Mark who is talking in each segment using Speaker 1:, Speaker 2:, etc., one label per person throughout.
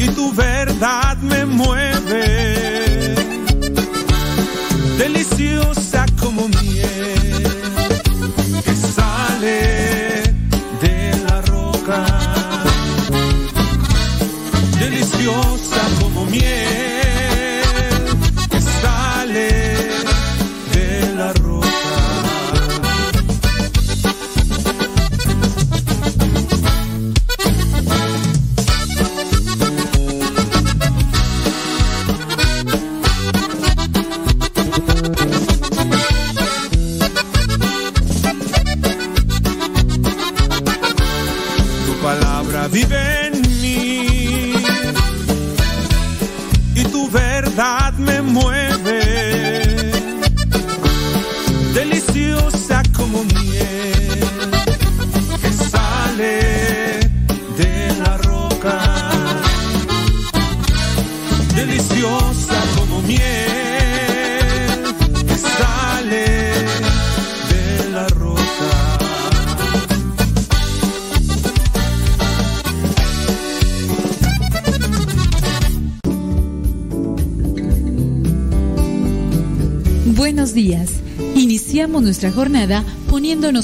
Speaker 1: y tu verdad me mueve. Deliciosa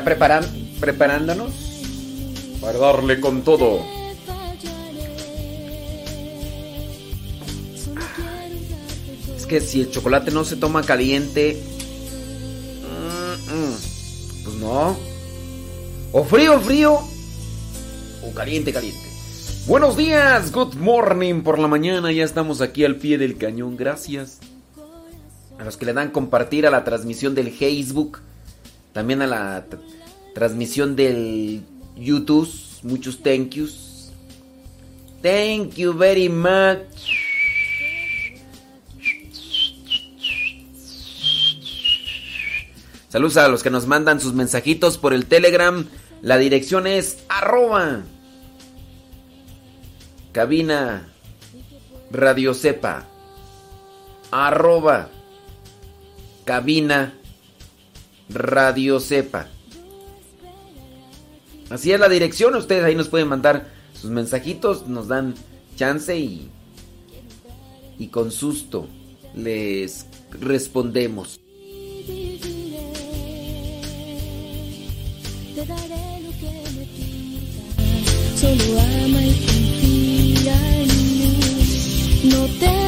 Speaker 2: Ya preparan, preparándonos para darle con todo. Es que si el chocolate no se toma caliente, mm, mm, pues no. O frío, frío, o caliente, caliente. Buenos días, good morning por la mañana. Ya estamos aquí al pie del cañón. Gracias a los que le dan compartir a la transmisión del Facebook, también a la transmisión del YouTube. Muchos thank yous. Thank you very much. Saludos a los que nos mandan sus mensajitos por el Telegram. La dirección es arroba cabina radio sepa arroba cabina radio sepa así es la dirección ustedes ahí nos pueden mandar sus mensajitos nos dan chance y y con susto les respondemos.
Speaker 3: Solo ama y. No te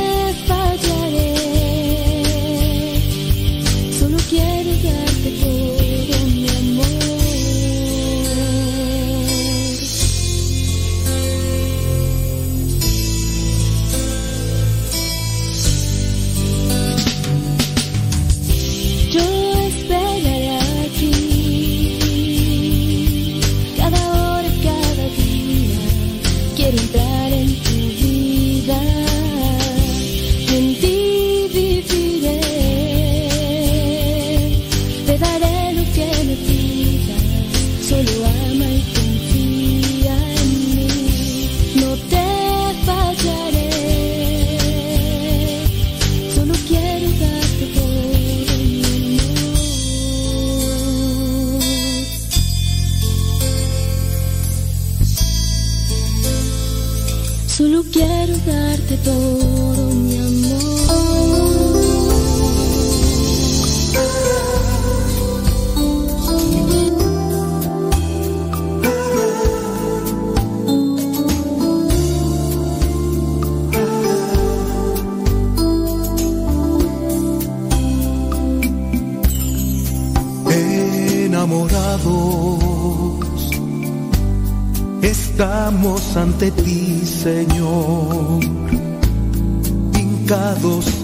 Speaker 4: estamos ante ti, Señor,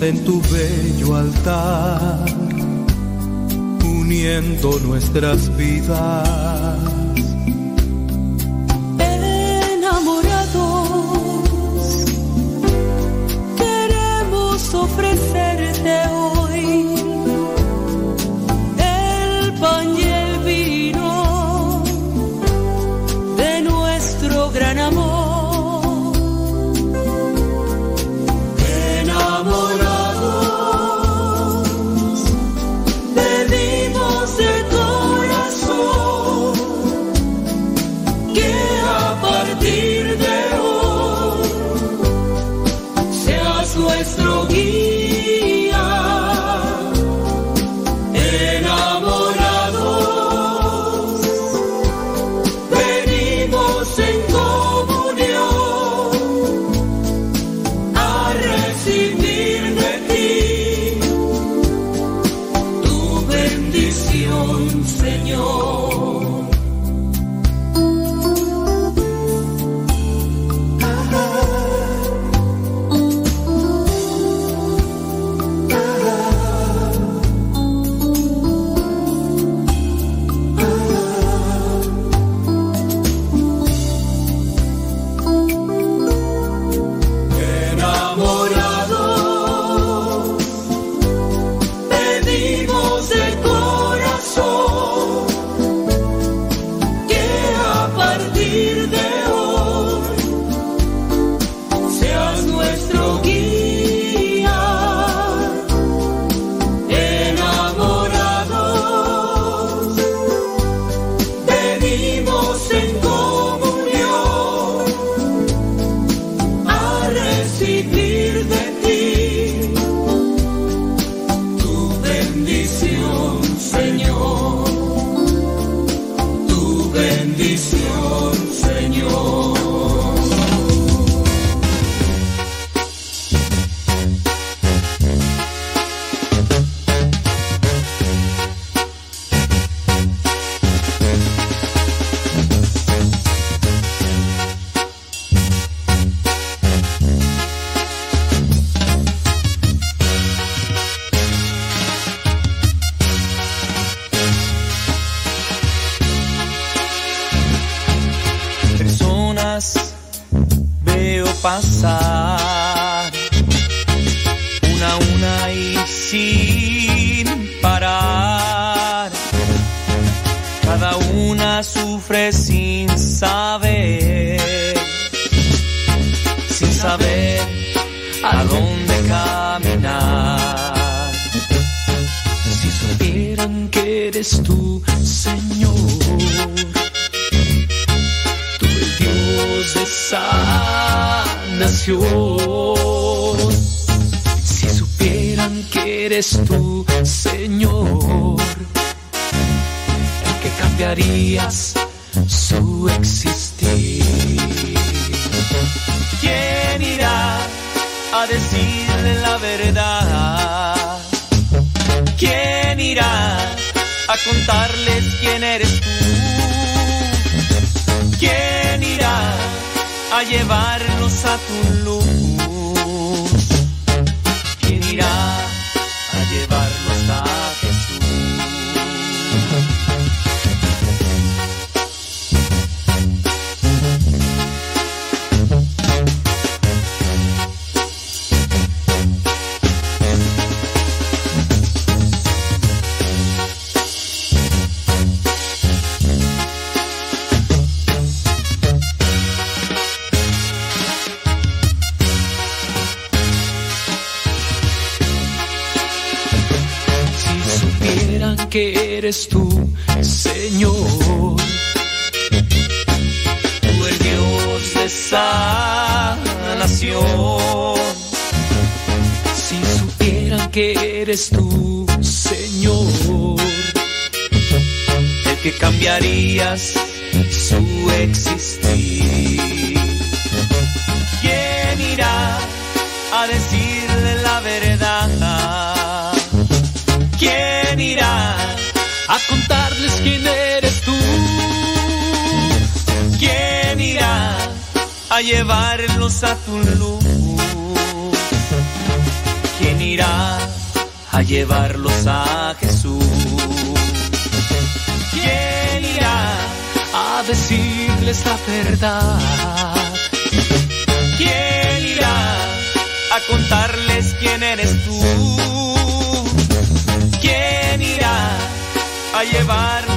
Speaker 4: en tu bello altar, uniendo nuestras vidas.
Speaker 5: eres tú, Señor, el que cambiarías su existir. ¿Quién irá a decirle la verdad? ¿Quién irá a contarles quién eres tú? ¿Quién irá a llevarlos a tu luz? a llevarlos a Jesús. ¿Quién irá a decirles la verdad? ¿Quién irá a contarles quién eres tú? ¿Quién irá a
Speaker 6: llevar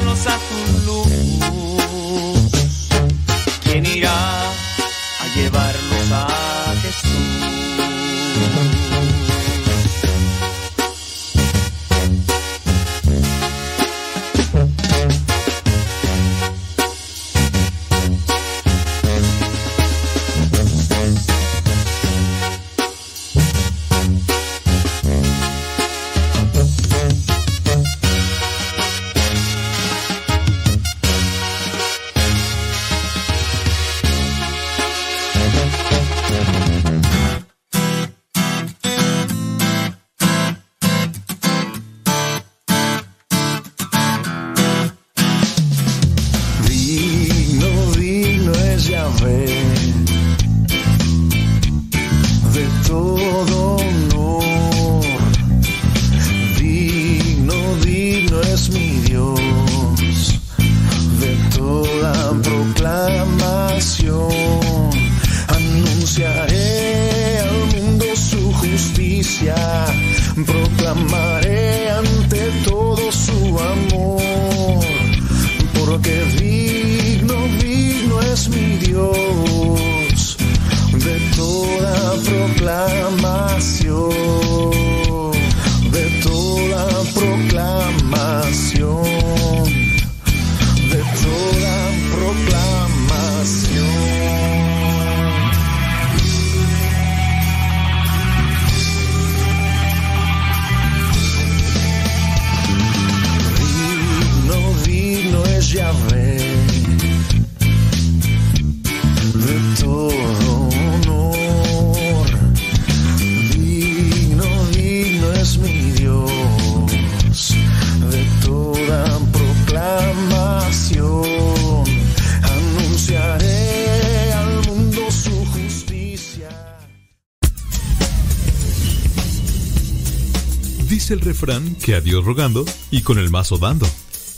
Speaker 6: que a Dios rogando y con el mazo dando.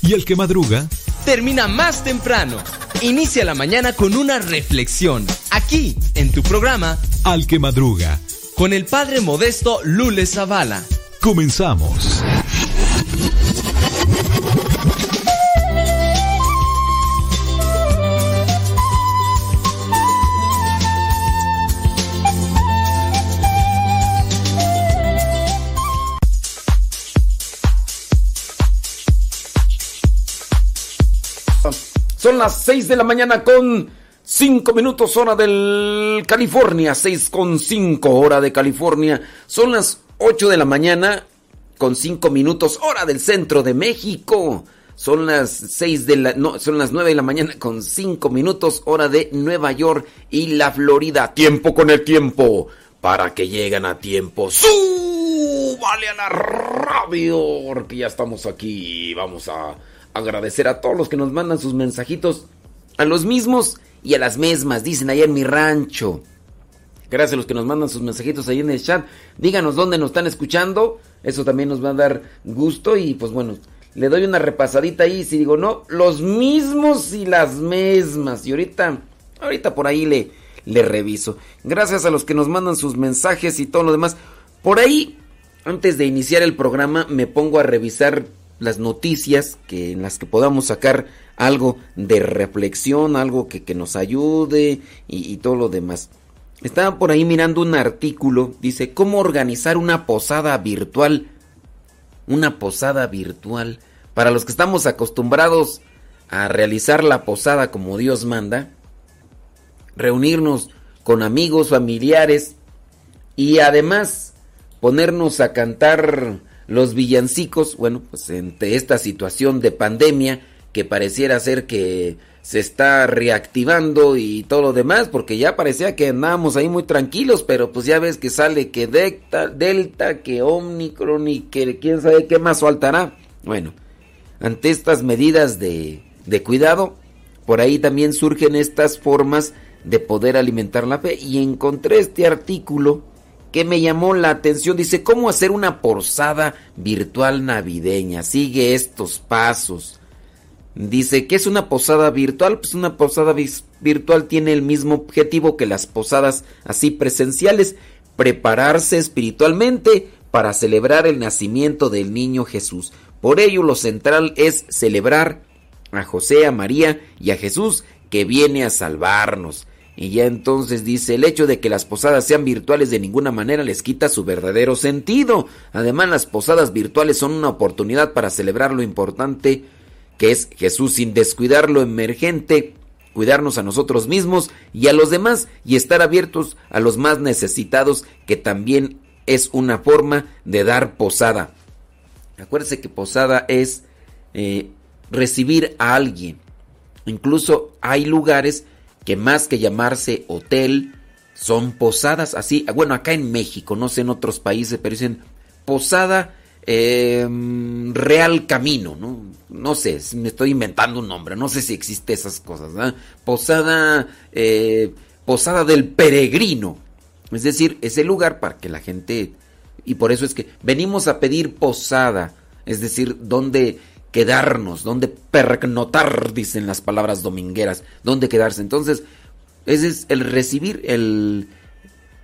Speaker 6: Y el que madruga
Speaker 7: termina más temprano.
Speaker 8: Inicia la mañana con una reflexión, aquí en tu programa
Speaker 6: Al que madruga,
Speaker 8: con el padre modesto Lule Zavala.
Speaker 6: Comenzamos.
Speaker 2: Son las 6 de la mañana con 5 minutos hora del California, 6 con 5 hora de California. Son las 8 de la mañana con 5 minutos hora del centro de México. Son las 6 de la no, son las 9 de la mañana con 5 minutos hora de Nueva York y la Florida. Tiempo con el tiempo para que lleguen a tiempo. ¡Súbale a la radio! Porque ya estamos aquí. Vamos a agradecer a todos los que nos mandan sus mensajitos, a los mismos y a las mismas, dicen allá en mi rancho. Gracias a los que nos mandan sus mensajitos ahí en el chat. Díganos dónde nos están escuchando. Eso también nos va a dar gusto. Y pues bueno, le doy una repasadita ahí. Si digo, no, los mismos y las mismas. Y ahorita, ahorita por ahí le, le reviso. Gracias a los que nos mandan sus mensajes y todo lo demás. Por ahí, antes de iniciar el programa, me pongo a revisar las noticias que en las que podamos sacar algo de reflexión, algo que, que nos ayude y, y, todo lo demás. Estaba por ahí mirando un artículo, dice, ¿cómo organizar una posada virtual? Una posada virtual. Para los que estamos acostumbrados a realizar la posada como Dios manda, reunirnos con amigos, familiares y además ponernos a cantar los villancicos, bueno, pues entre esta situación de pandemia que pareciera ser que se está reactivando y todo lo demás, porque ya parecía que andábamos ahí muy tranquilos, pero pues ya ves que sale que Delta, Delta que Omicron y que quién sabe qué más faltará. Bueno, ante estas medidas de, de cuidado, por ahí también surgen estas formas de poder alimentar la fe y encontré este artículo que me llamó la atención. Dice, ¿cómo hacer una posada virtual navideña? Sigue estos pasos. Dice, ¿qué es una posada virtual? Pues una posada virtual tiene el mismo objetivo que las posadas así presenciales, prepararse espiritualmente para celebrar el nacimiento del niño Jesús. Por ello lo central es celebrar a José, a María y a Jesús que viene a salvarnos. Y ya entonces dice, el hecho de que las posadas sean virtuales de ninguna manera les quita su verdadero sentido. Además, las posadas virtuales son una oportunidad para celebrar lo importante que es Jesús sin descuidar lo emergente, cuidarnos a nosotros mismos y a los demás y estar abiertos a los más necesitados, que también es una forma de dar posada. Acuérdense que posada es eh, recibir a alguien. Incluso hay lugares que más que llamarse hotel, son posadas así. Bueno, acá en México, no sé en otros países, pero dicen posada eh, Real Camino, ¿no? No sé, me estoy inventando un nombre, no sé si existe esas cosas. ¿no? Posada, eh, posada del peregrino. Es decir, ese lugar para que la gente... Y por eso es que venimos a pedir posada, es decir, donde quedarnos, donde pernotar, dicen las palabras domingueras, donde quedarse. Entonces, ese es el recibir, el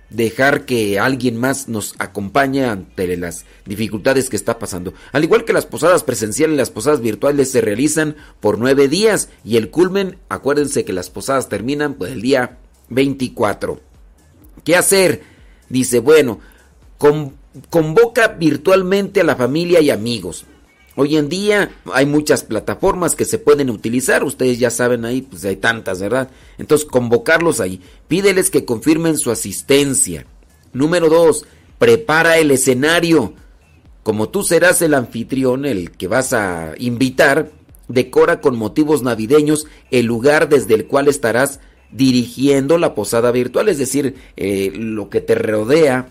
Speaker 2: dejar que alguien más nos acompañe ante las dificultades que está pasando. Al igual que las posadas presenciales, las posadas virtuales se realizan por nueve días y el culmen, acuérdense que las posadas terminan pues el día 24. ¿Qué hacer? Dice, bueno, con, convoca virtualmente a la familia y amigos. Hoy en día hay muchas plataformas que se pueden utilizar, ustedes ya saben ahí, pues hay tantas, ¿verdad? Entonces convocarlos ahí, pídeles que confirmen su asistencia. Número dos, prepara el escenario. Como tú serás el anfitrión, el que vas a invitar, decora con motivos navideños el lugar desde el cual estarás dirigiendo la posada virtual, es decir, eh, lo que te rodea,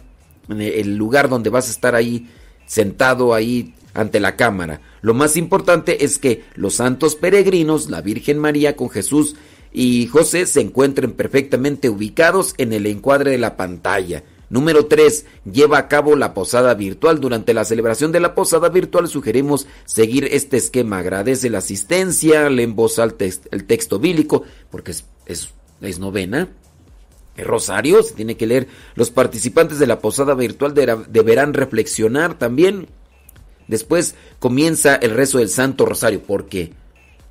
Speaker 2: el lugar donde vas a estar ahí sentado ahí ante la cámara. Lo más importante es que los santos peregrinos, la Virgen María con Jesús y José se encuentren perfectamente ubicados en el encuadre de la pantalla. Número 3. Lleva a cabo la posada virtual. Durante la celebración de la posada virtual sugerimos seguir este esquema. Agradece la asistencia, lee en voz el texto bíblico, porque es, es, es novena. El rosario se tiene que leer. Los participantes de la posada virtual deberán reflexionar también. Después comienza el rezo del Santo Rosario, porque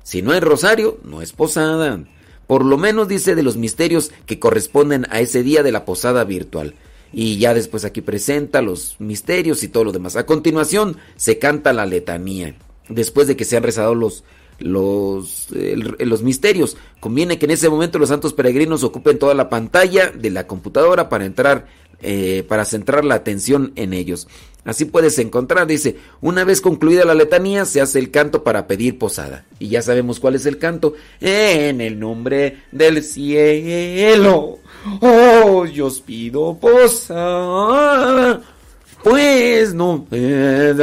Speaker 2: si no hay rosario, no es posada. Por lo menos dice de los misterios que corresponden a ese día de la posada virtual y ya después aquí presenta los misterios y todo lo demás. A continuación se canta la letanía. Después de que se han rezado los, los, misterios, conviene que en ese momento los santos peregrinos ocupen toda la pantalla de la computadora para entrar, eh, para centrar la atención en ellos. Así puedes encontrar, dice, una vez concluida la letanía se hace el canto para pedir posada. Y ya sabemos cuál es el canto. En el nombre del cielo Oh, yo os pido posada, pues no. En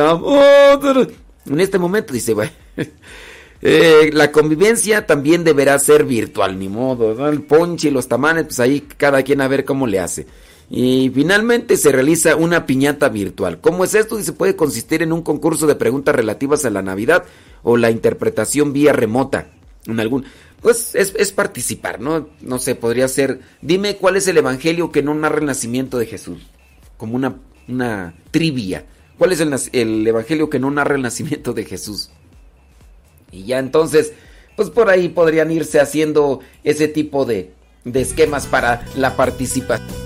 Speaker 2: este momento dice, eh, la convivencia también deberá ser virtual, ni modo. El ponche y los tamanes, pues ahí cada quien a ver cómo le hace. Y finalmente se realiza una piñata virtual. ¿Cómo es esto? Dice, puede consistir en un concurso de preguntas relativas a la Navidad o la interpretación vía remota. En algún pues es, participar, ¿no? No sé, podría ser, dime cuál es el evangelio que no narra el nacimiento de Jesús, como una, una trivia. ¿Cuál es el, el evangelio que no narra el nacimiento de Jesús? Y ya entonces, pues por ahí podrían irse haciendo ese tipo de, de esquemas para la participación.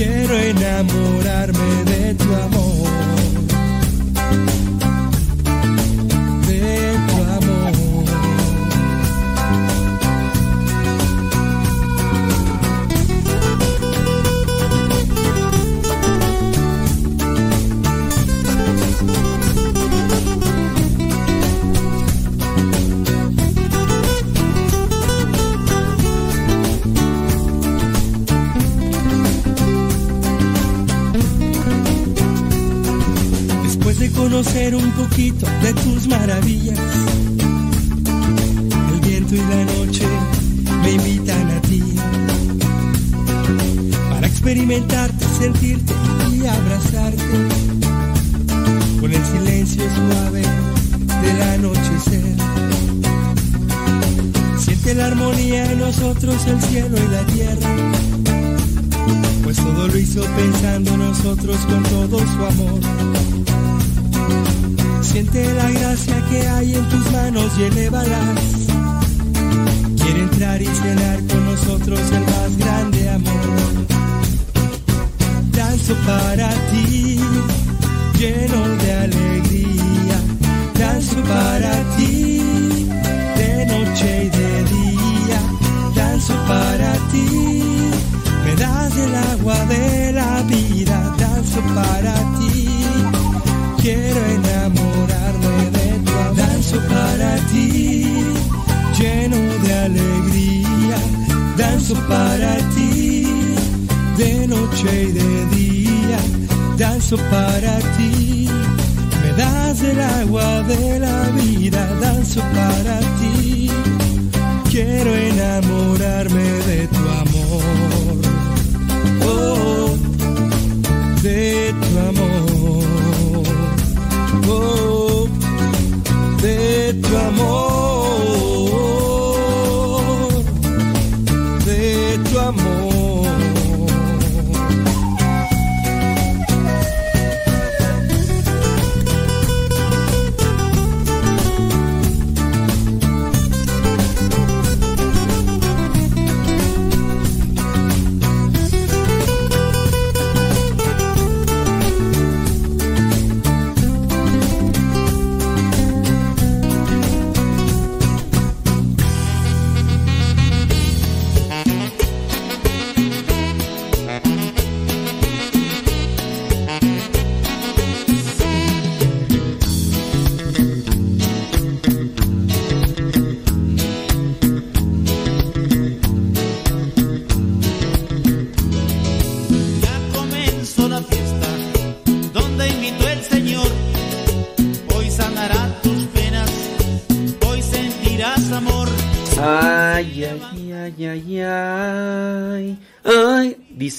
Speaker 9: quiero enamorarme de tu amor. De tus maravillas. El viento y la noche me invitan a ti para experimentarte, sentirte y abrazarte con el silencio suave del anochecer. Siente la armonía en nosotros, el cielo manos y elévalas. Quiere entrar y cenar con nosotros el más grande amor. Danzo para ti, lleno de alegría. Danzo para ti, de noche y de día. Danzo para ti, me das el agua de la vida. Danzo para ti quiero enamorarme para ti, lleno de alegría. Danzo para ti, de noche y de día. Danzo para ti, me das el agua de la vida. Danzo para ti, quiero enamorarme de amor.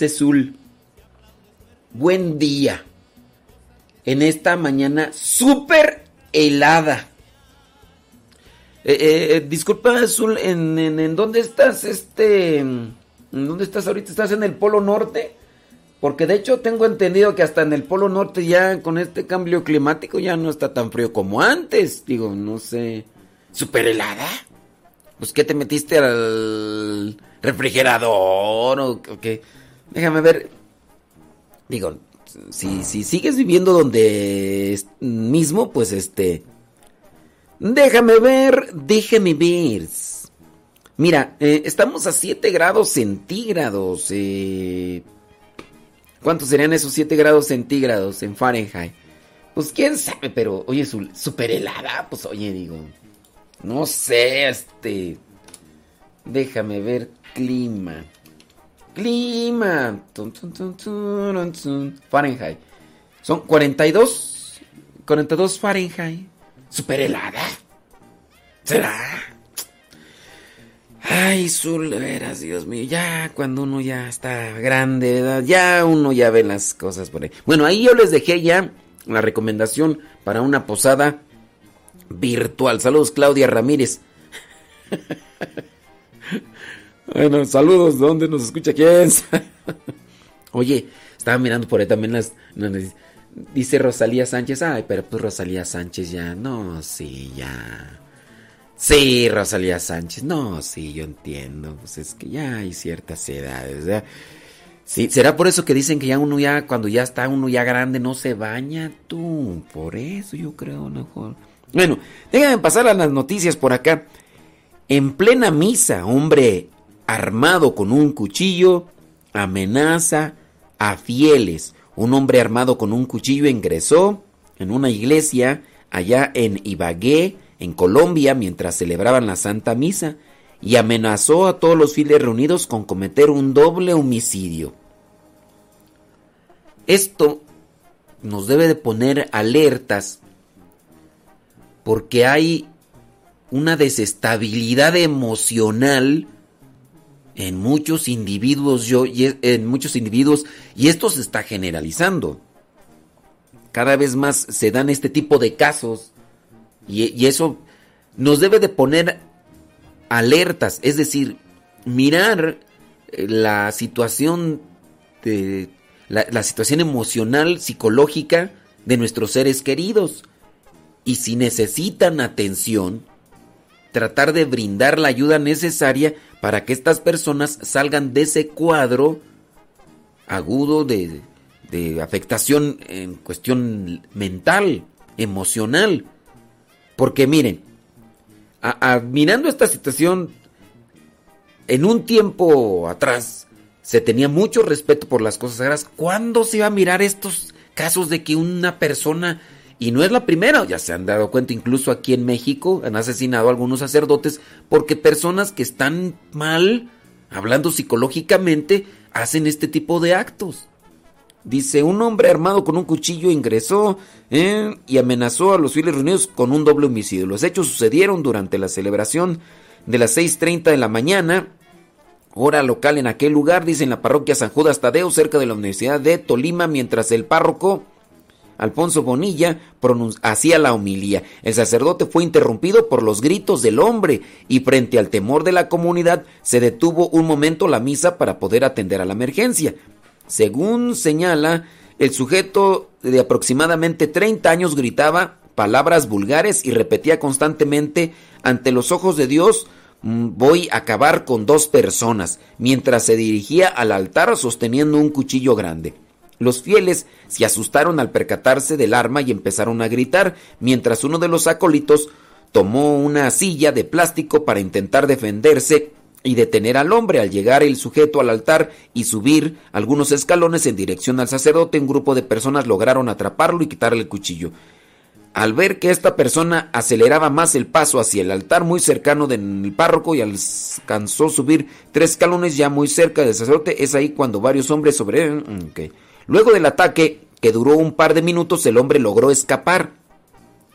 Speaker 2: Ay, dice Zul. Buen día. En esta mañana súper helada. Eh, eh, eh, disculpa, Zul, ¿en, dónde estás? Este. ¿En dónde estás ahorita? ¿Estás en el Polo Norte? Porque de hecho tengo entendido que hasta en el Polo Norte ya con este cambio climático ya no está tan frío como antes. Digo, no sé. ¿Súper helada? Pues ¿qué te metiste al refrigerador o qué? Déjame ver. Digo, si, si sigues viviendo donde mismo, pues este... Déjame ver, déjame ver. Mira, eh, estamos a 7 grados centígrados. Eh, ¿Cuántos serían esos 7 grados centígrados en Fahrenheit? Pues quién sabe, pero oye, super helada, pues oye, digo, no sé, este, déjame ver clima. Clima. Fahrenheit. Son 42, 42 Fahrenheit. Super helada. ¿Será? Ay, Zul, veras, Dios mío, ya cuando uno ya está grande, ya uno ya ve las cosas por ahí. Bueno, ahí yo les dejé ya la recomendación para una posada virtual. Saludos, Claudia Ramírez. bueno, saludos, ¿dónde nos escucha quién? Oye, estaba mirando por ahí también las... Dice Rosalía Sánchez, ay, pero pues Rosalía Sánchez ya, no, sí, ya. Sí, Rosalía Sánchez, no, sí, yo entiendo, pues es que ya hay ciertas edades. Sí, será por eso que dicen que ya uno ya, cuando ya está uno ya grande, no se baña tú, por eso yo creo mejor. Bueno, déjenme pasar a las noticias por acá. En plena misa, hombre armado con un cuchillo amenaza a fieles un hombre armado con un cuchillo ingresó en una iglesia allá en Ibagué, en Colombia, mientras celebraban la Santa Misa, y amenazó a todos los fieles reunidos con cometer un doble homicidio. Esto nos debe de poner alertas porque hay una desestabilidad emocional en muchos individuos yo y en muchos individuos y esto se está generalizando. Cada vez más se dan este tipo de casos y, eso nos debe de poner alertas, es decir, mirar eh, la situación de la situación emocional, psicológica de nuestros seres queridos y si necesitan atención, tratar de brindar la ayuda necesaria para que estas personas salgan de ese cuadro agudo de, afectación en cuestión mental, emocional. Porque miren, mirando esta situación, en un tiempo atrás se tenía mucho respeto por las cosas sagradas. ¿Cuándo se iba a mirar estos casos de que una persona y no es la primera, ya se han dado cuenta, incluso aquí en México han asesinado a algunos sacerdotes porque personas que están mal, hablando psicológicamente, hacen este tipo de actos. Dice, un hombre armado con un cuchillo ingresó eh, y amenazó a los fieles reunidos con un doble homicidio. Los hechos sucedieron durante la celebración de las 6.30 de la mañana, hora local en aquel lugar, dice en la parroquia San Judas Tadeo, cerca de la Universidad de Tolima, mientras el párroco Alfonso Bonilla hacía la homilía. El sacerdote fue interrumpido por los gritos del hombre y frente al temor de la comunidad se detuvo un momento la misa para poder atender a la emergencia. Según señala, el sujeto de aproximadamente 30 años gritaba palabras vulgares y repetía constantemente ante los ojos de Dios mm, voy a acabar con dos personas, mientras se dirigía al altar sosteniendo un cuchillo grande. Los fieles se asustaron al percatarse del arma y empezaron a gritar, mientras uno de los acólitos tomó una silla de plástico para intentar defenderse y detener al hombre. Al llegar el sujeto al altar y subir algunos escalones en dirección al sacerdote, un grupo de personas lograron atraparlo y quitarle el cuchillo. Al ver que esta persona aceleraba más el paso hacia el altar muy cercano del párroco y alcanzó subir tres escalones ya muy cerca del sacerdote, es ahí cuando varios hombres sobre... Luego del ataque, que duró un par de minutos, el hombre logró escapar.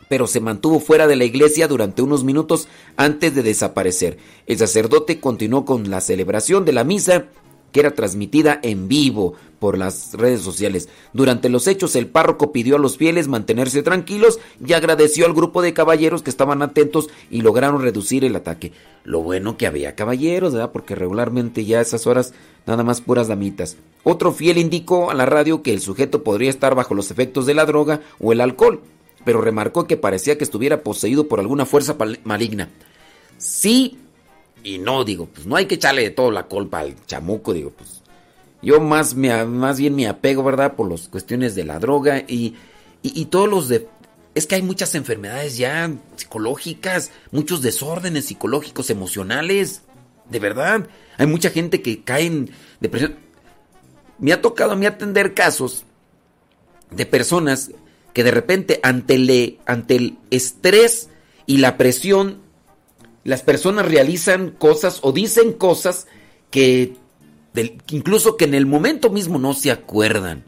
Speaker 2: pero se mantuvo fuera de la iglesia durante unos minutos antes de desaparecer. El sacerdote continuó con la celebración de la misa que era transmitida en vivo por las redes sociales. Durante los hechos, el párroco pidió a los fieles mantenerse tranquilos y agradeció al grupo de caballeros que estaban atentos y lograron reducir el ataque. Lo bueno que había caballeros, ¿verdad? Porque regularmente ya a esas horas nada más puras damitas. Otro fiel indicó a la radio que el sujeto podría estar bajo los efectos de la droga o el alcohol, pero remarcó que parecía que estuviera poseído por alguna fuerza maligna. Sí y no, digo, pues no hay que echarle de todo la culpa al chamuco, digo, pues yo más, me, más bien me apego, ¿verdad? Por las cuestiones de la droga y, y, todos los de... Es que hay muchas enfermedades ya psicológicas, muchos desórdenes psicológicos, emocionales, de verdad. Hay mucha gente que cae en depresión. Me ha tocado a mí atender casos de personas que de repente ante el, ante el estrés y la presión las personas realizan cosas o dicen cosas que incluso que en el momento mismo no se acuerdan.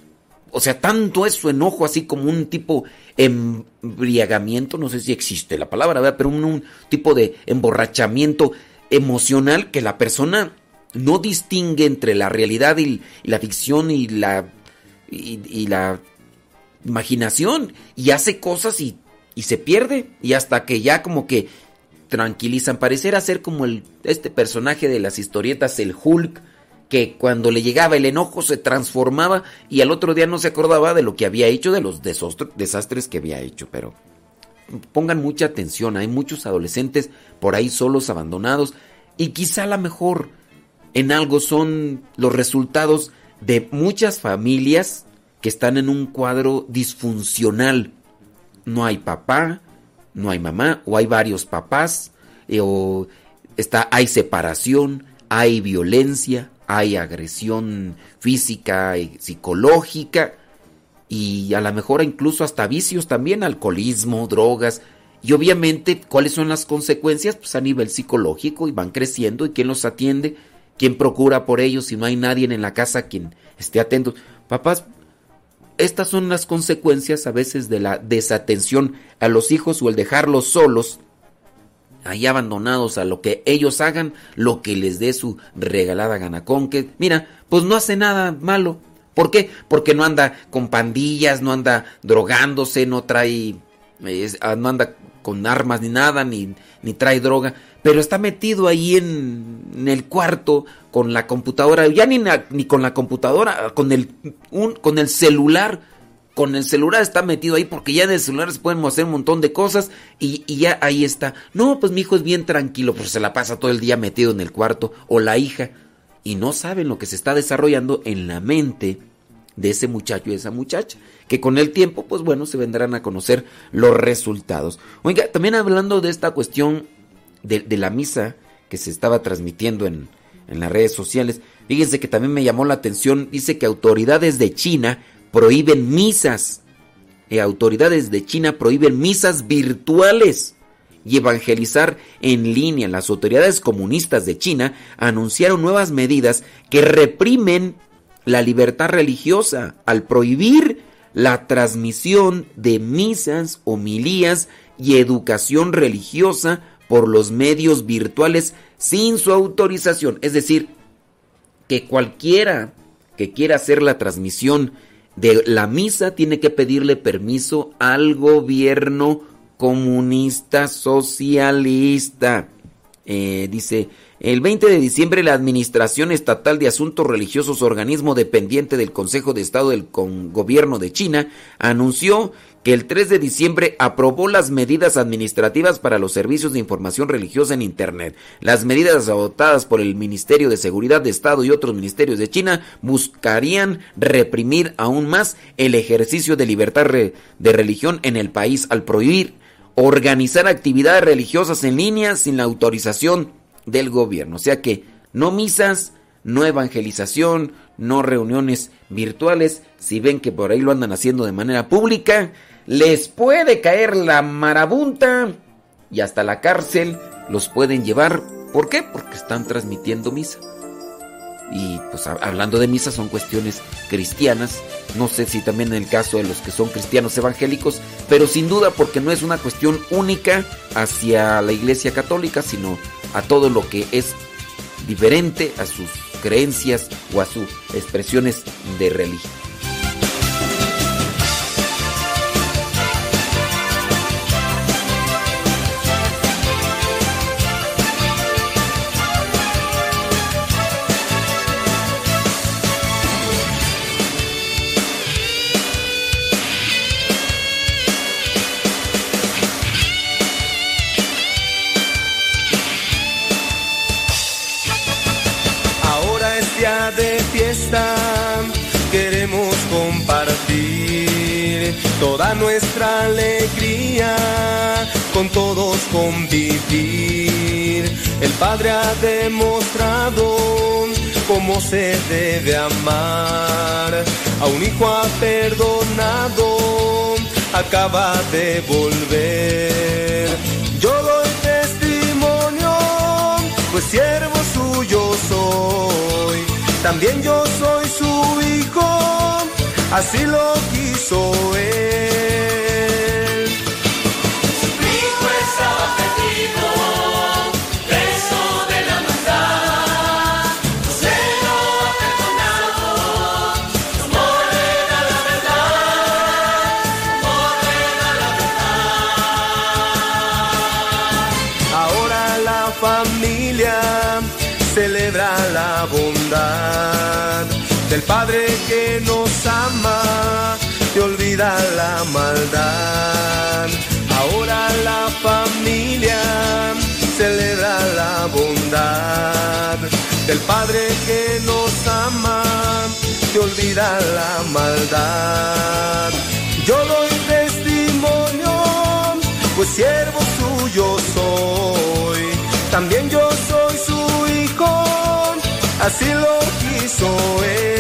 Speaker 2: O sea, tanto es su enojo así como un tipo embriagamiento, no sé si existe la palabra, ¿verdad? pero un, tipo de emborrachamiento emocional que la persona no distingue entre la realidad y, la ficción y la, y, la imaginación y hace cosas y, y se pierde y hasta que ya como que tranquilizan. Pareciera ser como el, este personaje de las historietas, el Hulk, que cuando le llegaba el enojo se transformaba y al otro día no se acordaba de lo que había hecho, de los desastres que había hecho. Pero pongan mucha atención, hay muchos adolescentes por ahí solos, abandonados, y quizá la mejor en algo son los resultados de muchas familias que están en un cuadro disfuncional. No hay papá, no hay mamá, o hay varios papás, eh, o está, hay separación, hay violencia, hay agresión física y psicológica, y a lo mejor incluso hasta vicios también, alcoholismo, drogas. Y obviamente, ¿cuáles son las consecuencias? Pues a nivel psicológico y van creciendo y quién los atiende, quién procura por ellos si no hay nadie en la casa quien esté atento. Papás, estas son las consecuencias a veces de la desatención a los hijos o el dejarlos solos, ahí abandonados a lo que ellos hagan, lo que les dé su regalada gana. Con que, mira, pues no hace nada malo. ¿Por qué? Porque no anda con pandillas, no anda drogándose, no trae, ah, no anda con armas ni nada, ni, ni trae droga, pero está metido ahí en, el cuarto con la computadora, ya ni, ni con la computadora, con el, un, con el celular. Con el celular está metido ahí porque ya en el celular se pueden hacer un montón de cosas y, y ya ahí está. No, pues mi hijo es bien tranquilo, pues se la pasa todo el día metido en el cuarto o la hija y no saben lo que se está desarrollando en la mente de ese muchacho y esa muchacha, que con el tiempo, pues bueno, se vendrán a conocer los resultados. Oiga, también hablando de esta cuestión de, la misa que se estaba transmitiendo en, en las redes sociales, fíjense que también me llamó la atención, dice que autoridades de China prohíben misas, eh, autoridades de China prohíben misas virtuales y evangelizar en línea. Las autoridades comunistas de China anunciaron nuevas medidas que reprimen la libertad religiosa al prohibir la transmisión de misas, homilías y educación religiosa por los medios virtuales sin su autorización. Es decir, que cualquiera que quiera hacer la transmisión de la misa tiene que pedirle permiso al gobierno comunista socialista. Eh, dice, el 20 de diciembre la Administración Estatal de Asuntos Religiosos, organismo dependiente del Consejo de Estado del Gobierno de China, anunció que el 3 de diciembre aprobó las medidas administrativas para los servicios de información religiosa en Internet. Las medidas adoptadas por el Ministerio de Seguridad de Estado y otros ministerios de China buscarían reprimir aún más el ejercicio de libertad de religión en el país al prohibir organizar actividades religiosas en línea sin la autorización del gobierno. O sea que no misas, no evangelización, no reuniones virtuales. Si ven que por ahí lo andan haciendo de manera pública, les puede caer la marabunta y hasta la cárcel los pueden llevar. ¿Por qué? Porque están transmitiendo misa. Y pues hablando de misa son cuestiones cristianas. No sé si también en el caso de los que son cristianos evangélicos, pero sin duda porque no es una cuestión única hacia la Iglesia Católica, sino a todo lo que es diferente a sus creencias o a sus expresiones de religión.
Speaker 10: Toda nuestra alegría, con todos convivir. El Padre ha demostrado cómo se debe amar. A un hijo ha perdonado, acaba de volver. Yo doy testimonio, pues siervo suyo soy. También yo soy su hijo así lo quiso él.
Speaker 11: La maldad.
Speaker 10: Ahora la familia celebra la bondad del Padre que nos ama y olvida la maldad. Yo doy testimonio, pues siervo suyo soy. También yo soy su hijo, así lo quiso él.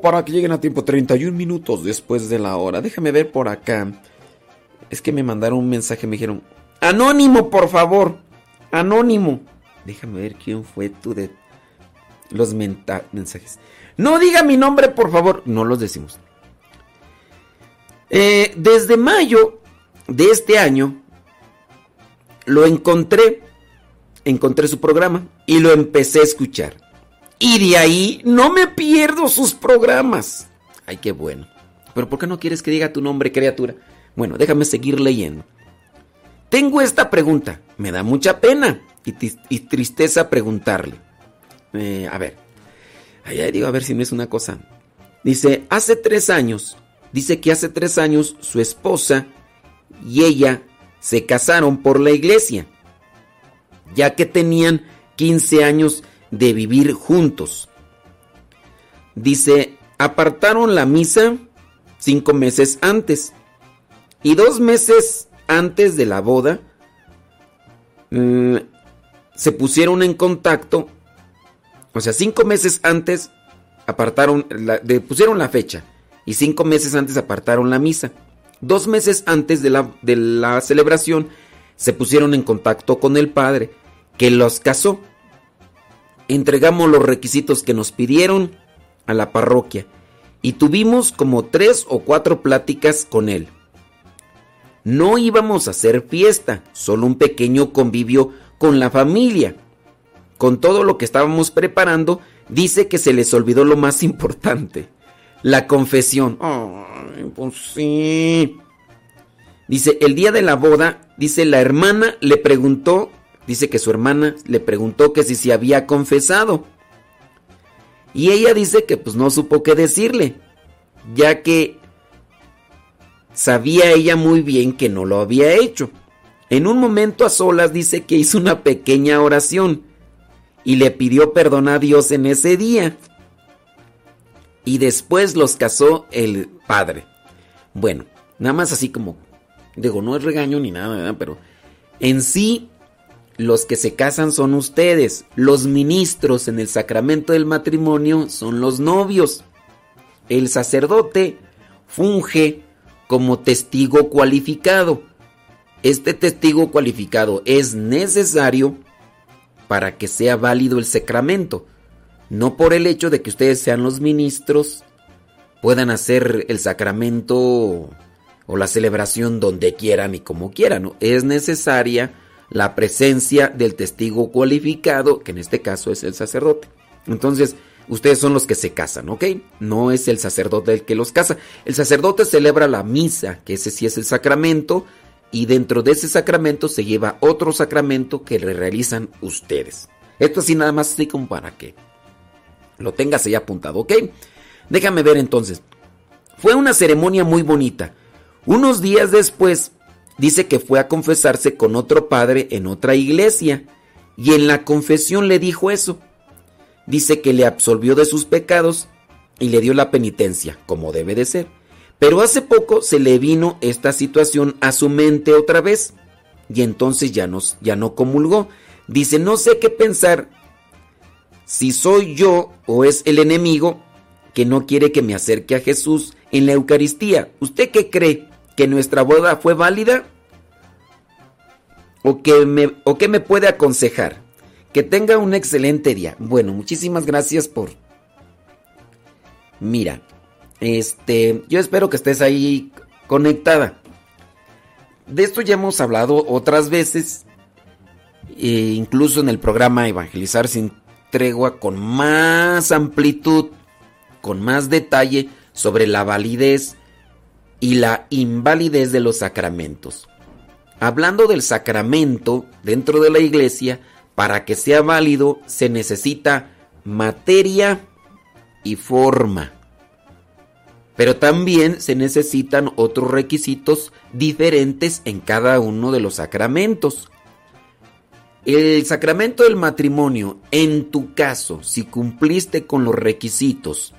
Speaker 2: Para que lleguen a tiempo 31 minutos después de la hora. Déjame ver por acá. Es que me mandaron un mensaje, me dijeron, "Anónimo, por favor." Anónimo. Déjame ver quién fue tú de los mensajes. No diga mi nombre, por favor. No los decimos. Eh, desde mayo de este año lo encontré, encontré su programa y lo empecé a escuchar. Y de ahí no me pierdo sus programas. Ay, qué bueno. Pero ¿por qué no quieres que diga tu nombre, criatura? Bueno, déjame seguir leyendo. Tengo esta pregunta. Me da mucha pena y, tristeza preguntarle. Eh, a ver. Ay, digo, a ver si no es una cosa. Dice, hace tres años, dice que hace tres años su esposa y ella se casaron por la iglesia, ya que tenían 15 años de vivir juntos. Dice, apartaron la misa cinco meses antes y dos meses antes de la boda mm, se pusieron en contacto, o sea, cinco meses antes apartaron, la, de- pusieron la fecha y cinco meses antes apartaron la misa. Dos meses antes de la, de la celebración se pusieron en contacto con el padre que los casó. Entregamos los requisitos que nos pidieron a la parroquia y tuvimos como tres o cuatro pláticas con él. No íbamos a hacer fiesta, solo un pequeño convivio con la familia. Con todo lo que estábamos preparando, dice que se les olvidó lo más importante, la confesión. Ay, pues sí. Dice, el día de la boda, dice, la hermana le preguntó, dice que su hermana le preguntó que si se había confesado. Y ella dice que pues no supo qué decirle, ya que sabía ella muy bien que no lo había hecho. En un momento a solas dice que hizo una pequeña oración y le pidió perdón a Dios en ese día. Y después los casó el padre. Bueno, nada más así como, digo, no es regaño ni nada, ¿verdad? pero en sí los que se casan son ustedes, los ministros en el sacramento del matrimonio son los novios. El sacerdote funge como testigo cualificado. Este testigo cualificado es necesario para que sea válido el sacramento. No por el hecho de que ustedes sean los ministros, puedan hacer el sacramento o la celebración donde quieran y como quieran. ¿no? Es necesaria la presencia del testigo cualificado, que en este caso es el sacerdote. Entonces, ustedes son los que se casan, ¿ok? No es el sacerdote el que los casa. El sacerdote celebra la misa, que ese sí es el sacramento, y dentro de ese sacramento se lleva otro sacramento que le realizan ustedes. Esto así nada más así como para que lo tengas ahí apuntado, ¿ok? Déjame ver entonces. Fue una ceremonia muy bonita. Unos días después, dice que fue a confesarse con otro padre en otra iglesia y en la confesión le dijo eso. Dice que le absolvió de sus pecados y le dio la penitencia, como debe de ser. Pero hace poco se le vino esta situación a su mente otra vez y entonces ya no, ya no comulgó. Dice, no sé qué pensar, si soy yo o es el enemigo que no quiere que me acerque a Jesús en la Eucaristía. ¿Usted qué cree? ¿Que nuestra boda fue válida? ¿O que me, o qué me puede aconsejar? Que tenga un excelente día. Bueno, muchísimas gracias por... Mira, este, yo espero que estés ahí conectada. De esto ya hemos hablado otras veces, e incluso en el programa Evangelizar sin tregua, con más amplitud, con más detalle sobre la validez y la invalidez de los sacramentos. Hablando del sacramento dentro de la iglesia, para que sea válido se necesita materia y forma. Pero también se necesitan otros requisitos diferentes en cada uno de los sacramentos. El sacramento del matrimonio, en tu caso, si cumpliste con los requisitos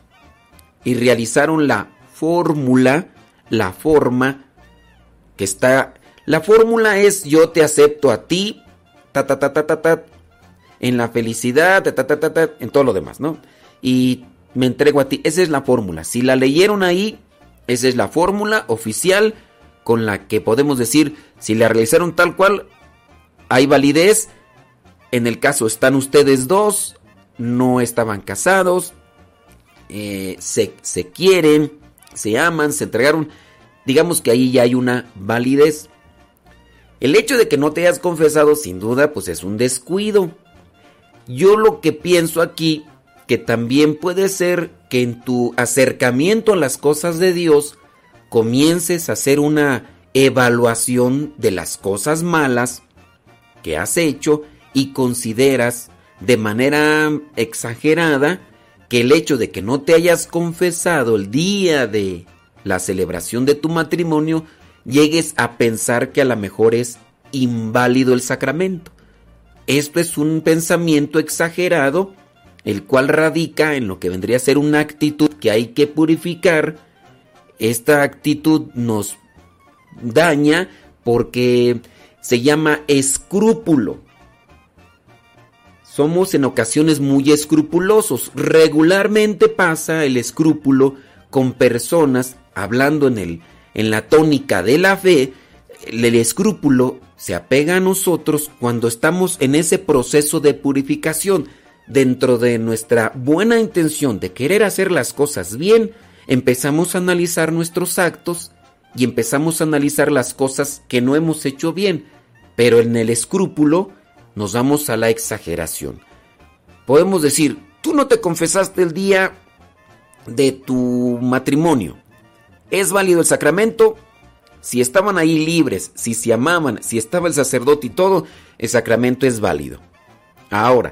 Speaker 2: y realizaron la fórmula, la forma que está... La fórmula es yo te acepto a ti, ta ta ta ta ta ta, en la felicidad, ta ta ta ta, en todo lo demás, ¿no? y me entrego a ti. Esa es la fórmula. Si la leyeron ahí, esa es la fórmula oficial con la que podemos decir si la realizaron tal cual, hay validez. En el caso están ustedes dos, no estaban casados, eh, se, se quieren, se aman, se entregaron. Digamos que ahí ya hay una validez. El hecho de que no te hayas confesado, sin duda, pues es un descuido. Yo lo que pienso aquí, que también puede ser que en tu acercamiento a las cosas de Dios, comiences a hacer una evaluación de las cosas malas que has hecho y consideras de manera exagerada que el hecho de que no te hayas confesado el día de la celebración de tu matrimonio llegues a pensar que a lo mejor es inválido el sacramento. Esto es un pensamiento exagerado, el cual radica en lo que vendría a ser una actitud que hay que purificar. Esta actitud nos daña porque se llama escrúpulo. Somos en ocasiones muy escrupulosos. Regularmente pasa el escrúpulo con personas hablando en el en la tónica de la fe, el escrúpulo se apega a nosotros cuando estamos en ese proceso de purificación. Dentro de nuestra buena intención de querer hacer las cosas bien, empezamos a analizar nuestros actos y empezamos a analizar las cosas que no hemos hecho bien, pero en el escrúpulo nos vamos a la exageración. Podemos decir, tú no te confesaste el día de tu matrimonio. ¿Es válido el sacramento? Si estaban ahí libres, si se amaban, si estaba el sacerdote y todo, el sacramento es válido. Ahora,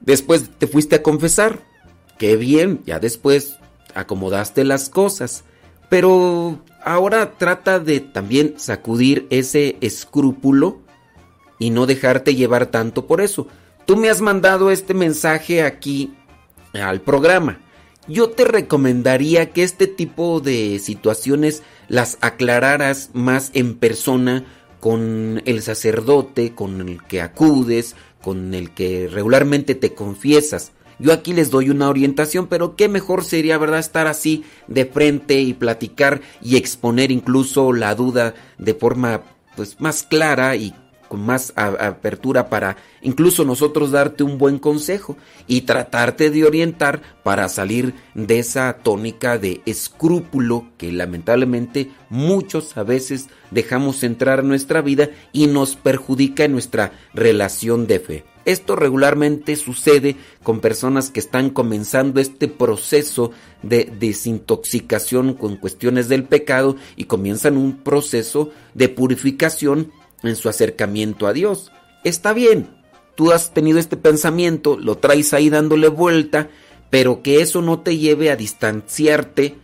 Speaker 2: después te fuiste a confesar. Qué bien, ya después acomodaste las cosas. Pero ahora trata de también sacudir ese escrúpulo y no dejarte llevar tanto por eso. Tú me has mandado este mensaje aquí al programa. Yo te recomendaría que este tipo de situaciones las aclararas más en persona con el sacerdote, con el que acudes, con el que regularmente te confiesas. Yo aquí les doy una orientación, pero qué mejor sería, ¿verdad?, estar así de frente y platicar y exponer incluso la duda de forma pues más clara y con más apertura para incluso nosotros darte un buen consejo y tratarte de orientar para salir de esa tónica de escrúpulo que lamentablemente muchos a veces dejamos entrar en nuestra vida y nos perjudica en nuestra relación de fe. Esto regularmente sucede con personas que están comenzando este proceso de desintoxicación con cuestiones del pecado y comienzan un proceso de purificación en su acercamiento a Dios. Está bien, tú has tenido este pensamiento, lo traes ahí dándole vuelta, pero que eso no te lleve a distanciarte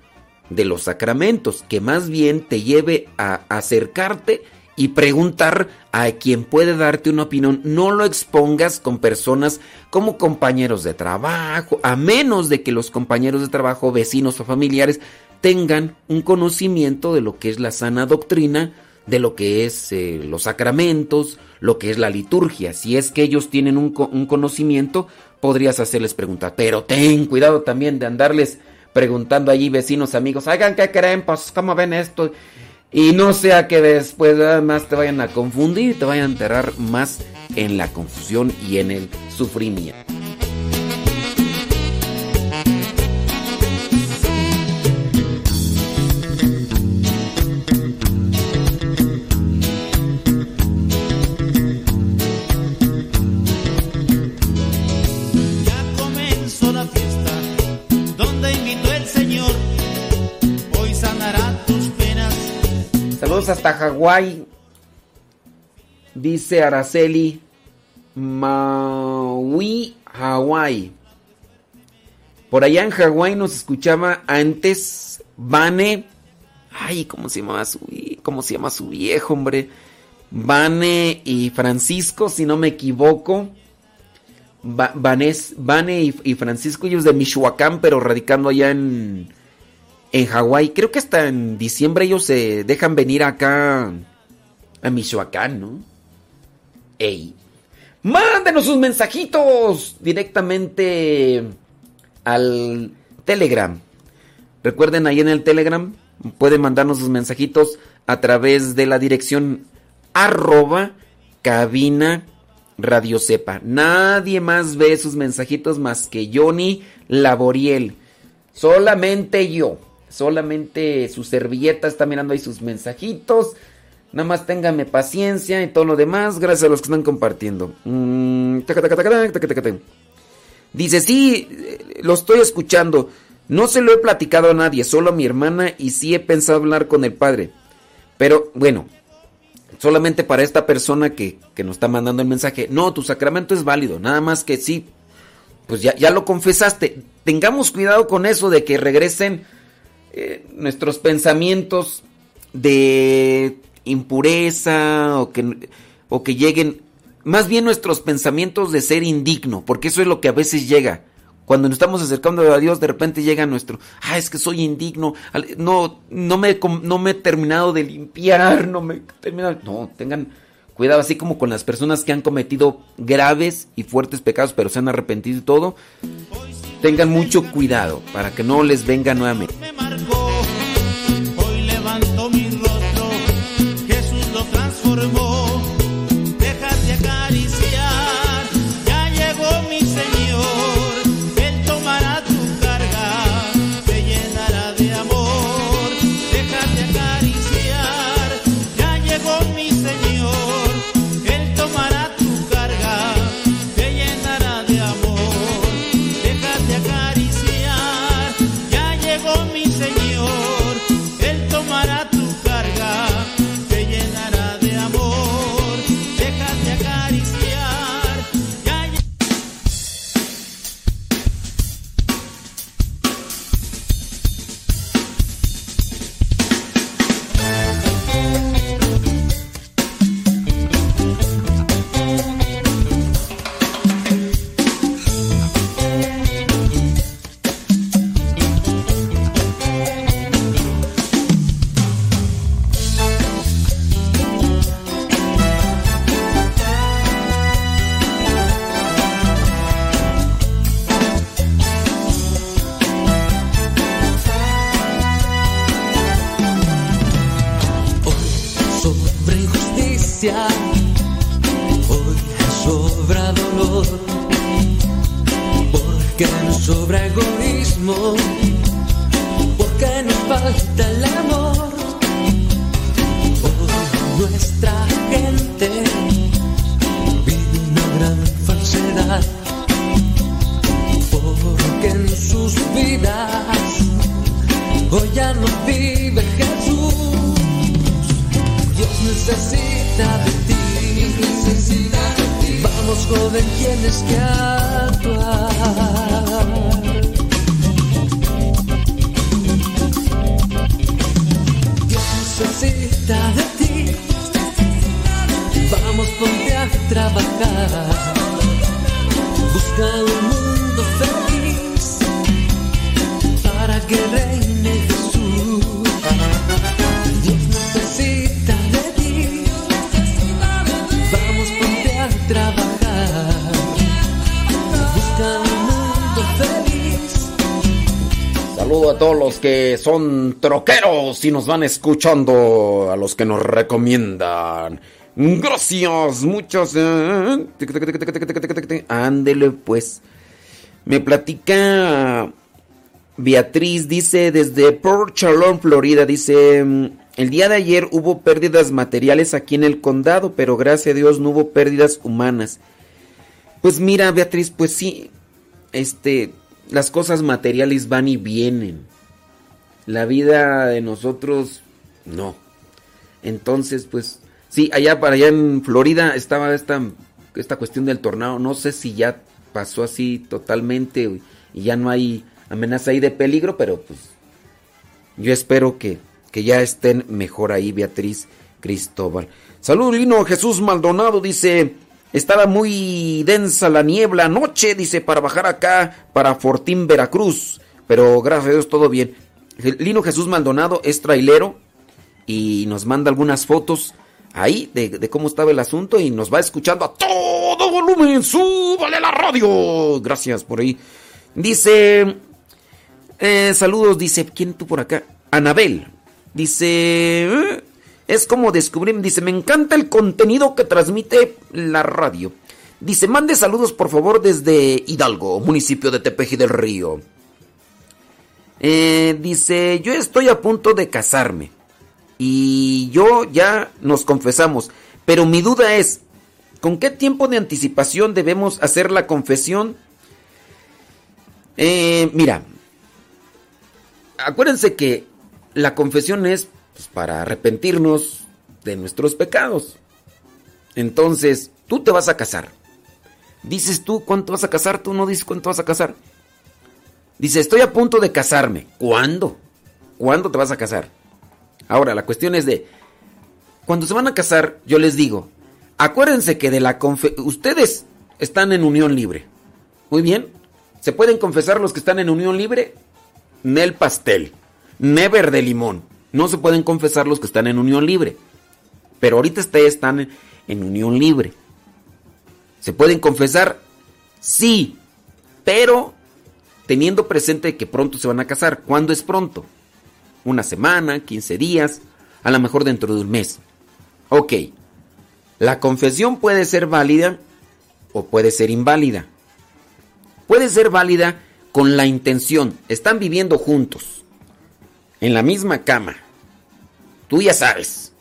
Speaker 2: de los sacramentos, que más bien te lleve a acercarte y preguntar a quien puede darte una opinión. No lo expongas con personas como compañeros de trabajo, a menos de que los compañeros de trabajo, vecinos o familiares tengan un conocimiento de lo que es la sana doctrina de lo que es eh, los sacramentos, lo que es la liturgia. Si es que ellos tienen un, conocimiento, podrías hacerles preguntas. Pero ten cuidado también de andarles preguntando allí vecinos, amigos, hagan qué creen, pues cómo ven esto. Y no sea que después además te vayan a confundir te vayan a enterrar más en la confusión y en el sufrimiento. Hasta Hawái. Dice Araceli. Maui, Hawái. Por allá en Hawái nos escuchaba antes Vane. Ay, ¿cómo se llama su, cómo se llama su viejo, hombre? Vane y Francisco, si no me equivoco. Vane y, y Francisco, ellos de Michoacán, pero radicando allá en, en Hawái. Creo que hasta en diciembre ellos se dejan venir acá a Michoacán, ¿no? ¡Ey! Mándenos sus mensajitos directamente al Telegram. Recuerden ahí en el Telegram pueden mandarnos sus mensajitos a través de la dirección arroba cabina radio sepa. Nadie más ve sus mensajitos más que Johnny Laboriel. Solamente yo. Solamente su servilleta está mirando ahí sus mensajitos. Nada más ténganme paciencia y todo lo demás. Gracias a los que están compartiendo. Mm. Dice, sí, eh, lo estoy escuchando. No se lo he platicado a nadie, solo a mi hermana y sí he pensado hablar con el padre. Pero bueno, solamente para esta persona que, que nos está mandando el mensaje. No, tu sacramento es válido, nada más que sí. Pues ya, ya lo confesaste. Tengamos cuidado con eso de que regresen eh, nuestros pensamientos de impureza o que, o que lleguen, más bien nuestros pensamientos de ser indigno, porque eso es lo que a veces llega. Cuando nos estamos acercando a Dios, de repente llega nuestro, ah, es que soy indigno, no, no, me, no me he terminado de limpiar, no me he terminado. No, tengan cuidado, así como con las personas que han cometido graves y fuertes pecados, pero se han arrepentido y todo. Tengan mucho cuidado para que no les venga nuevamente.
Speaker 11: Hoy levanto mi rostro, Jesús lo transformó.
Speaker 2: son troqueros y nos van escuchando a los que nos recomiendan. Gracias, muchos. Eh, Ándele pues. Me platica Beatriz, dice desde Port Charlotte, Florida, dice, mm, el día de ayer hubo pérdidas materiales aquí en el condado, pero gracias a Dios no hubo pérdidas humanas. Pues mira, Beatriz, pues sí, este, las cosas materiales van y vienen. La vida de nosotros, no. Entonces, pues, sí, allá para allá en Florida estaba esta, esta cuestión del tornado. No sé si ya pasó así totalmente y ya no hay amenaza ahí de peligro, pero pues yo espero que, que ya estén mejor ahí, Beatriz Cristóbal. Salud, Lino Jesús Maldonado dice, estaba muy densa la niebla anoche, dice, para bajar acá, para Fortín, Veracruz. Pero gracias a Dios todo bien. Lino Jesús Maldonado es trailero y nos manda algunas fotos ahí de, cómo estaba el asunto y nos va escuchando a todo volumen. ¡Súbale la radio! Gracias por ahí. Dice, eh, saludos, dice, ¿quién tú por acá? Anabel. Dice, eh, es como descubrir, dice, me encanta el contenido que transmite la radio. Dice, mande saludos por favor desde Hidalgo, municipio de Tepeji del Río. Eh, dice, yo estoy a punto de casarme. Y yo ya nos confesamos. Pero mi duda es, ¿con qué tiempo de anticipación debemos hacer la confesión? Eh, mira, acuérdense que la confesión es pues, para arrepentirnos de nuestros pecados. Entonces, tú te vas a casar. Dices tú cuánto vas a casar, tú no dices cuánto vas a casar. Dice, estoy a punto de casarme. ¿Cuándo? ¿Cuándo te vas a casar? Ahora, la cuestión es de, cuando se van a casar, yo les digo, acuérdense que de la ustedes están en unión libre. Muy bien. ¿Se pueden confesar los que están en unión libre? Nel pastel. Never de limón. No se pueden confesar los que están en unión libre. Pero ahorita ustedes están en unión libre. ¿Se pueden confesar? Sí. Pero teniendo presente que pronto se van a casar. ¿Cuándo es pronto? Una semana, 15 días, a lo mejor dentro de un mes. Ok. La confesión puede ser válida o puede ser inválida. Puede ser válida con la intención. Están viviendo juntos en la misma cama. Tú ya sabes.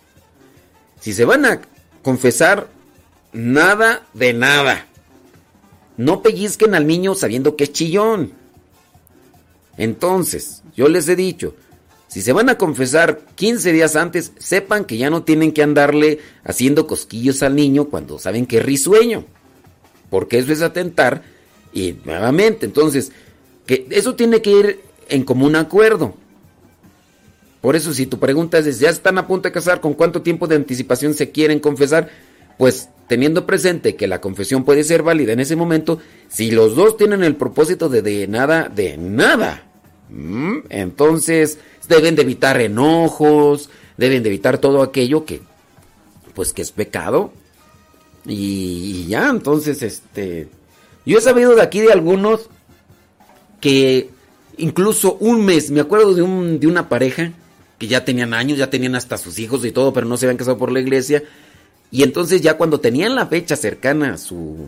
Speaker 2: Si se van a confesar, nada de nada. No pellizquen al niño sabiendo que es chillón. Entonces, yo les he dicho, si se van a confesar 15 días antes, sepan que ya no tienen que andarle haciendo cosquillos al niño cuando saben que es risueño. Porque eso es atentar y nuevamente, entonces, que eso tiene que ir en común acuerdo. Por eso si tu pregunta es, ¿ya están a punto de casar? ¿Con cuánto tiempo de anticipación se quieren confesar? Pues teniendo presente que la confesión puede ser válida en ese momento, si los dos tienen el propósito de, de nada, de nada, entonces deben de evitar enojos, deben de evitar todo aquello que, pues que es pecado. Y, y ya, entonces, este, yo he sabido de aquí de algunos que incluso un mes, me acuerdo de, un, de una pareja que ya tenían años, ya tenían hasta sus hijos y todo, pero no se habían casado por la iglesia. Y entonces ya cuando tenían la fecha cercana a su,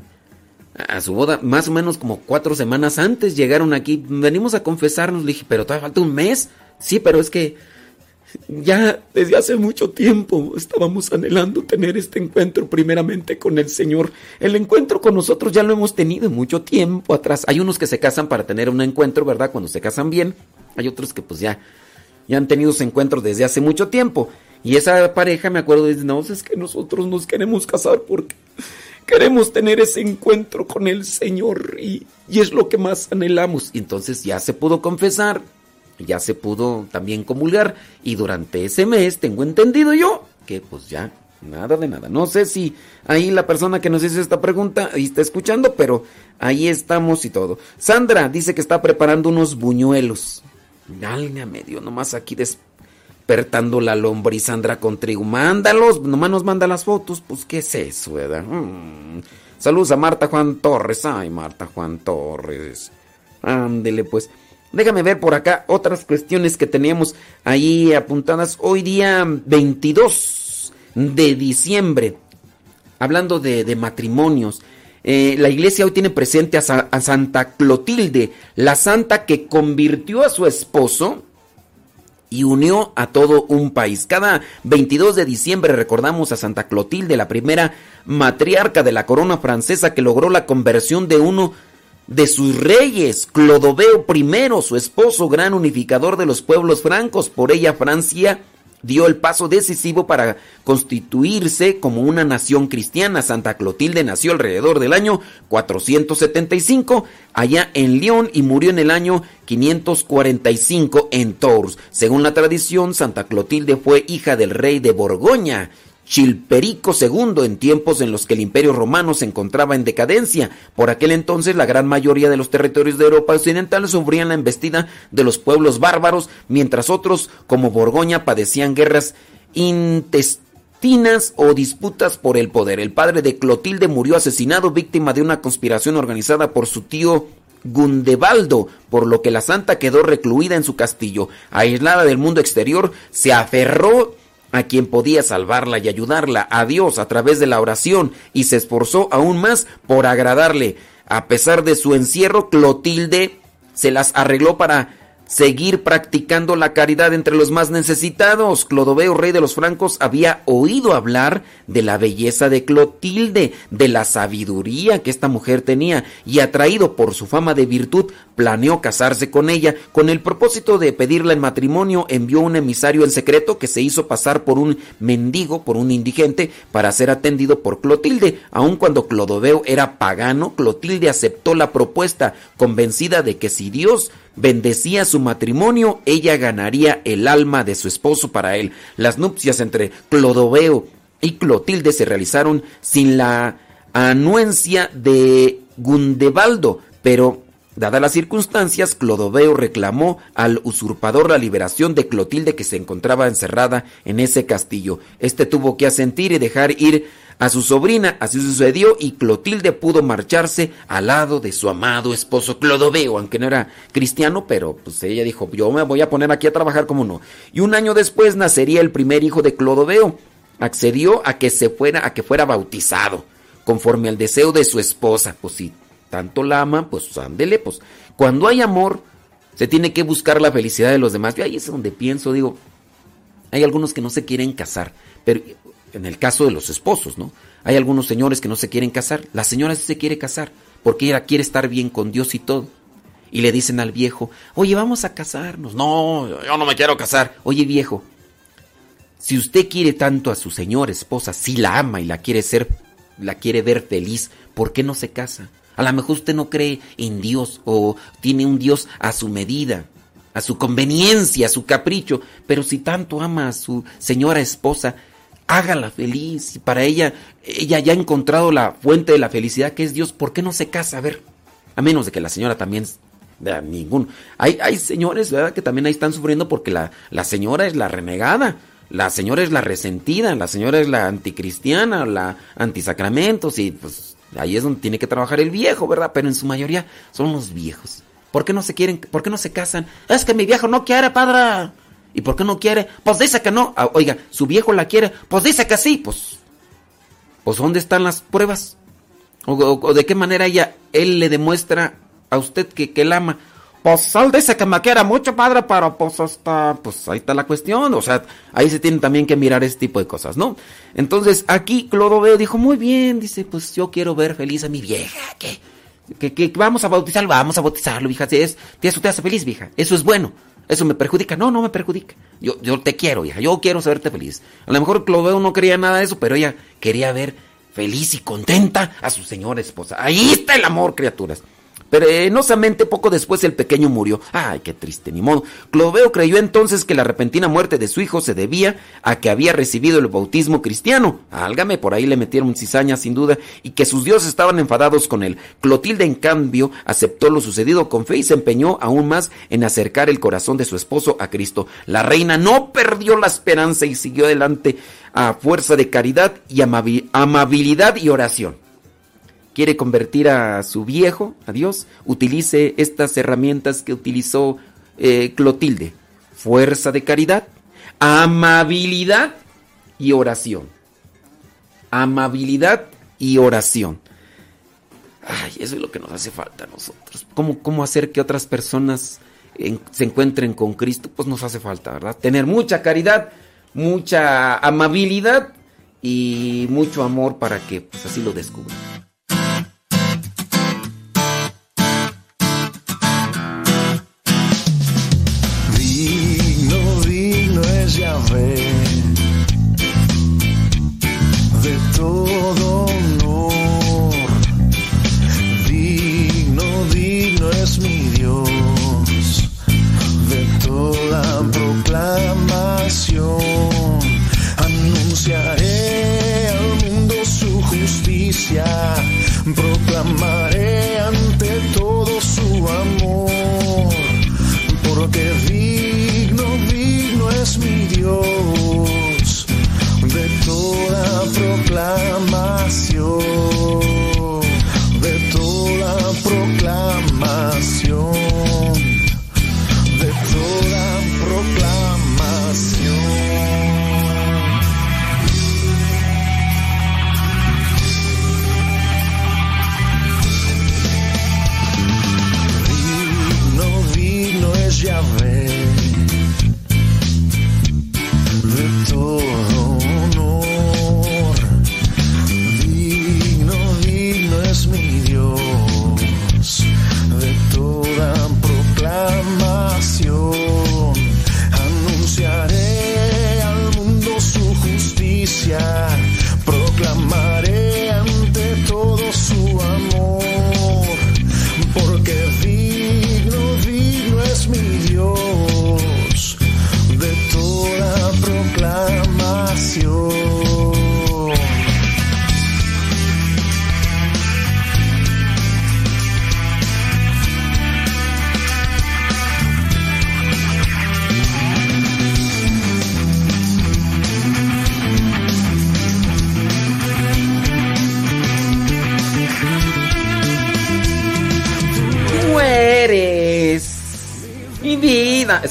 Speaker 2: a su boda, más o menos como cuatro semanas antes llegaron aquí, venimos a confesarnos, le dije, pero todavía falta un mes. Sí, pero es que ya desde hace mucho tiempo estábamos anhelando tener este encuentro primeramente con el Señor. El encuentro con nosotros ya lo hemos tenido mucho tiempo atrás. Hay unos que se casan para tener un encuentro, ¿verdad? Cuando se casan bien. Hay otros que pues ya, ya han tenido ese encuentro desde hace mucho tiempo. Y esa pareja me acuerdo dice, no, es que nosotros nos queremos casar porque queremos tener ese encuentro con el Señor y, y es lo que más anhelamos. Y entonces ya se pudo confesar ya se pudo también comulgar y durante ese mes tengo entendido yo que pues ya nada de nada. No sé si ahí la persona que nos hizo esta pregunta está escuchando, pero ahí estamos y todo. Sandra dice que está preparando unos buñuelos. Dale a medio, nomás aquí despertando la lombriz con trigo. Mándalos, nomás nos manda las fotos, pues qué es eso, ¿verdad? Mm. Saludos a Marta Juan Torres. Ay, Marta Juan Torres. Ándele pues. Déjame ver por acá otras cuestiones que teníamos ahí apuntadas. Hoy día 22 de diciembre, hablando de, matrimonios. Eh, la iglesia hoy tiene presente a, a, Santa Clotilde, la santa que convirtió a su esposo y unió a todo un país. Cada 22 de diciembre recordamos a Santa Clotilde, la primera matriarca de la corona francesa que logró la conversión de uno de sus reyes, Clodoveo I, su esposo, gran unificador de los pueblos francos. Por ella Francia dio el paso decisivo para constituirse como una nación cristiana. Santa Clotilde nació alrededor del año 475 allá en Lyon y murió en el año 545 en Tours. Según la tradición, Santa Clotilde fue hija del rey de Borgoña Chilperico II en tiempos en los que el imperio romano se encontraba en decadencia. Por aquel entonces la gran mayoría de los territorios de Europa occidental sufrían la embestida de los pueblos bárbaros, mientras otros, como Borgoña, padecían guerras intestinas o disputas por el poder. El padre de Clotilde murió asesinado víctima de una conspiración organizada por su tío Gundebaldo, por lo que la santa quedó recluida en su castillo, aislada del mundo exterior, se aferró a quien podía salvarla y ayudarla, a Dios a través de la oración, y se esforzó aún más por agradarle. A pesar de su encierro, Clotilde se las arregló para seguir practicando la caridad entre los más necesitados. Clodoveo, rey de los francos, había oído hablar de la belleza de Clotilde, de la sabiduría que esta mujer tenía, y atraído por su fama de virtud, planeó casarse con ella. Con el propósito de pedirla en matrimonio, envió un emisario en secreto que se hizo pasar por un mendigo, por un indigente, para ser atendido por Clotilde. Aun cuando Clodoveo era pagano, Clotilde aceptó la propuesta, convencida de que si Dios bendecía su matrimonio, ella ganaría el alma de su esposo para él. Las nupcias entre Clodoveo y Clotilde se realizaron sin la anuencia de Gundebaldo, pero Dadas las circunstancias, Clodoveo reclamó al usurpador la liberación de Clotilde que se encontraba encerrada en ese castillo. Este tuvo que asentir y dejar ir a su sobrina, así sucedió, y Clotilde pudo marcharse al lado de su amado esposo Clodoveo, aunque no era cristiano, pero pues ella dijo, yo me voy a poner aquí a trabajar como no. Y un año después nacería el primer hijo de Clodoveo. Accedió a que se fuera, a que fuera bautizado, conforme al deseo de su esposa. Pues si tanto la ama, pues ándele, pues. Cuando hay amor, se tiene que buscar la felicidad de los demás. Yo ahí es donde pienso, digo, hay algunos que no se quieren casar, pero en el caso de los esposos, ¿no? Hay algunos señores que no se quieren casar. La señora sí se quiere casar porque ella quiere estar bien con Dios y todo. Y le dicen al viejo, oye, vamos a casarnos. No, yo no me quiero casar. Oye, viejo, si usted quiere tanto a su señora esposa, si la ama y la quiere ser, la quiere ver feliz, ¿por qué no se casa? A lo mejor usted no cree en Dios o tiene un Dios a su medida, a su conveniencia, a su capricho, pero si tanto ama a su señora esposa, hágala feliz. Y para ella, ella ya ha encontrado la fuente de la felicidad que es Dios. ¿Por qué no se casa? A ver, a menos de que la señora también de ninguno. Hay, hay señores, ¿verdad? Que también ahí están sufriendo porque la, la señora es la renegada. La señora es la resentida, la señora es la anticristiana, la antisacramentos y pues ahí es donde tiene que trabajar el viejo, ¿verdad? Pero en su mayoría son los viejos. ¿Por qué no se quieren, por qué no se casan? Es que mi viejo no quiere, padre. ¿Y por qué no quiere? Pues dice que no. Ah, oiga, su viejo la quiere. Pues dice que sí. Pues, pues ¿dónde están las pruebas? O, de qué manera ella, él le demuestra a usted que, que él ama. Pues él dice que me quiera mucho, padre, pero pues hasta, pues ahí está la cuestión. O sea, ahí se tiene también que mirar este tipo de cosas, ¿no? Entonces, aquí Clodoveo dijo, muy bien, dice, pues yo quiero ver feliz a mi vieja. ¿Qué? Que, vamos a bautizarlo, vamos a bautizarlo, vieja. Eso, eso te hace feliz, vieja. Eso es bueno. ¿Eso me perjudica? No, no me perjudica. Yo, yo te quiero, hija. Yo quiero saberte feliz. A lo mejor Clodoveo no quería nada de eso, pero ella quería ver feliz y contenta a su señora esposa. Ahí está el amor, criaturas. Penosamente poco después el pequeño murió. Ay, qué triste, ni modo. Cloveo creyó entonces que la repentina muerte de su hijo se debía a que había recibido el bautismo cristiano. Álgame, por ahí le metieron cizaña sin duda, y que sus dioses estaban enfadados con él. Clotilde, en cambio, aceptó lo sucedido con fe y se empeñó aún más en acercar el corazón de su esposo a Cristo. La reina no perdió la esperanza y siguió adelante a fuerza de caridad y amabilidad y oración quiere convertir a su viejo, a Dios, utilice estas herramientas que utilizó eh, Clotilde. Fuerza de caridad, amabilidad y oración. Amabilidad y oración. Ay, eso es lo que nos hace falta a nosotros. ¿Cómo, cómo hacer que otras personas se encuentren con Cristo? Pues nos hace falta, ¿verdad? Tener mucha caridad, mucha amabilidad y mucho amor para que pues, así lo descubran.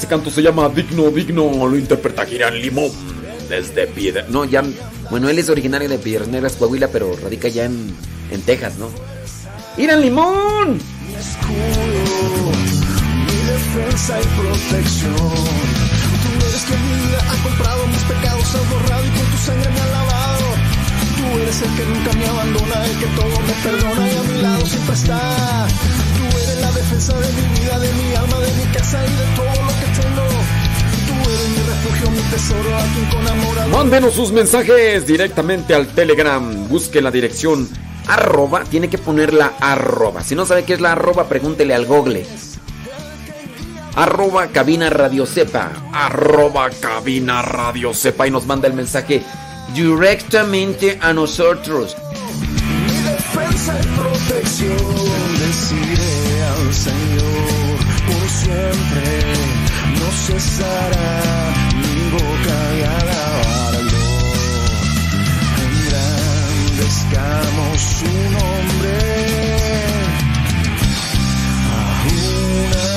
Speaker 2: Canto se llama Digno, Digno. Lo interpreta Giran Limón. Desde Piedra. No, ya. Bueno, él es originario de Piedras Coahuila, pero radica ya en, en Texas, ¿no? ¡Giran Limón!
Speaker 12: Mi escudo, mi defensa y protección. Tú eres quien mi vida ha comprado, mis pecados has borrado y con tu sangre me ha lavado. Tú eres el que nunca me abandona, el que todo me perdona y a mi lado siempre está. Tú eres la defensa de mi vida, de mi alma, de mi casa y de todo
Speaker 2: Mándenos sus mensajes directamente al Telegram. Busque la dirección arroba. Tiene que poner la arroba. Si no sabe qué es la arroba, pregúntele al google. Arroba cabina radio sepa. Arroba cabina radio sepa. Y nos manda el mensaje directamente a nosotros.
Speaker 12: Mi defensa y protección, deciré al Señor por siempre, no cesará Engrandezcamos su nombre. A una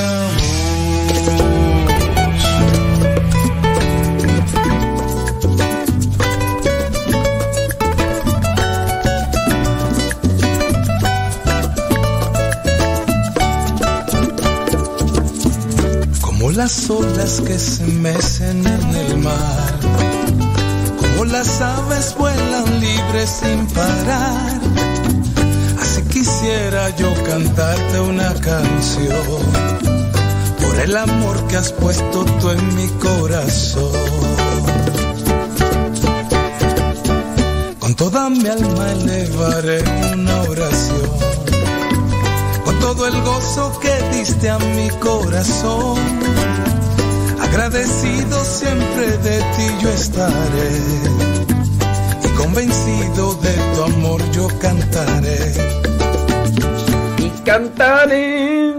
Speaker 12: Como las olas que se mecen en el mar, las aves vuelan libres sin parar. Así quisiera yo cantarte una canción por el amor que has puesto tú en mi corazón. Con toda mi alma elevaré una oración con todo el gozo que diste a mi corazón. Agradecido siempre de ti yo estaré y convencido de tu amor yo cantaré.
Speaker 2: Y cantaré.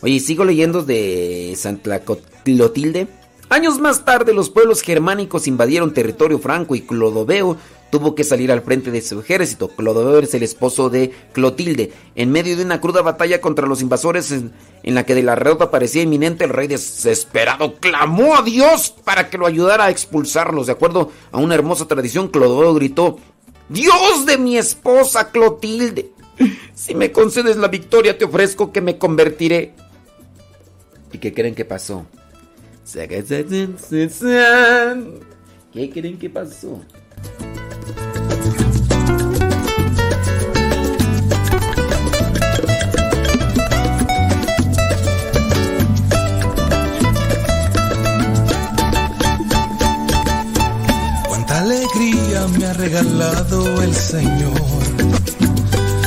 Speaker 2: Oye, sigo leyendo de Santa Clotilde. Años más tarde, los pueblos germánicos invadieron territorio franco y Clodoveo tuvo que salir al frente de su ejército. Clodoveo es el esposo de Clotilde. En medio de una cruda batalla contra los invasores en, la que de la derrota parecía inminente, el rey desesperado clamó a Dios para que lo ayudara a expulsarlos. De acuerdo a una hermosa tradición, Clodoveo gritó, Dios de mi esposa Clotilde, si me concedes la victoria te ofrezco que me convertiré. ¿Y qué creen que pasó? ¿Qué creen que pasó?
Speaker 12: Regalado el Señor.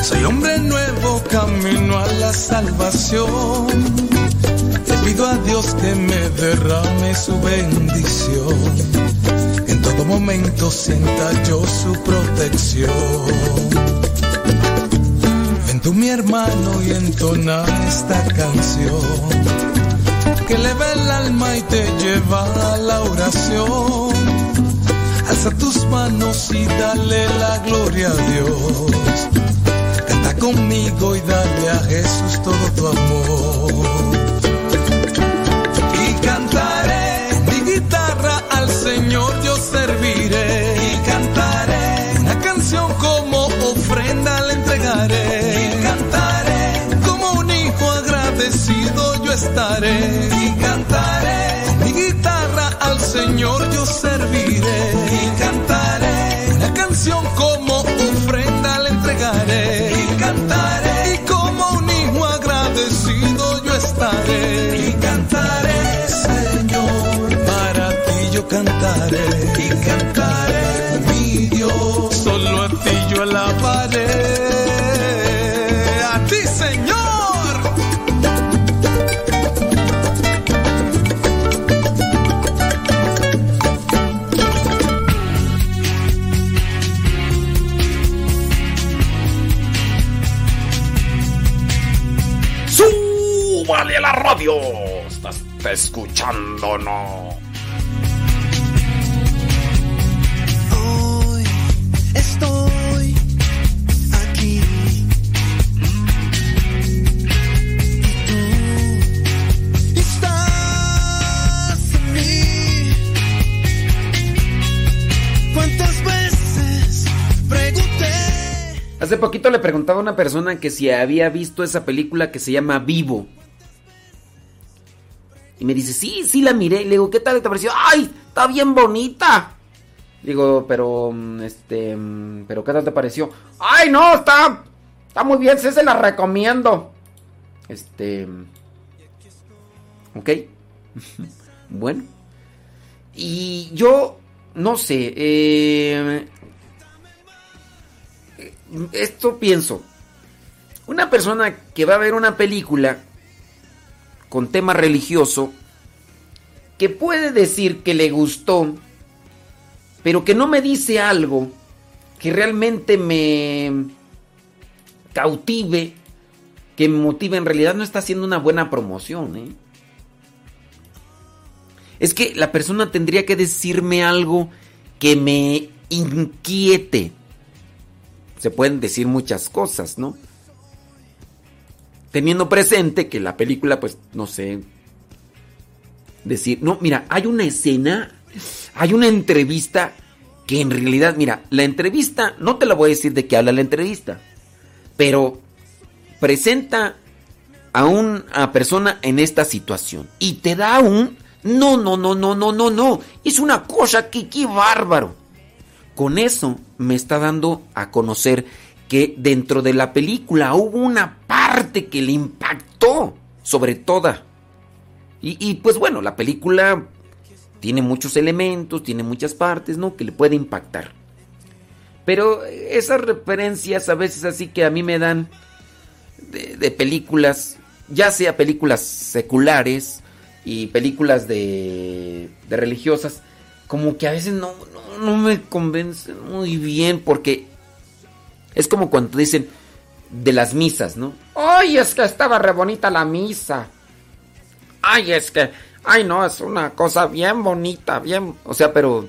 Speaker 12: Soy hombre nuevo, camino a la salvación. Le pido a Dios que me derrame su bendición. En todo momento sienta yo su protección. Ven tú mi hermano y entona esta canción. Que eleva el alma y te lleva a la oración. Alza tus manos y dale la gloria a Dios. Canta conmigo y dale a Jesús todo tu amor. Y cantaré mi guitarra al Señor yo serviré. Y cantaré una canción como ofrenda le entregaré. Agradecido yo estaré. Y cantaré mi guitarra al Señor yo serviré. Y cantaré una canción como ofrenda le entregaré. Y cantaré y como un hijo agradecido yo estaré. Y cantaré, Señor, para ti yo cantaré. Y cantaré, mi Dios, solo a ti yo alabaré.
Speaker 2: radio estás escuchándonos.
Speaker 13: Hoy estoy aquí. Y tú estás en mí. ¿Cuántas veces pregunté?
Speaker 2: Hace poquito le preguntaba a una persona que si había visto esa película que se llama Vivo y me dice, sí, sí la miré. Y le digo, ¿qué tal te pareció? ¡Ay! Está bien bonita. Digo, pero, mm, este, mm, pero ¿qué tal te pareció? ¡Ay, no! Está, está muy bien, se la recomiendo. Este, ok. bueno. Y yo, no sé, eh, esto pienso. Una persona que va a ver una película con tema religioso, que puede decir que le gustó, pero que no me dice algo que realmente me cautive, que me motive, en realidad no está haciendo una buena promoción. ¿eh? Es que la persona tendría que decirme algo que me inquiete. Se pueden decir muchas cosas, ¿no? Teniendo presente que la película, pues, no sé. Decir, no, mira, hay una escena, hay una entrevista que en realidad, mira, la entrevista, no te la voy a decir de qué habla la entrevista, pero presenta a una persona en esta situación y te da un no, no, no, no, no, no, no. Es una cosa que qué bárbaro. Con eso me está dando a conocer que dentro de la película hubo una parte que le impactó sobre toda. Y, pues bueno, la película tiene muchos elementos, tiene muchas partes, ¿no? Que le puede impactar. Pero esas referencias a veces así que a mí me dan de, de películas, ya sea películas seculares y películas de, de religiosas, como que a veces no, no, no me convencen muy bien porque es como cuando dicen de las misas, ¿no? Ay, es que estaba re bonita la misa. Ay, es que, ay, no, es una cosa bien bonita, bien, o sea, pero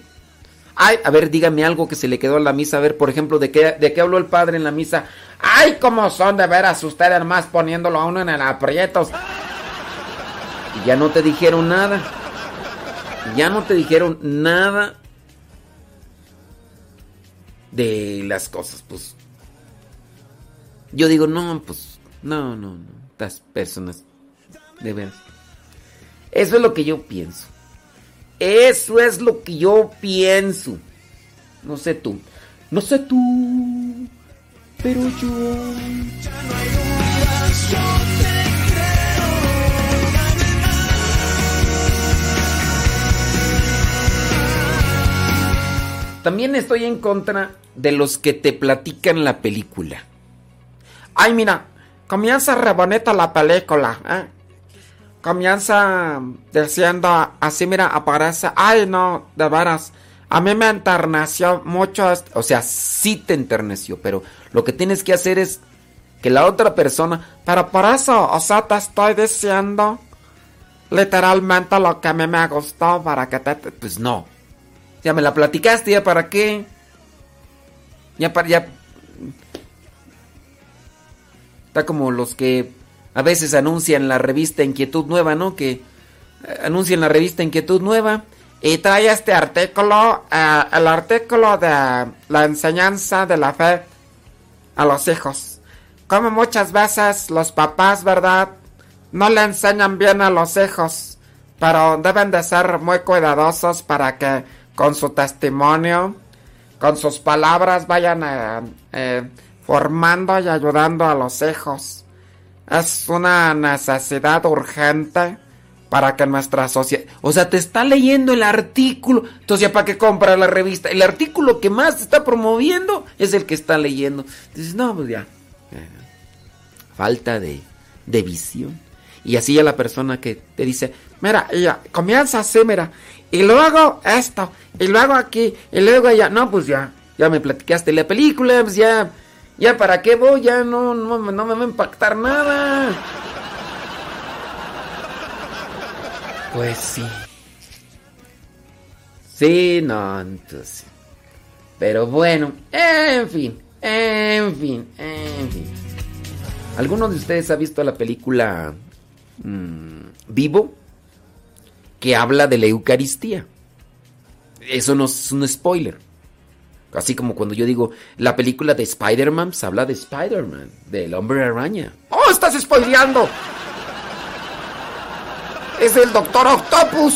Speaker 2: Ay, a ver, dígame algo que se le quedó a la misa. A ver, por ejemplo, ¿de qué, de qué habló el padre en la misa? Ay, cómo son de veras ustedes más poniéndolo a uno en el aprietos. Y ya no te dijeron nada. Ya no te dijeron nada de las cosas, pues. Yo digo, no, pues, no, no, no. Estas personas, de veras. Eso es lo que yo pienso. Eso es lo que yo pienso. No sé tú. No sé tú. Pero yo. También estoy en contra de los que te platican la película. Ay, mira, comienza re bonita la película, ¿eh? comienza diciendo así, mira, aparece, ay no, de veras, a mí me enterneció mucho, o sea, sí te enterneció, pero lo que tienes que hacer es que la otra persona, pero por eso, o sea, te estoy diciendo literalmente lo que a mí me gustó para que te, pues no, ya me la platicaste, ya para qué, ya para, ya, está como los que a veces anuncian la revista Inquietud Nueva, ¿no? Que eh, anuncian la revista Inquietud Nueva y trae este artículo, eh, el artículo de la enseñanza de la fe a los hijos. Como muchas veces los papás, ¿verdad? No le enseñan bien a los hijos, pero deben de ser muy cuidadosos para que con su testimonio, con sus palabras vayan eh, formando y ayudando a los hijos. Es una necesidad urgente para que nuestra sociedad... O sea, te está leyendo el artículo. Entonces, ¿ya para qué compra la revista? El artículo que más está promoviendo es el que está leyendo. Dices, no, pues ya. Falta de, de visión. Y así ya la persona que te dice, mira, ella comienza así, mira. Y luego esto. Y luego aquí. Y luego allá. No, pues ya. Ya me platicaste la película. Pues ya ya para qué voy, ya no, no, no me va a impactar nada. Pues sí. Sí, no, entonces. Pero bueno, en fin, en fin, en fin. ¿Alguno de ustedes ha visto la película mmm, Vivo? Que habla de la Eucaristía. Eso no es un spoiler. Así como cuando yo digo, la película de Spider-Man se habla de Spider-Man, del hombre araña. ¡Oh, estás spoileando! Es el Doctor Octopus.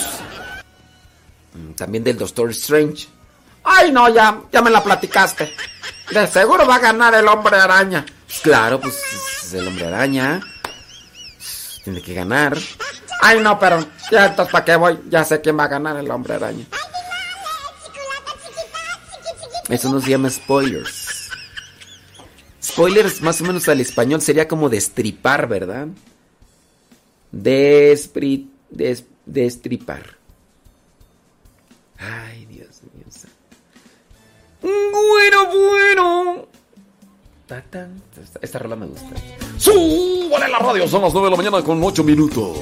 Speaker 2: Mm, También del Doctor Strange. Ay, no, ya, ya me la platicaste. De seguro va a ganar el hombre araña. Claro, pues es el hombre araña. Tiene que ganar. Ay, no, pero ya entonces para qué voy. Ya sé quién va a ganar el hombre araña. Eso no se llama spoilers. Spoilers, más o menos al español, sería como destripar, ¿verdad? Despri, des- destripar. Ay, Dios mío. Bueno, bueno. Esta, rola me gusta.
Speaker 14: ¡Súbale la radio! Son las 9 de la mañana con 8 minutos.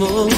Speaker 5: more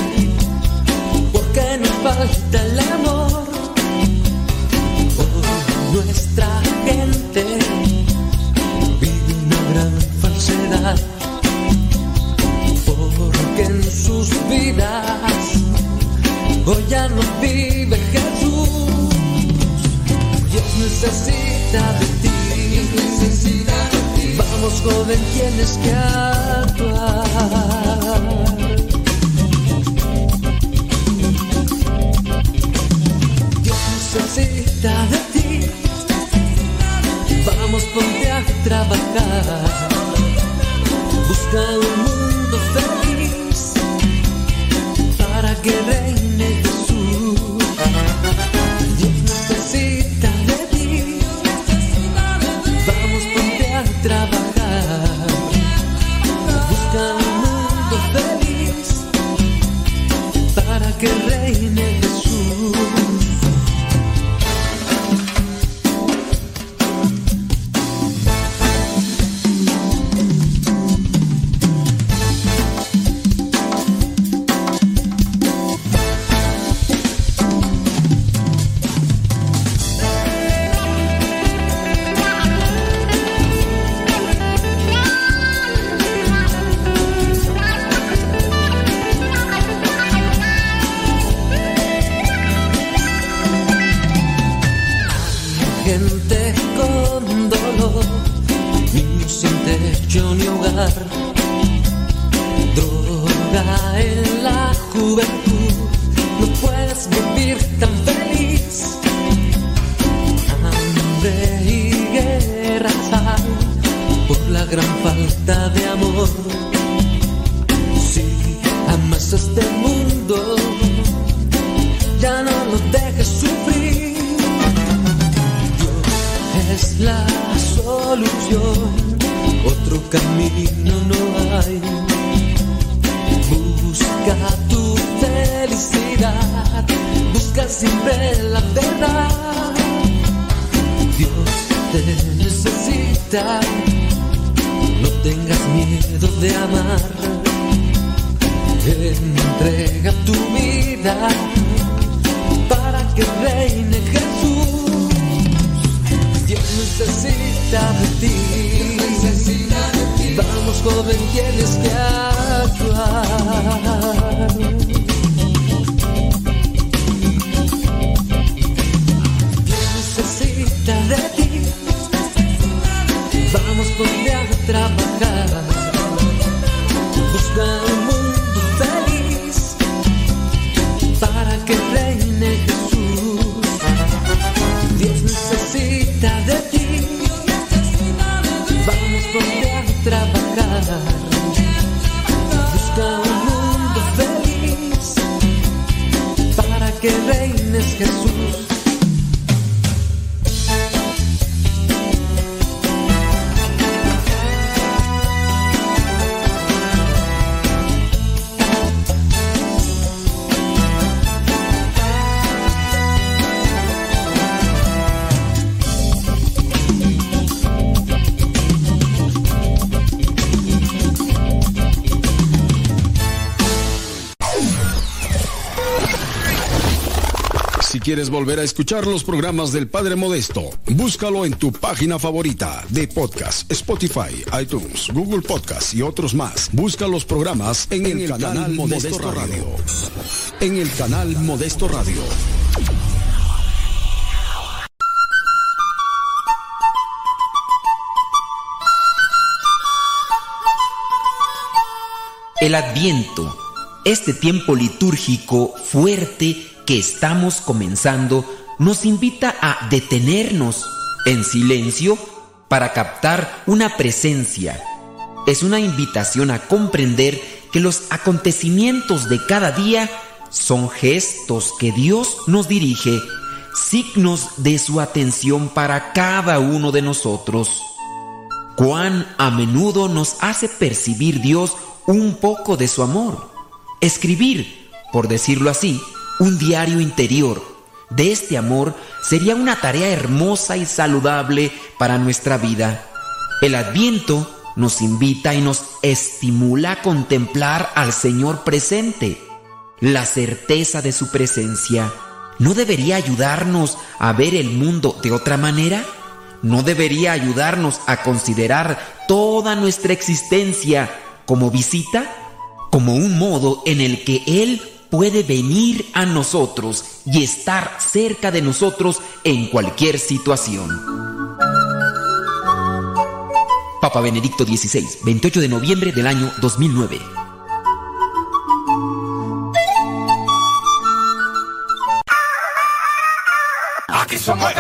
Speaker 5: droga en la juventud, no puedes vivir tan feliz. Hambre y guerras hay por la gran falta de amor. Si amas este mundo, ya no lo dejes sufrir es la solución. Otro camino no hay. Busca tu felicidad. Busca siempre la verdad. Dios te necesita. No tengas miedo de amar. Entrega tu vida para que reine Jesús. Dios necesita de ti. necesita de ti. Vamos, joven, tienes que actuar. Necesita de ti. Vamos, ponte a trabajar. Busca reines Jesús.
Speaker 15: Quieres volver a escuchar los programas del Padre Modesto, búscalo en tu página favorita de podcast, Spotify, iTunes, Google Podcast y otros más. Busca los programas en, el, canal, Modesto, Radio. En el canal Modesto Radio.
Speaker 7: El Adviento, este tiempo litúrgico fuerte que estamos comenzando, nos invita a detenernos en silencio para captar una presencia. Es una invitación a comprender que los acontecimientos de cada día son gestos que Dios nos dirige, signos de su atención para cada uno de nosotros. Cuán a menudo nos hace percibir Dios un poco de su amor. Escribir, por decirlo así, un diario interior de este amor sería una tarea hermosa y saludable para nuestra vida. El adviento nos invita y nos estimula a contemplar al Señor presente. La certeza de su presencia no debería ayudarnos a ver el mundo de otra manera. ¿No debería ayudarnos a considerar toda nuestra existencia como visita, como un modo en el que Él puede venir a nosotros y estar cerca de nosotros en cualquier situación. Papa Benedicto XVI, 28 de noviembre del año 2009.
Speaker 16: Aquí somos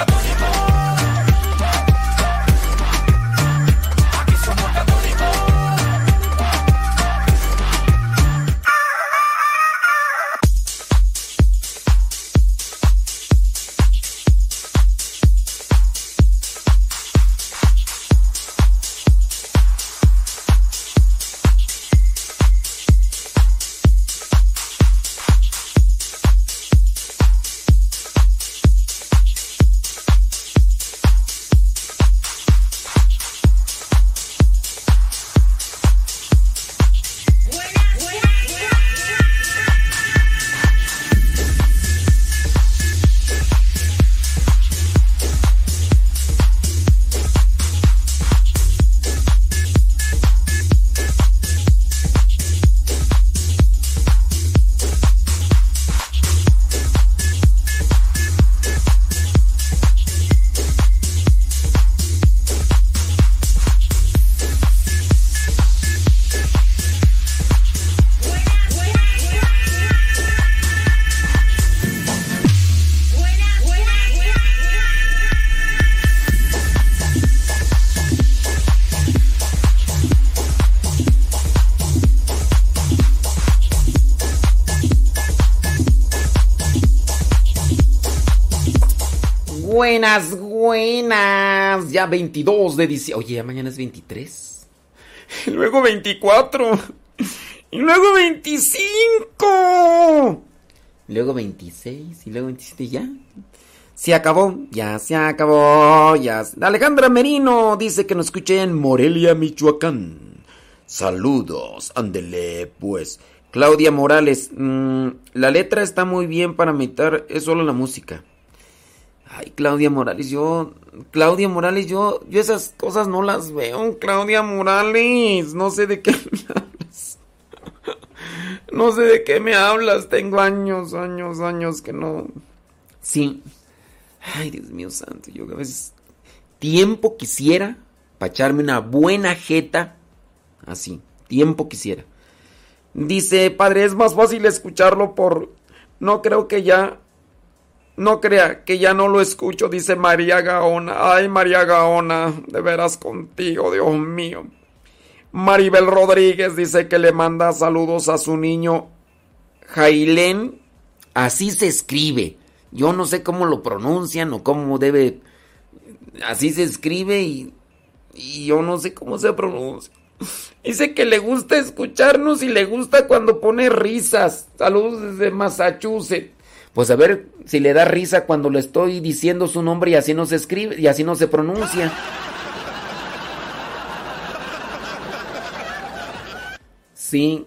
Speaker 2: Ya 22 de diciembre. Oye, ya mañana es 23. Y luego 24. Y luego 25. Y luego 26. Y luego 27. Ya. Se acabó. Ya se acabó. Ya. Alejandra Merino dice que nos escuche en Morelia, Michoacán. Saludos. Ándele, pues. Claudia Morales. mmm, la letra está muy bien para imitar. Es solo la música. Ay, Claudia Morales, yo, Claudia Morales, yo, yo esas cosas no las veo, Claudia Morales, no sé de qué me hablas. No sé de qué me hablas, tengo años, años, años que no. Sí. Ay, Dios mío santo, yo a veces tiempo quisiera para echarme una buena jeta así, tiempo quisiera. Dice, padre, es más fácil escucharlo por... No creo que ya no crea que ya no lo escucho, dice María Gaona. Ay, María Gaona, de veras contigo, Dios mío. Maribel Rodríguez dice que le manda saludos a su niño Jailén. Así se escribe. Yo no sé cómo lo pronuncian o cómo debe. Así se escribe y, y yo no sé cómo se pronuncia. Dice que le gusta escucharnos y le gusta cuando pone risas. Saludos desde Massachusetts. Pues a ver si le da risa cuando le estoy diciendo su nombre y así no se escribe y así no se pronuncia. Sí.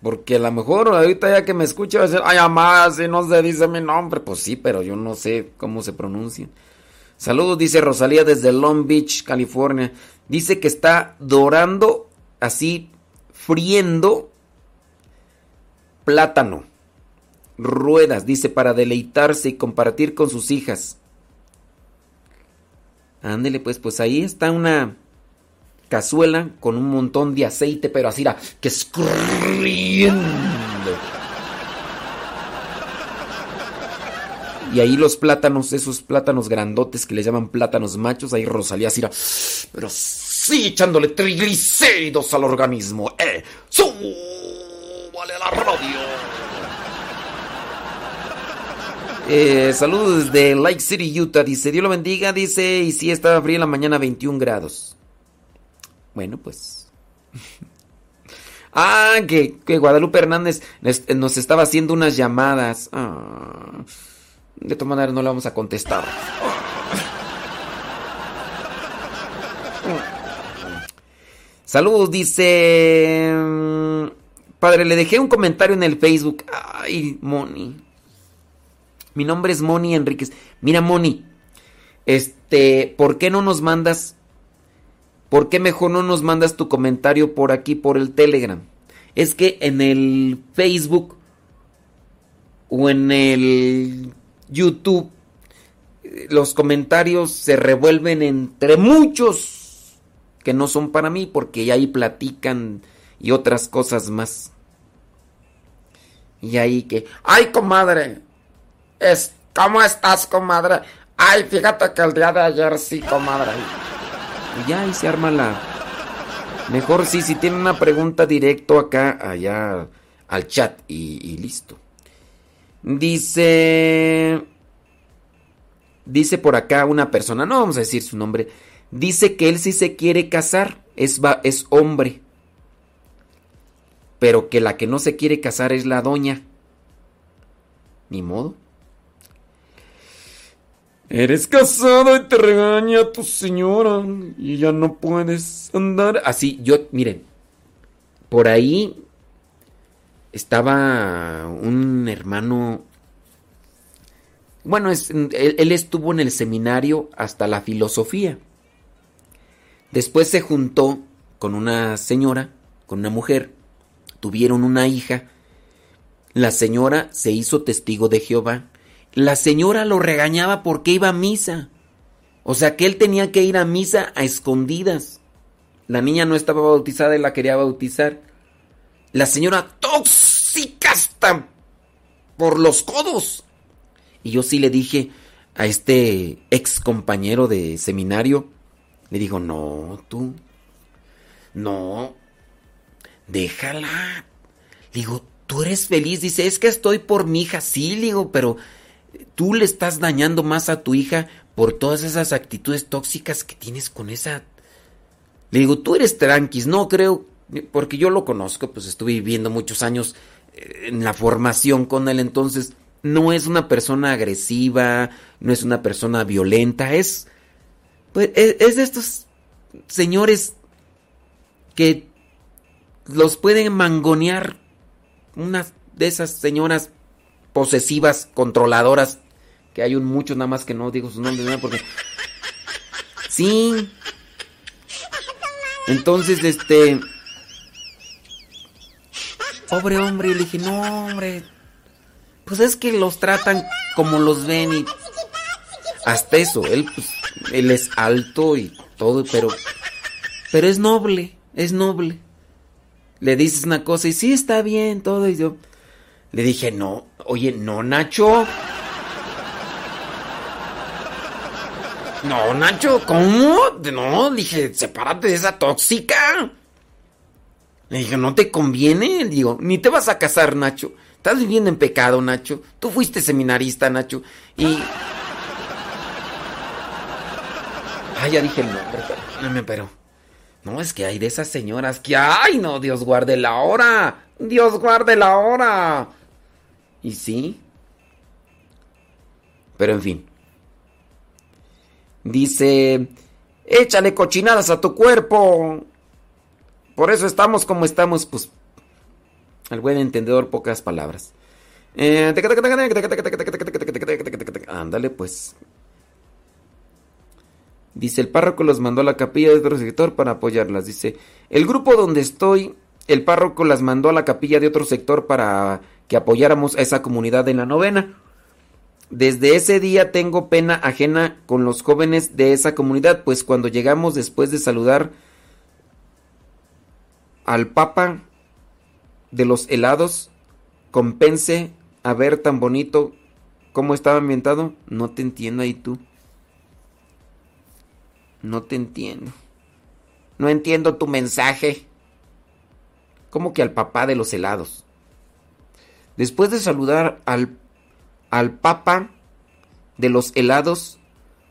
Speaker 2: Porque a lo mejor ahorita ya que me escucha va a decir, ay, mamá, si no se dice mi nombre. Pues sí, pero yo no sé cómo se pronuncia. Saludos, dice Rosalía desde Long Beach, California. Dice que está dorando, así, friendo plátano. Ruedas, dice, para deleitarse y compartir con sus hijas. Ándele, pues, pues ahí está una cazuela con un montón de aceite, pero así, que escurriendo. Y ahí los plátanos, esos plátanos grandotes que le llaman plátanos machos, ahí Rosalía así, pero sí echándole triglicéridos al organismo. ¡Eh! ¡Súbale la radio! Eh, saludos desde Lake City, Utah. Dice, Dios lo bendiga. Dice, y si estaba frío en la mañana, 21 grados. Bueno, pues. ah, que, Guadalupe Hernández nos estaba haciendo unas llamadas. Ah, de todas maneras, no le vamos a contestar. Saludos, dice. Mm, padre, le dejé un comentario en el Facebook. Ay, Moni. Mi nombre es Moni Enríquez. Mira, Moni. Este, ¿por qué no nos mandas ¿por qué mejor no nos mandas tu comentario por aquí, por el Telegram? Es que en el Facebook o en el YouTube los comentarios se revuelven entre muchos que no son para mí porque ahí platican y otras cosas más. Y ahí que, ay comadre, es, ¿cómo estás comadre? Ay, fíjate que el día de ayer sí, comadre. Y ya ahí se arma la... Mejor sí, si tiene una pregunta directo acá, allá al chat y, listo. Dice... Dice por acá una persona, no vamos a decir su nombre, dice que él sí se quiere casar, es, es hombre, pero que la que no se quiere casar es la doña. Ni modo. Eres casado y te regaña tu señora y ya no puedes andar. Así, yo, miren, por ahí estaba un hermano. Bueno, él, estuvo en el seminario hasta la filosofía. Después se juntó con una señora, con una mujer. Tuvieron una hija. La señora se hizo testigo de Jehová la señora lo regañaba porque iba a misa. O sea que él tenía que ir a misa a escondidas. La niña no estaba bautizada y la quería bautizar. La señora tóxica por los codos. Y yo sí le dije a este ex compañero de seminario, le digo, no, tú, no, déjala. digo, tú eres feliz. Dice, es que estoy por mi hija. Sí, le digo, pero tú le estás dañando más a tu hija por todas esas actitudes tóxicas que tienes con esa... Le digo, tú eres tranquis, no creo, porque yo lo conozco, pues estuve viviendo muchos años eh, en la formación con él, entonces no es una persona agresiva, no es una persona violenta, es... Pues, e, es de estos señores que los pueden mangonear una de esas señoras posesivas, controladoras, que hay un mucho nada más que no digo sus nombres, porque... Sí. Entonces, este... Pobre hombre, le dije, no, hombre. Pues es que los tratan como los ven y... Hasta eso, él, pues, él es alto y todo, pero... Pero es noble, es noble. Le dices una cosa y sí está bien, todo, y yo... Le dije, no, oye, no, Nacho. No, Nacho, ¿cómo? No, dije, sepárate de esa tóxica. Le dije, no te conviene. Digo, ni te vas a casar, Nacho. Estás viviendo en pecado, Nacho. Tú fuiste seminarista, Nacho. Y. Ay, ya dije el nombre, pero. No, es que hay de esas señoras que. ¡Ay, no! Dios guarde la hora. Dios guarde la hora. Y sí. Pero en fin. Dice, échale cochinadas a tu cuerpo. Por eso estamos como estamos, pues. Al buen entendedor, pocas palabras. Eh, Ándale, pues. Dice, el párroco los mandó a la capilla de otro sector para apoyarlas. Dice, el grupo donde estoy, el párroco las mandó a la capilla de otro sector para que apoyáramos a esa comunidad en la novena. Desde ese día tengo pena ajena con los jóvenes de esa comunidad, pues cuando llegamos después de saludar al Papa de los helados, compense a ver tan bonito cómo estaba ambientado. No te entiendo ahí tú. No te entiendo. No entiendo tu mensaje. ¿Cómo que al papá de los helados? Después de saludar al, al papa de los helados,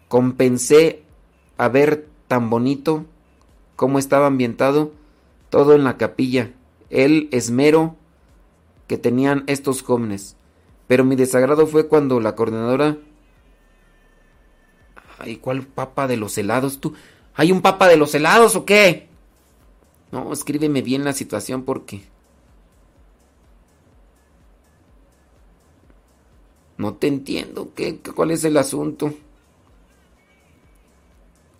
Speaker 2: compensé a ver tan bonito cómo estaba ambientado todo en la capilla, el esmero que tenían estos jóvenes. Pero mi desagrado fue cuando la coordinadora Ay, ¿cuál papa de los helados tú? ¿Hay un papa de los helados o qué? No, escríbeme bien la situación porque... No te entiendo. ¿Qué, ¿Cuál es el asunto?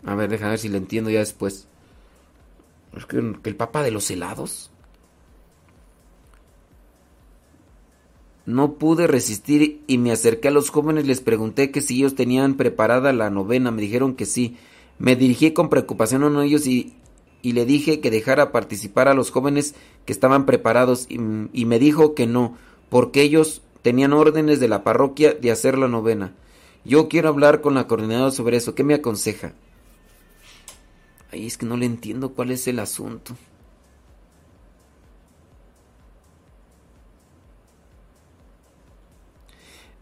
Speaker 2: A ver, déjame ver si lo entiendo ya después. ¿Es que el papa de los helados? No pude resistir y me acerqué a los jóvenes, les pregunté que si ellos tenían preparada la novena, me dijeron que sí. Me dirigí con preocupación a uno de ellos y, y le dije que dejara participar a los jóvenes que estaban preparados y, y me dijo que no, porque ellos tenían órdenes de la parroquia de hacer la novena. Yo quiero hablar con la coordinadora sobre eso. ¿Qué me aconseja? Ay, es que no le entiendo cuál es el asunto.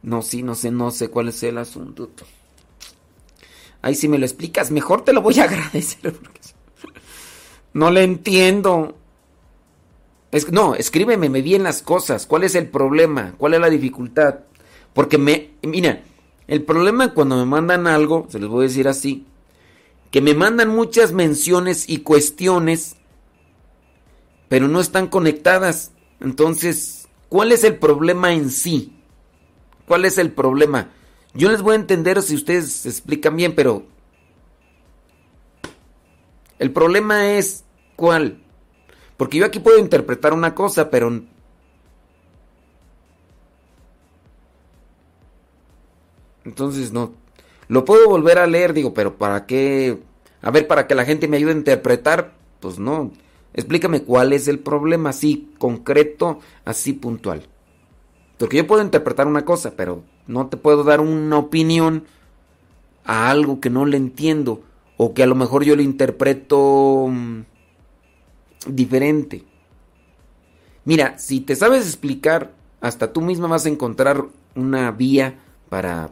Speaker 2: No, sí, no sé, no sé cuál es el asunto. Ay, si me lo explicas, mejor te lo voy a agradecer. No le entiendo. No, escríbeme me bien las cosas. ¿Cuál es el problema? ¿Cuál es la dificultad? Porque me, mira, el problema cuando me mandan algo, se les voy a decir así, que me mandan muchas menciones y cuestiones, pero no están conectadas. Entonces, ¿cuál es el problema en sí? ¿Cuál es el problema? Yo les voy a entender si ustedes se explican bien, pero el problema es cuál. Porque yo aquí puedo interpretar una cosa, pero entonces no lo puedo volver a leer, digo, pero ¿para qué? A ver, para que la gente me ayude a interpretar, pues no. Explícame cuál es el problema, así concreto, así puntual. Porque yo puedo interpretar una cosa, pero no te puedo dar una opinión a algo que no le entiendo o que a lo mejor yo le interpreto mm, diferente. Mira, si te sabes explicar, hasta tú misma vas a encontrar una vía para...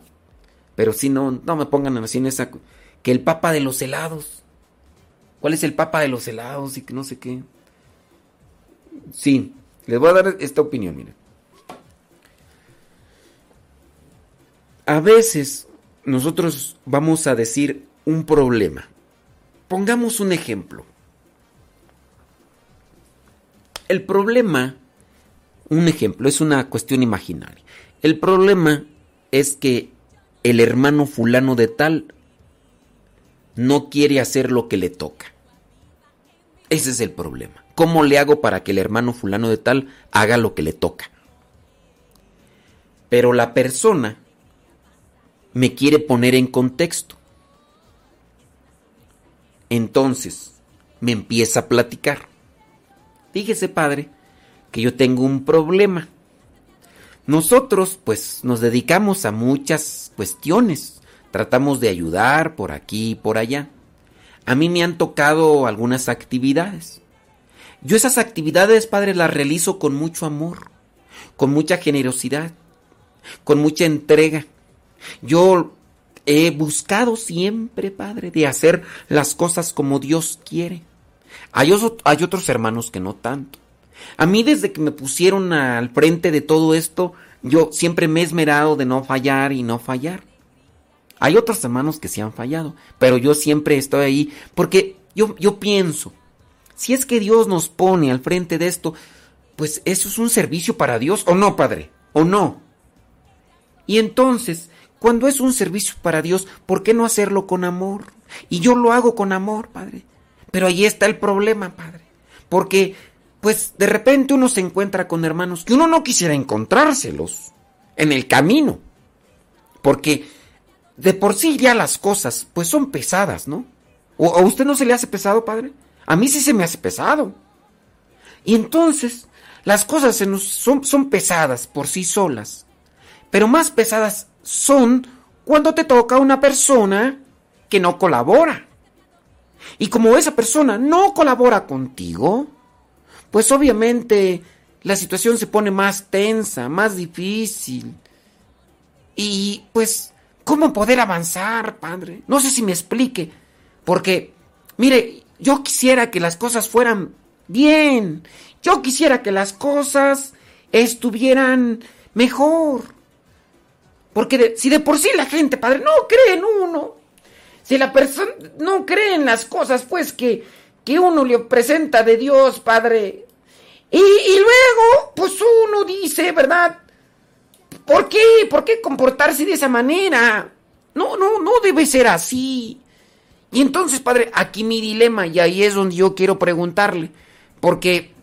Speaker 2: Pero si no, no me pongan así en esa... Que el papa de los helados. ¿Cuál es el papa de los helados? Y que no sé qué. Sí, les voy a dar esta opinión, miren. A veces nosotros vamos a decir un problema. Pongamos un ejemplo. El problema, un ejemplo, es una cuestión imaginaria. El problema es que el hermano fulano de tal no quiere hacer lo que le toca. Ese es el problema. ¿Cómo le hago para que el hermano fulano de tal haga lo que le toca? Pero la persona me quiere poner en contexto. Entonces, me empieza a platicar. Fíjese, padre, que yo tengo un problema. Nosotros, pues, nos dedicamos a muchas cuestiones. Tratamos de ayudar por aquí y por allá. A mí me han tocado algunas actividades. Yo esas actividades, padre, las realizo con mucho amor, con mucha generosidad, con mucha entrega. Yo he buscado siempre, Padre, de hacer las cosas como Dios quiere. Hay, otros hermanos que no tanto. A mí desde que me pusieron al frente de todo esto, yo siempre me he esmerado de no fallar y no fallar. Hay otros hermanos que sí han fallado, pero yo siempre estoy ahí porque yo, yo pienso, si es que Dios nos pone al frente de esto, pues eso es un servicio para Dios, ¿o no, Padre? ¿O no? Y entonces, cuando es un servicio para Dios, ¿por qué no hacerlo con amor? Y yo lo hago con amor, Padre. Pero ahí está el problema, Padre. Porque, pues, de repente uno se encuentra con hermanos que uno no quisiera encontrárselos en el camino. Porque de por sí ya las cosas, pues, son pesadas, ¿no? ¿O a usted no se le hace pesado, Padre? A mí sí se me hace pesado. Y entonces, las cosas se nos son, son pesadas por sí solas. Pero más pesadas son cuando te toca una persona que no colabora. Y como esa persona no colabora contigo, pues obviamente la situación se pone más tensa, más difícil. Y pues, ¿cómo poder avanzar, padre? No sé si me explique. Porque, mire, yo quisiera que las cosas fueran bien. Yo quisiera que las cosas estuvieran mejor. Porque si de por sí la gente, padre, no cree en uno, si la persona no cree en las cosas, pues que, que uno le presenta de Dios, padre, y, y luego, pues uno dice, ¿verdad? ¿Por qué? ¿Por qué comportarse de esa manera? No, no, no debe ser así. Y entonces, padre, aquí mi dilema, y ahí es donde yo quiero preguntarle, porque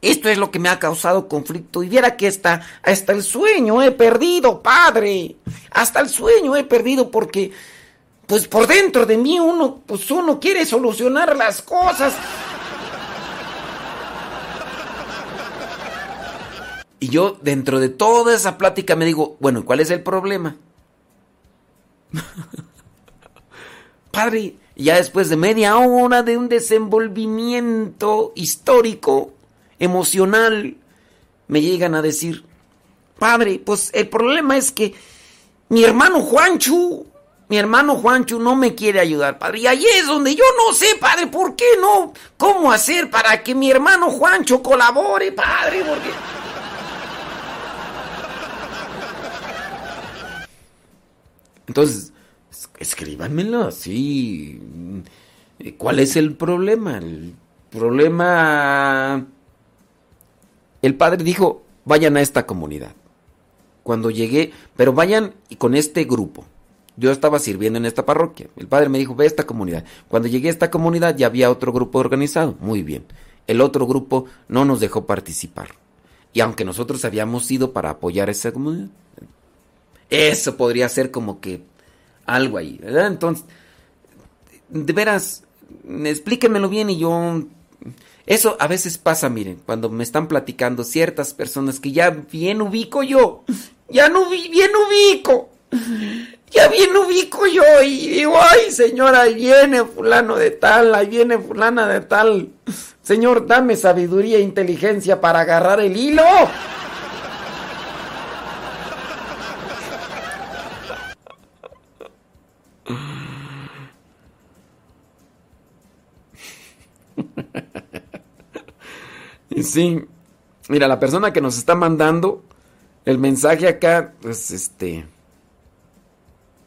Speaker 2: esto es lo que me ha causado conflicto. Y viera que hasta, hasta el sueño he perdido, padre. Hasta el sueño he perdido porque, pues por dentro de mí uno, pues uno quiere solucionar las cosas. Y yo dentro de toda esa plática me digo, bueno, ¿cuál es el problema? Padre, ya después de media hora de un desenvolvimiento histórico, emocional, me llegan a decir, Padre, pues el problema es que mi hermano Juanchu, mi hermano Juanchu no me quiere ayudar, Padre. Y ahí es donde yo no sé, Padre, ¿por qué no? ¿Cómo hacer para que mi hermano Juancho colabore, Padre? Porque... Entonces, escríbanmelo así. ¿Cuál es el problema? El problema... El padre dijo, vayan a esta comunidad. Cuando llegué, pero vayan con este grupo. Yo estaba sirviendo en esta parroquia. El padre me dijo, ve a esta comunidad. Cuando llegué a esta comunidad ya había otro grupo organizado. Muy bien. El otro grupo no nos dejó participar. Y aunque nosotros habíamos ido para apoyar a esa comunidad, eso podría ser como que algo ahí, ¿verdad? Entonces, de veras, explíquenmelo bien y yo... Eso a veces pasa, miren, cuando me están platicando ciertas personas que ya bien ubico yo, ya no vi, bien ubico, ya bien ubico yo y digo, ay señora, ahí viene fulano de tal, ahí viene fulana de tal. Señor, dame sabiduría e inteligencia para agarrar el hilo. Y sí, mira, la persona que nos está mandando el mensaje acá, pues este,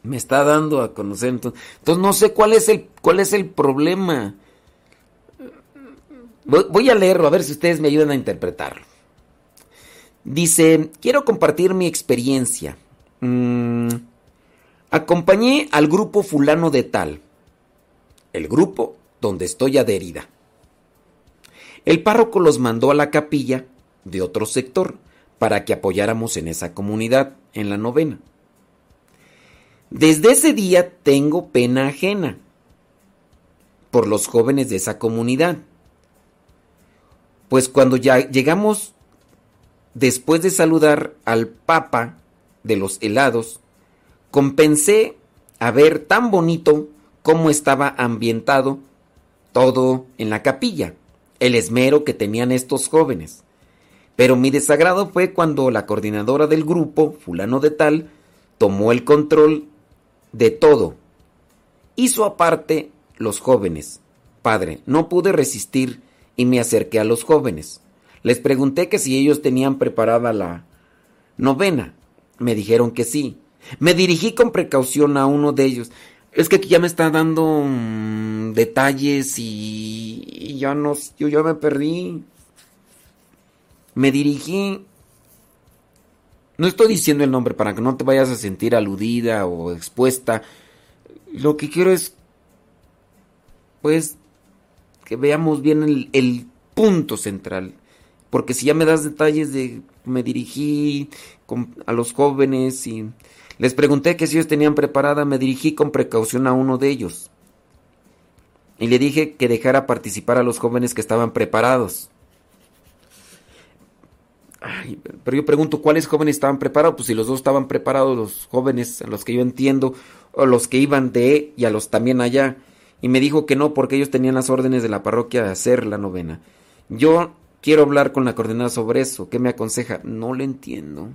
Speaker 2: me está dando a conocer. Entonces, entonces no sé cuál es el, cuál es el problema. Voy, a leerlo, a ver si ustedes me ayudan a interpretarlo. Dice, quiero compartir mi experiencia. Mm, acompañé al grupo fulano de tal. El grupo donde estoy adherida. El párroco los mandó a la capilla de otro sector para que apoyáramos en esa comunidad, en la novena. Desde ese día tengo pena ajena por los jóvenes de esa comunidad. Pues cuando ya llegamos, después de saludar al Papa de los helados, compensé a ver tan bonito cómo estaba ambientado todo en la capilla, el esmero que tenían estos jóvenes. Pero mi desagrado fue cuando la coordinadora del grupo, fulano de tal, tomó el control de todo. Hizo aparte los jóvenes. Padre, no pude resistir y me acerqué a los jóvenes. Les pregunté que si ellos tenían preparada la novena. Me dijeron que sí. Me dirigí con precaución a uno de ellos. Es que aquí ya me está dando mmm, detalles y, y, ya no, yo ya me perdí. me dirigí... No estoy diciendo el nombre para que no te vayas a sentir aludida o expuesta. Lo que quiero es, pues, que veamos bien el, punto central. Porque si ya me das detalles de me dirigí a los jóvenes y les pregunté que si ellos tenían preparada, me dirigí con precaución a uno de ellos. Y le dije que dejara participar a los jóvenes que estaban preparados. Ay, pero yo pregunto, ¿cuáles jóvenes estaban preparados? Pues si los dos estaban preparados, los jóvenes, a los que yo entiendo, o los que iban de y a los también allá. Y me dijo que no, porque ellos tenían las órdenes de la parroquia de hacer la novena. Yo quiero hablar con la coordinada sobre eso. ¿Qué me aconseja? No le entiendo.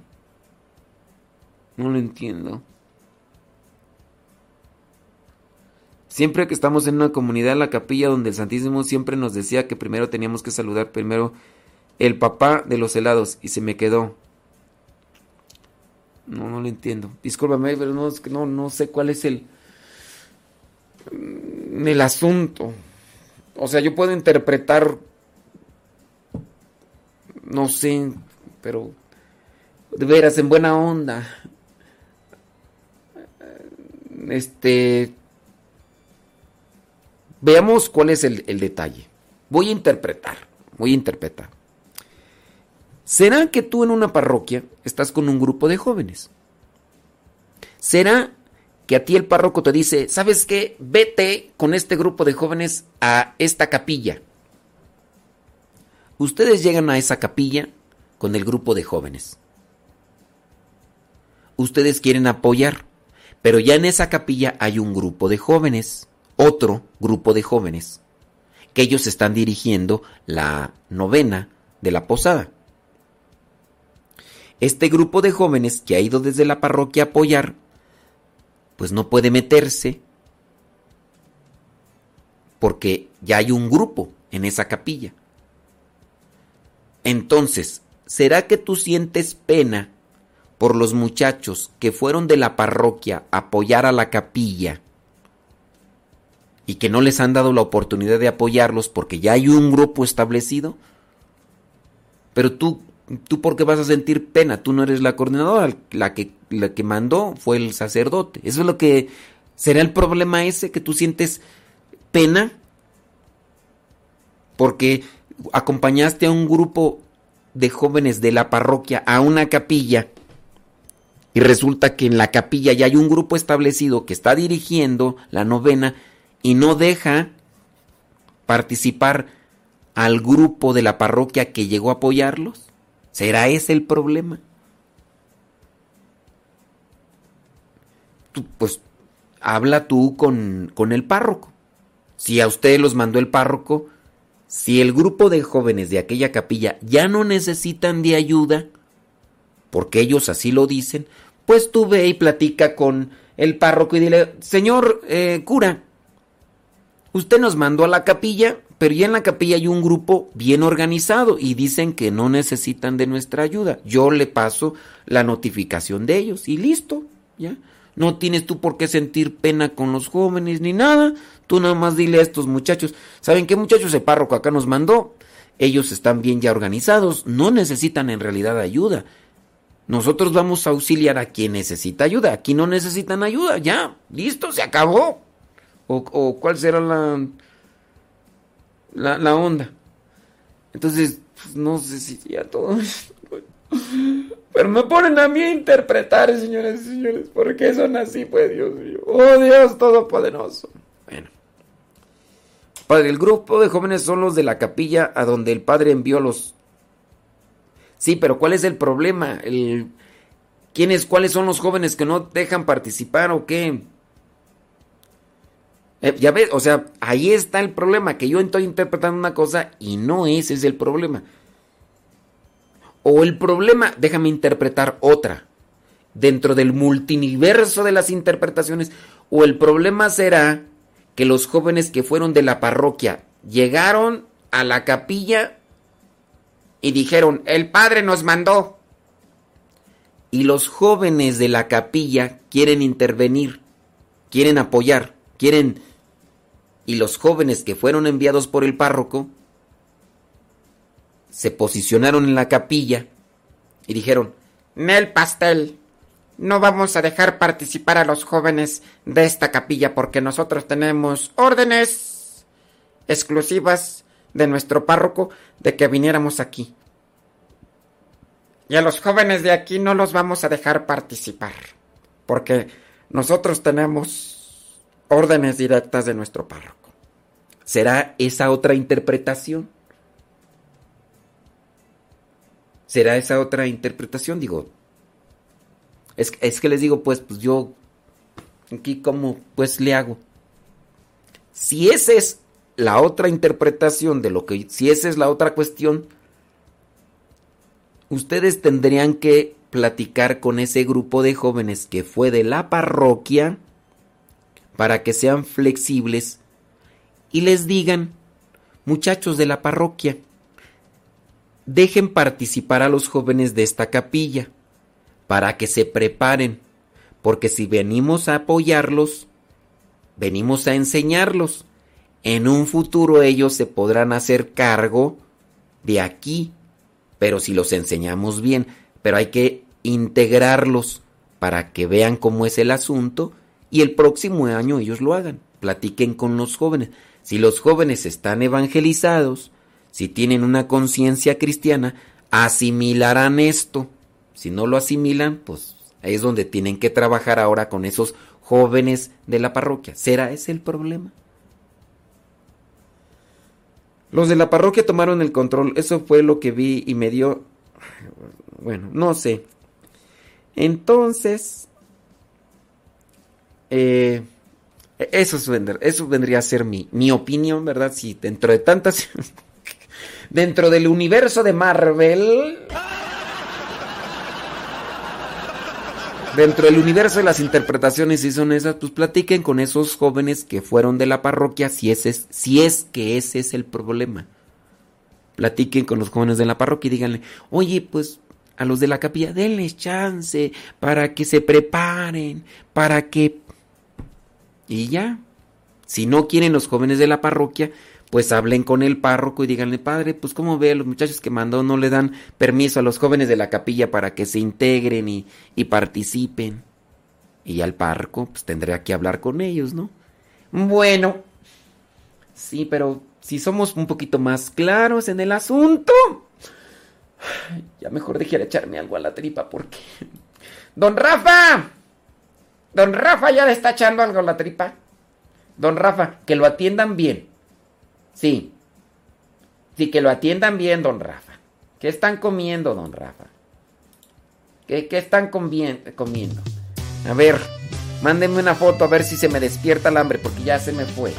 Speaker 2: No lo entiendo. Siempre que estamos en una comunidad la capilla donde el Santísimo siempre nos decía que primero teníamos que saludar primero el papá de los helados y se me quedó. No, no lo entiendo. Discúlpame, pero no, no, no sé cuál es el, mm, el asunto. O sea, yo puedo interpretar, no sé, pero de veras, en buena onda. Este, veamos cuál es el, el detalle. Voy a interpretar, voy a interpretar. ¿Será que tú en una parroquia estás con un grupo de jóvenes? ¿Será que a ti el párroco te dice, ¿sabes qué? Vete con este grupo de jóvenes a esta capilla. Ustedes llegan a esa capilla con el grupo de jóvenes. Ustedes quieren apoyar, pero ya en esa capilla hay un grupo de jóvenes, otro grupo de jóvenes, que ellos están dirigiendo la novena de la posada. Este grupo de jóvenes que ha ido desde la parroquia a apoyar, pues no puede meterse porque ya hay un grupo en esa capilla. Entonces, ¿será que tú sientes pena por los muchachos que fueron de la parroquia a apoyar a la capilla y que no les han dado la oportunidad de apoyarlos porque ya hay un grupo establecido? Pero tú, tú ¿por qué vas a sentir pena? Tú no eres la coordinadora, la que, la que mandó fue el sacerdote. Eso es lo que... ¿Será el problema ese que tú sientes pena? Porque acompañaste a un grupo de jóvenes de la parroquia a una capilla y resulta que en la capilla ya hay un grupo establecido que está dirigiendo la novena y no deja participar al grupo de la parroquia que llegó a apoyarlos? ¿Será ese el problema? Tú, pues habla tú con, con el párroco. Si a ustedes los mandó el párroco, si el grupo de jóvenes de aquella capilla ya no necesitan de ayuda, porque ellos así lo dicen, pues tú ve y platica con el párroco y dile, señor eh, cura, usted nos mandó a la capilla, pero ya en la capilla hay un grupo bien organizado y dicen que no necesitan de nuestra ayuda. Yo le paso la notificación de ellos y listo, ¿ya? No tienes tú por qué sentir pena con los jóvenes ni nada. Tú nada más dile a estos muchachos, ¿saben qué muchachos el párroco acá nos mandó? Ellos están bien ya organizados, no necesitan en realidad ayuda. Nosotros vamos a auxiliar a quien necesita ayuda. Aquí no necesitan ayuda, ya, listo, se acabó. O, o cuál será la, la, la onda. Entonces, pues, no sé si ya todo. Pero me ponen a mí a interpretar, señores y señores. ¿Por qué son así, pues, Dios mío? Oh, Dios Todopoderoso. Bueno. Padre, el grupo de jóvenes son los de la capilla a donde el padre envió los. Sí, pero ¿cuál es el problema? El... ¿Quiénes, cuáles son los jóvenes que no dejan participar o qué? Eh, ya ves, o sea, ahí está el problema, que yo estoy interpretando una cosa y no ese es el problema. O el problema, déjame interpretar otra, dentro del multiverso de las interpretaciones, o el problema será que los jóvenes que fueron de la parroquia llegaron a la capilla y dijeron, el padre nos mandó. Y los jóvenes de la capilla quieren intervenir, quieren apoyar, quieren... Y los jóvenes que fueron enviados por el párroco se posicionaron en la capilla y dijeron,
Speaker 17: Nel pastel, no vamos a dejar participar a los jóvenes de esta capilla porque nosotros tenemos órdenes exclusivas de nuestro párroco de que viniéramos aquí. Y a los jóvenes de aquí no los vamos a dejar participar porque nosotros tenemos órdenes directas de nuestro párroco.
Speaker 2: ¿Será esa otra interpretación? ¿Será esa otra interpretación? Digo, es, es que les digo, pues, pues yo, aquí como, pues le hago. Si esa es la otra interpretación de lo que, si esa es la otra cuestión, ustedes tendrían que platicar con ese grupo de jóvenes que fue de la parroquia para que sean flexibles y les digan, muchachos de la parroquia, dejen participar a los jóvenes de esta capilla para que se preparen, porque si venimos a apoyarlos, venimos a enseñarlos. En un futuro ellos se podrán hacer cargo de aquí, pero si los enseñamos bien, pero hay que integrarlos para que vean cómo es el asunto y el próximo año ellos lo hagan. Platiquen con los jóvenes. Si los jóvenes están evangelizados, si tienen una conciencia cristiana, asimilarán esto. Si no lo asimilan, pues ahí es donde tienen que trabajar ahora con esos jóvenes de la parroquia. ¿Será ese el problema? Los de la parroquia tomaron el control. Eso fue lo que vi y me dio... Bueno, no sé. Entonces... Eh, eso, es, eso vendría a ser mi, mi opinión, ¿verdad? Si dentro de tantas... dentro del universo de Marvel... Dentro del universo de las interpretaciones, si son esas, pues platiquen con esos jóvenes que fueron de la parroquia, si, es, si es que ese es el problema. Platiquen con los jóvenes de la parroquia y díganle, oye, pues a los de la capilla, denles chance para que se preparen, para que... Y ya, si no quieren los jóvenes de la parroquia, pues hablen con el párroco y díganle, padre, pues como ve, los muchachos que mandó no le dan permiso a los jóvenes de la capilla para que se integren y, y participen. Y al párroco, pues tendría que hablar con ellos, ¿no? Bueno, sí, pero si somos un poquito más claros en el asunto, ya mejor dejar echarme algo a la tripa porque... Don Rafa, don Rafa ya le está echando algo a la tripa. Don Rafa, que lo atiendan bien. Sí. Sí, que lo atiendan bien, don Rafa. ¿Qué están comiendo, don Rafa? ¿Qué, están comiendo? A ver, mándenme una foto a ver si se me despierta el hambre, porque ya se me fue.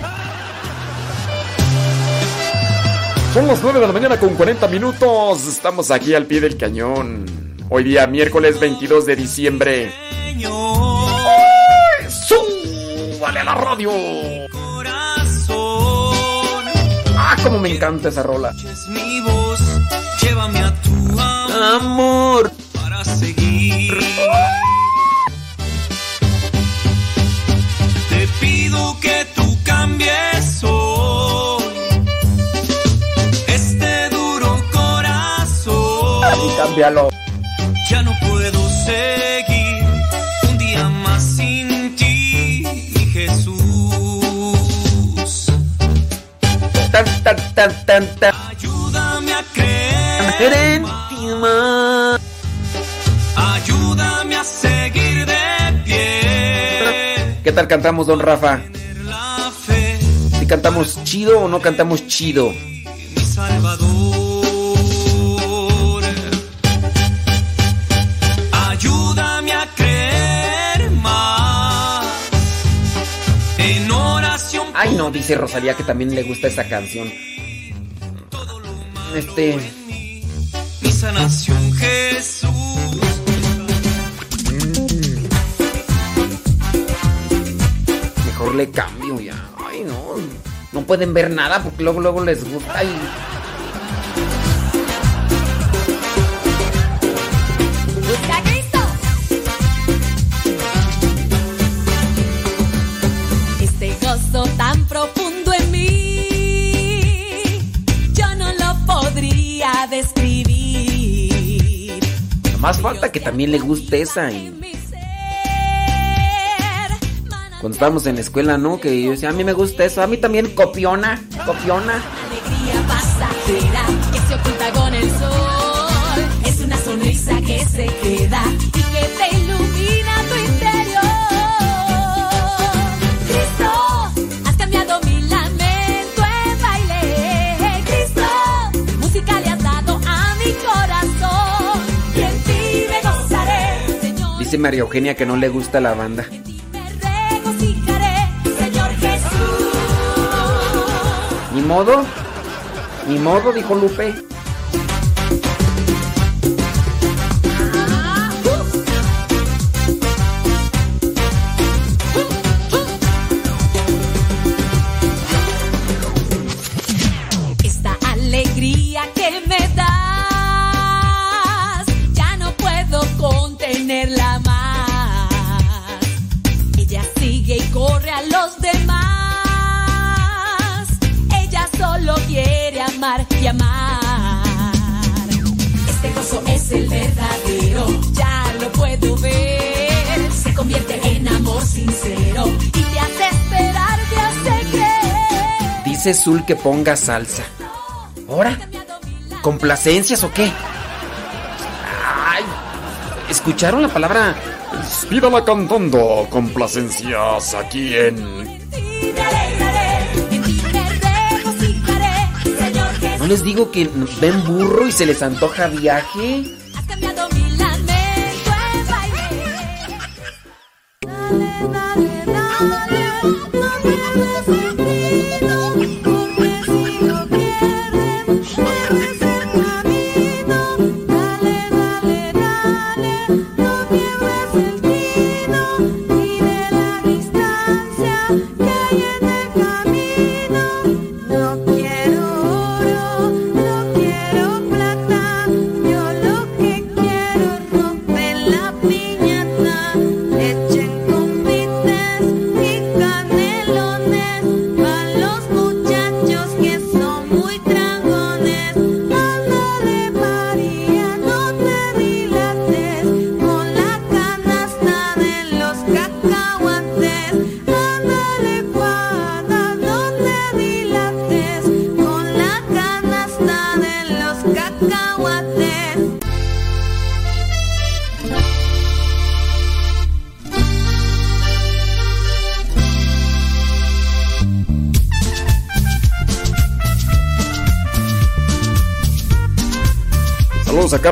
Speaker 14: Son las 9 de la mañana con 40 minutos. Estamos aquí al pie del cañón. Hoy día, miércoles 22 de diciembre. ¡Súbale a la radio!
Speaker 2: como me encanta esa rola.
Speaker 18: mi voz, llévame a tu amor para seguir. Te pido que tú cambies hoy este duro corazón.
Speaker 2: Cámbialo.
Speaker 18: Ya no puedo seguir un día más sin Ayúdame a creer
Speaker 2: en ti más.
Speaker 18: Ayúdame a seguir de pie.
Speaker 2: ¿Qué tal cantamos, don Rafa? ¿Si cantamos chido o no cantamos chido?
Speaker 18: mi Salvador.
Speaker 2: No, dice Rosalía que también le gusta esa canción. Este.
Speaker 18: Mi sanación, Jesús.
Speaker 2: Mejor le cambio ya. Ay, no. No pueden ver nada porque luego, luego les gusta y.
Speaker 19: Más falta que también le guste esa. Y... Cuando estábamos en la escuela, ¿no? Que yo decía, a mí me gusta eso. A mí también copiona, copiona.
Speaker 20: Alegría pasajera que se oculta con el sol. Es una sonrisa que se queda
Speaker 19: Dice María Eugenia que no le gusta la banda. Ni modo. Ni modo, dijo Lupe. Dice Zul que ponga salsa. ¿Ahora? ¿Complacencias o qué? Ay, ¿Escucharon la palabra?
Speaker 2: Pídala cantando complacencias aquí en
Speaker 19: ¿No les digo que ven burro y se les antoja viaje?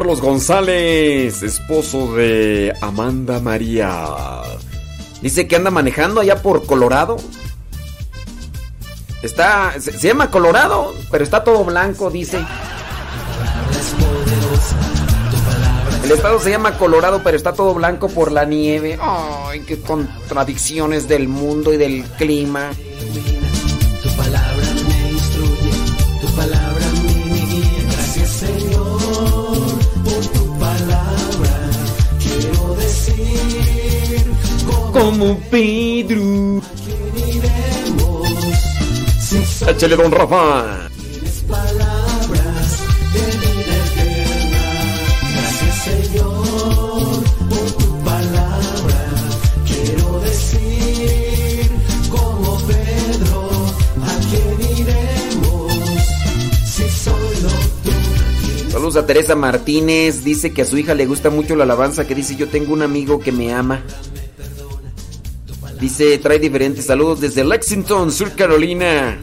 Speaker 2: Carlos González, esposo de Amanda María.
Speaker 19: Dice que anda manejando allá por Colorado. Está. Se, se llama Colorado, pero está todo blanco, dice. El estado se llama Colorado, pero está todo blanco por la nieve. Ay, qué contradicciones del mundo y del clima. Como Pedro.
Speaker 2: Échale, don Rafa.
Speaker 14: palabras de vida eterna. Gracias Señor por tu palabra. Quiero decir como Pedro, ¿a quién iremos si solo tú?
Speaker 19: Saludos a Teresa Martínez. Dice que a su hija le gusta mucho la alabanza que dice yo tengo un amigo que me ama. Dice, trae diferentes saludos desde Lexington, Sur Carolina.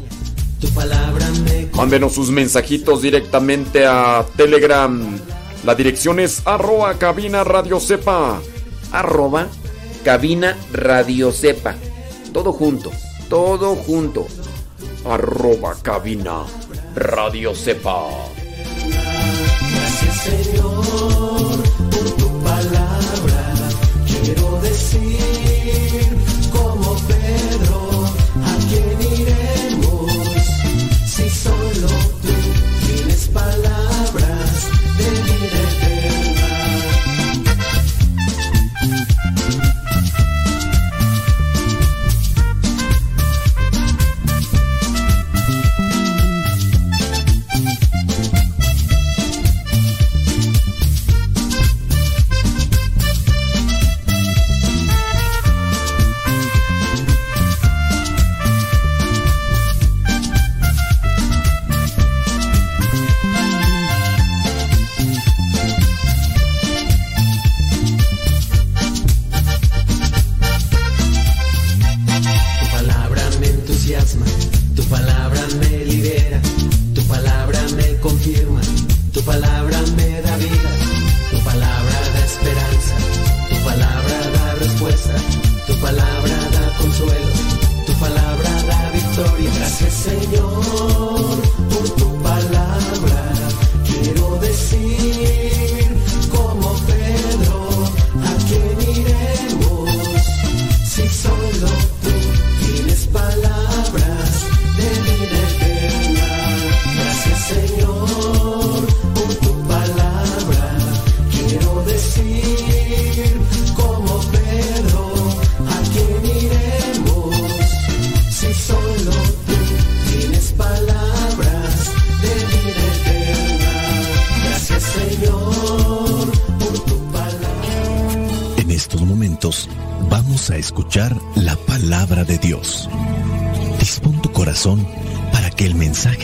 Speaker 14: Tu palabra me
Speaker 2: Mándenos sus mensajitos directamente a Telegram. La dirección es arroba cabina radio sepa.
Speaker 19: Arroba cabina radio sepa. Todo junto, todo junto.
Speaker 2: Arroba cabina radio sepa.
Speaker 14: Gracias Señor por tu palabra. Quiero decir palabras de eterna.
Speaker 21: enthusiasm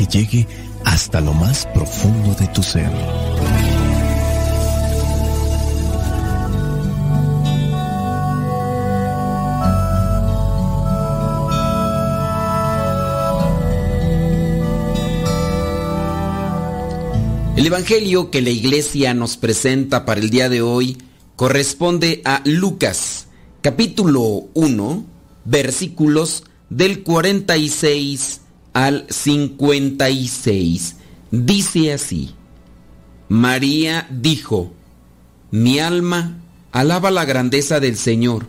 Speaker 21: llegue hasta lo más profundo de tu ser.
Speaker 2: El Evangelio que la iglesia nos presenta para el día de hoy corresponde a Lucas, capítulo 1, versículos del 46 al 56. Dice así, María dijo, mi alma alaba la grandeza del Señor,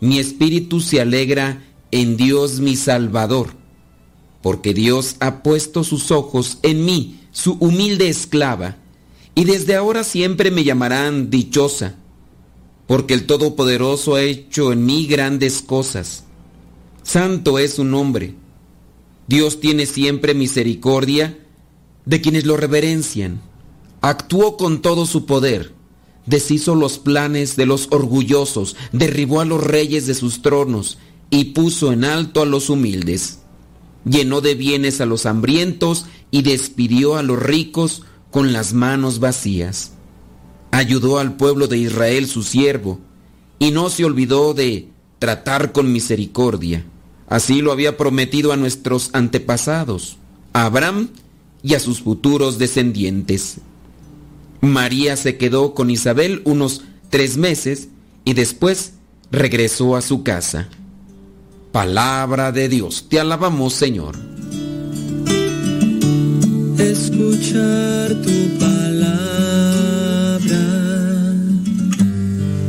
Speaker 2: mi espíritu se alegra en Dios mi Salvador, porque Dios ha puesto sus ojos en mí, su humilde esclava, y desde ahora siempre me llamarán dichosa, porque el Todopoderoso ha hecho en mí grandes cosas. Santo es su nombre. Dios tiene siempre misericordia de quienes lo reverencian. Actuó con todo su poder, deshizo los planes de los orgullosos, derribó a los reyes de sus tronos y puso en alto a los humildes. Llenó de bienes a los hambrientos y despidió a los ricos con las manos vacías. Ayudó al pueblo de Israel su siervo y no se olvidó de tratar con misericordia. Así lo había prometido a nuestros antepasados, a Abraham y a sus futuros descendientes. María se quedó con Isabel unos tres meses y después regresó a su casa. Palabra de Dios, te alabamos Señor.
Speaker 5: Escuchar tu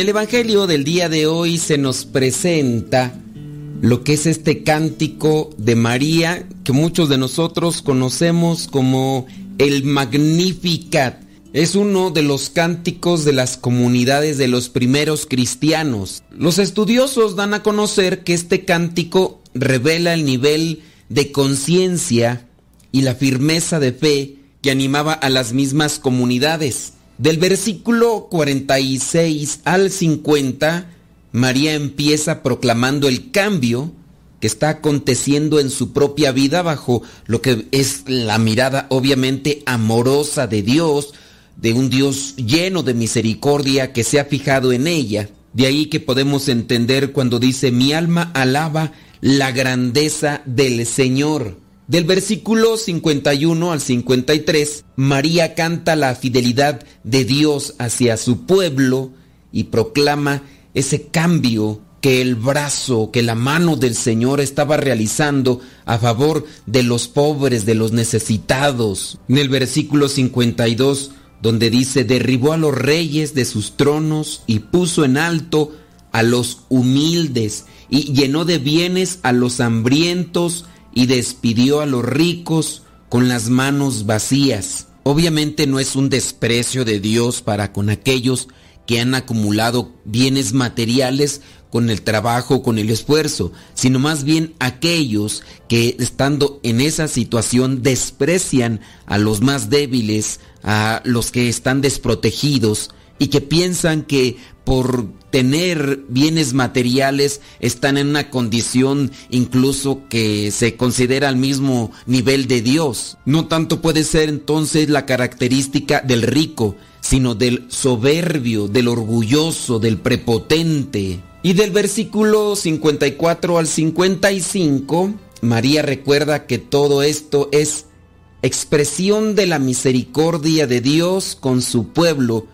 Speaker 2: el Evangelio del día de hoy se nos presenta lo que es este cántico de María que muchos de nosotros conocemos como el Magnificat. Es uno de los cánticos de las comunidades de los primeros cristianos. Los estudiosos dan a conocer que este cántico revela el nivel de conciencia y la firmeza de fe que animaba a las mismas comunidades. Del versículo 46 al 50, María empieza proclamando el cambio que está aconteciendo en su propia vida bajo lo que es la mirada obviamente amorosa de Dios, de un Dios lleno de misericordia que se ha fijado en ella. De ahí que podemos entender cuando dice, mi alma alaba la grandeza del Señor. Del versículo 51 al 53, María canta la fidelidad de Dios hacia su pueblo y proclama ese cambio que el brazo, que la mano del Señor estaba realizando a favor de los pobres, de los necesitados. En el versículo 52, donde dice, derribó a los reyes de sus tronos y puso en alto a los humildes y llenó de bienes a los hambrientos y despidió a los ricos con las manos vacías. Obviamente no es un desprecio de Dios para con aquellos que han acumulado bienes materiales con el trabajo, con el esfuerzo, sino más bien aquellos que estando en esa situación desprecian a los más débiles, a los que están desprotegidos y que piensan que por tener bienes materiales están en una condición incluso que se considera al mismo nivel de Dios. No tanto puede ser entonces la característica del rico, sino del soberbio, del orgulloso, del prepotente. Y del versículo 54 al 55, María recuerda que todo esto es expresión de la misericordia de Dios con su pueblo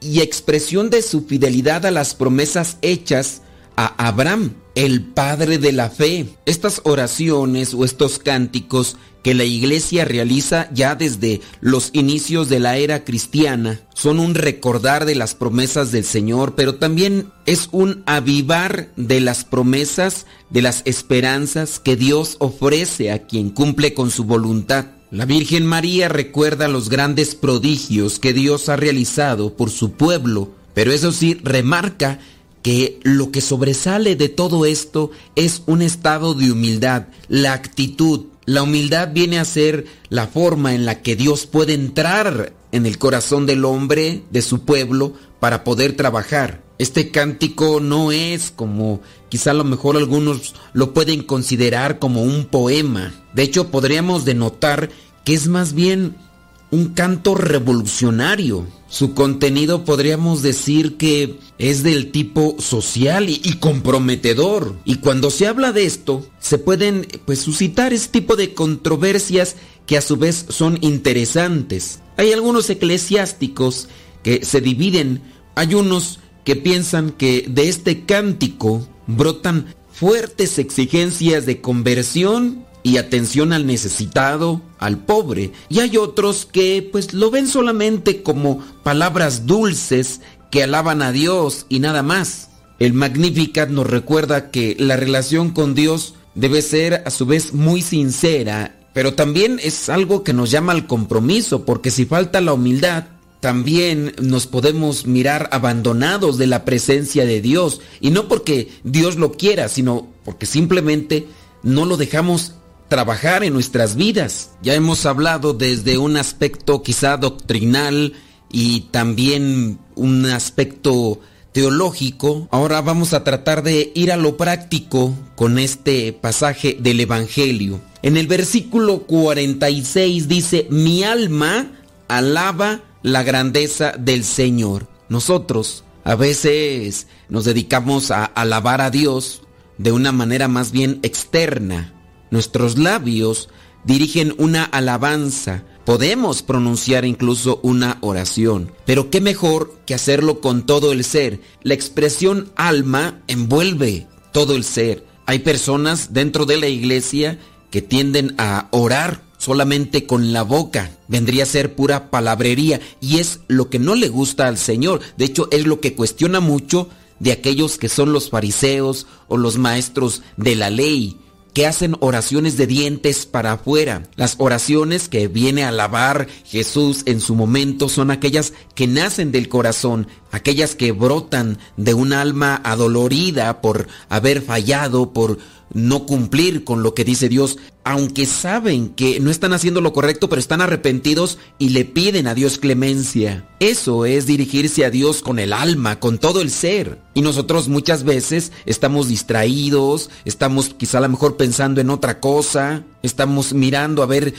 Speaker 2: y expresión de su fidelidad a las promesas hechas a Abraham, el padre de la fe. Estas oraciones o estos cánticos que la iglesia realiza ya desde los inicios de la era cristiana son un recordar de las promesas del Señor, pero también es un avivar de las promesas, de las esperanzas que Dios ofrece a quien cumple con su voluntad. La Virgen María recuerda los grandes prodigios que Dios ha realizado por su pueblo, pero eso sí remarca que lo que sobresale de todo esto es un estado de humildad, la actitud. La humildad viene a ser la forma en la que Dios puede entrar en el corazón del hombre, de su pueblo, para poder trabajar. Este cántico no es como quizá a lo mejor algunos lo pueden considerar como un poema. De hecho, podríamos denotar que es más bien un canto revolucionario. Su contenido podríamos decir que es del tipo social y, comprometedor. Y cuando se habla de esto, se pueden pues suscitar este tipo de controversias que a su vez son interesantes. Hay algunos eclesiásticos que se dividen, hay unos que piensan que de este cántico brotan fuertes exigencias de conversión y atención al necesitado, al pobre. Y hay otros que pues lo ven solamente como palabras dulces que alaban a Dios y nada más. El Magnificat nos recuerda que la relación con Dios debe ser a su vez muy sincera, pero también es algo que nos llama al compromiso, porque si falta la humildad, también nos podemos mirar abandonados de la presencia de Dios, y no porque Dios lo quiera, sino porque simplemente no lo dejamos trabajar en nuestras vidas. Ya hemos hablado desde un aspecto quizá doctrinal y también un aspecto teológico. Ahora vamos a tratar de ir a lo práctico con este pasaje del Evangelio. En el versículo 46 dice, mi alma alaba la grandeza del Señor. Nosotros a veces nos dedicamos a alabar a Dios de una manera más bien externa, Nuestros labios dirigen una alabanza, podemos pronunciar incluso una oración, pero qué mejor que hacerlo con todo el ser. La expresión alma envuelve todo el ser. Hay personas dentro de la iglesia que tienden a orar solamente con la boca. Vendría a ser pura palabrería y es lo que no le gusta al Señor. De hecho, es lo que cuestiona mucho de aquellos que son los fariseos o los maestros de la ley que hacen oraciones de dientes para afuera. Las oraciones que viene a alabar Jesús en su momento son aquellas que nacen del corazón, aquellas que brotan de un alma adolorida por haber fallado, por no cumplir con lo que dice Dios, aunque saben que no están haciendo lo correcto, pero están arrepentidos y le piden a Dios clemencia. Eso es dirigirse a Dios con el alma, con todo el ser. Y nosotros muchas veces estamos distraídos, estamos quizá a lo mejor pensando en otra cosa, estamos mirando a ver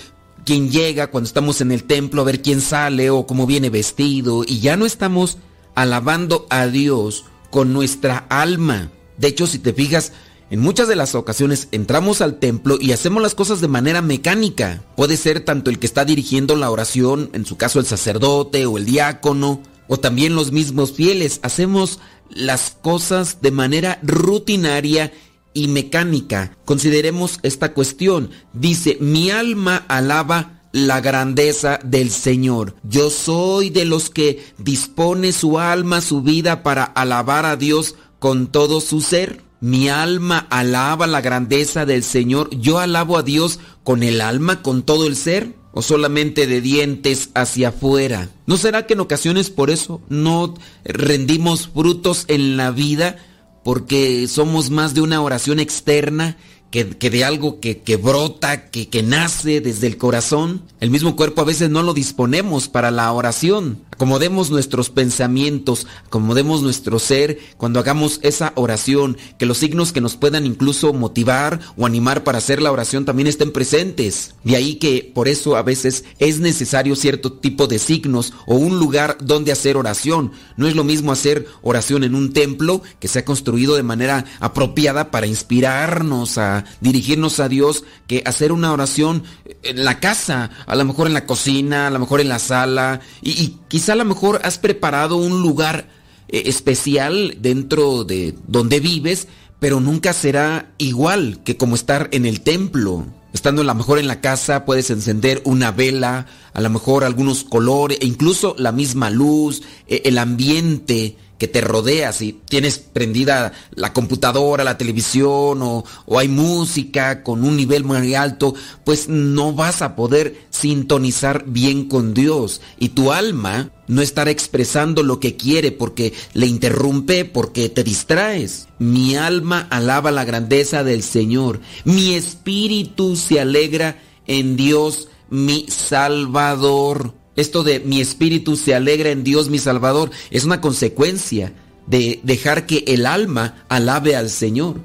Speaker 2: quién llega cuando estamos en el templo, a ver quién sale o cómo viene vestido, y ya no estamos alabando a Dios con nuestra alma. De hecho, si te fijas, en muchas de las ocasiones entramos al templo y hacemos las cosas de manera mecánica. Puede ser tanto el que está dirigiendo la oración, en su caso el sacerdote o el diácono, o también los mismos fieles. Hacemos las cosas de manera rutinaria y mecánica. Consideremos esta cuestión. Dice, mi alma alaba la grandeza del Señor. Yo soy de los que dispone su alma, su vida para alabar a Dios con todo su ser. Mi alma alaba la grandeza del Señor. Yo alabo a Dios con el alma, con todo el ser, o solamente de dientes hacia afuera. ¿No será que en ocasiones por eso no rendimos frutos en la vida? Porque somos más de una oración externa que, que, de algo que, que brota, que, que, nace desde el corazón. El mismo cuerpo a veces no lo disponemos para la oración. Acomodemos nuestros pensamientos, acomodemos nuestro ser cuando hagamos esa oración, que los signos que nos puedan incluso motivar o animar para hacer la oración también estén presentes. De ahí que por eso a veces es necesario cierto tipo de signos o un lugar donde hacer oración. No es lo mismo hacer oración en un templo que se ha construido de manera apropiada para inspirarnos a dirigirnos a Dios que hacer una oración en la casa, a lo mejor en la cocina, a lo mejor en la sala, y, y a lo mejor has preparado un lugar eh, especial dentro de donde vives, pero nunca será igual que como estar en el templo. Estando a lo mejor en la casa puedes encender una vela, a lo mejor algunos colores, e incluso la misma luz, eh, el ambiente que te rodea, si tienes prendida la computadora, la televisión o, o hay música con un nivel muy alto, pues no vas a poder sintonizar bien con Dios y tu alma no estará expresando lo que quiere porque le interrumpe, porque te distraes. Mi alma alaba la grandeza del Señor, mi espíritu se alegra en Dios mi Salvador. Esto de mi espíritu se alegra en Dios mi Salvador es una consecuencia de dejar que el alma alabe al Señor.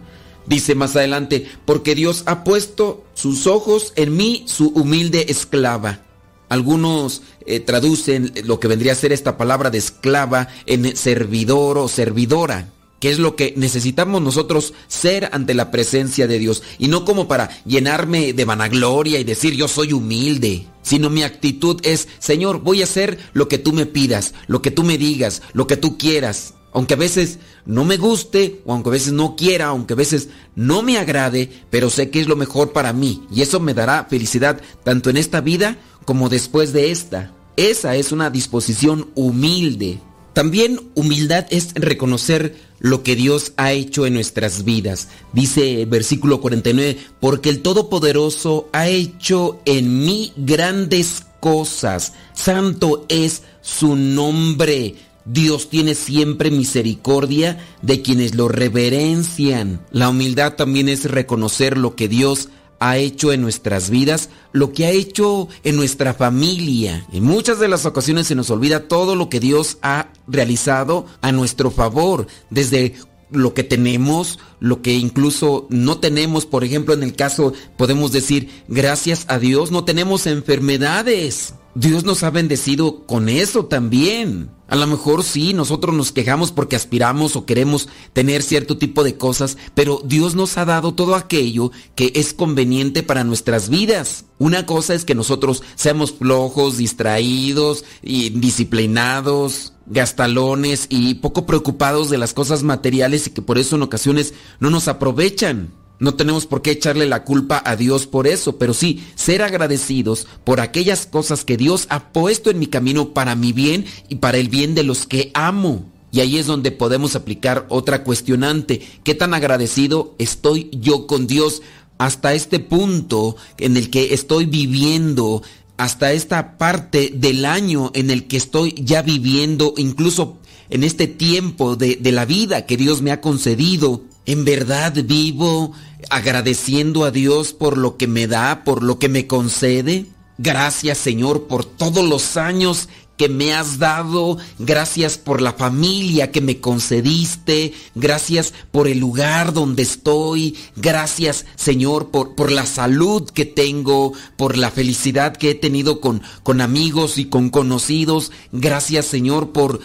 Speaker 2: Dice más adelante, porque Dios ha puesto sus ojos en mí, su humilde esclava. Algunos eh, traducen lo que vendría a ser esta palabra de esclava en servidor o servidora que es lo que necesitamos nosotros ser ante la presencia de Dios. Y no como para llenarme de vanagloria y decir yo soy humilde, sino mi actitud es, Señor, voy a hacer lo que tú me pidas, lo que tú me digas, lo que tú quieras. Aunque a veces no me guste, o aunque a veces no quiera, aunque a veces no me agrade, pero sé que es lo mejor para mí. Y eso me dará felicidad tanto en esta vida como después de esta. Esa es una disposición humilde. También humildad es reconocer lo que Dios ha hecho en nuestras vidas. Dice versículo 49, porque el Todopoderoso ha hecho en mí grandes cosas. Santo es su nombre. Dios tiene siempre misericordia de quienes lo reverencian. La humildad también es reconocer lo que Dios ha hecho en nuestras vidas, lo que ha hecho en nuestra familia. En muchas de las ocasiones se nos olvida todo lo que Dios ha realizado a nuestro favor, desde lo que tenemos, lo que incluso no tenemos, por ejemplo, en el caso podemos decir, gracias a Dios no tenemos enfermedades. Dios nos ha bendecido con eso también. A lo mejor sí, nosotros nos quejamos porque aspiramos o queremos tener cierto tipo de cosas, pero Dios nos ha dado todo aquello que es conveniente para nuestras vidas. Una cosa es que nosotros seamos flojos, distraídos, indisciplinados, gastalones y poco preocupados de las cosas materiales y que por eso en ocasiones no nos aprovechan. No tenemos por qué echarle la culpa a Dios por eso, pero sí ser agradecidos por aquellas cosas que Dios ha puesto en mi camino para mi bien y para el bien de los que amo. Y ahí es donde podemos aplicar otra cuestionante. ¿Qué tan agradecido estoy yo con Dios hasta este punto en el que estoy viviendo? Hasta esta parte del año en el que estoy ya viviendo, incluso en este tiempo de, de la vida que Dios me ha concedido. En verdad vivo agradeciendo a Dios por lo que me da, por lo que me concede. Gracias Señor por todos los años que me has dado, gracias por la familia que me concediste, gracias por el lugar donde estoy, gracias Señor por, por la salud que tengo, por la felicidad que he tenido con, con amigos y con conocidos, gracias Señor por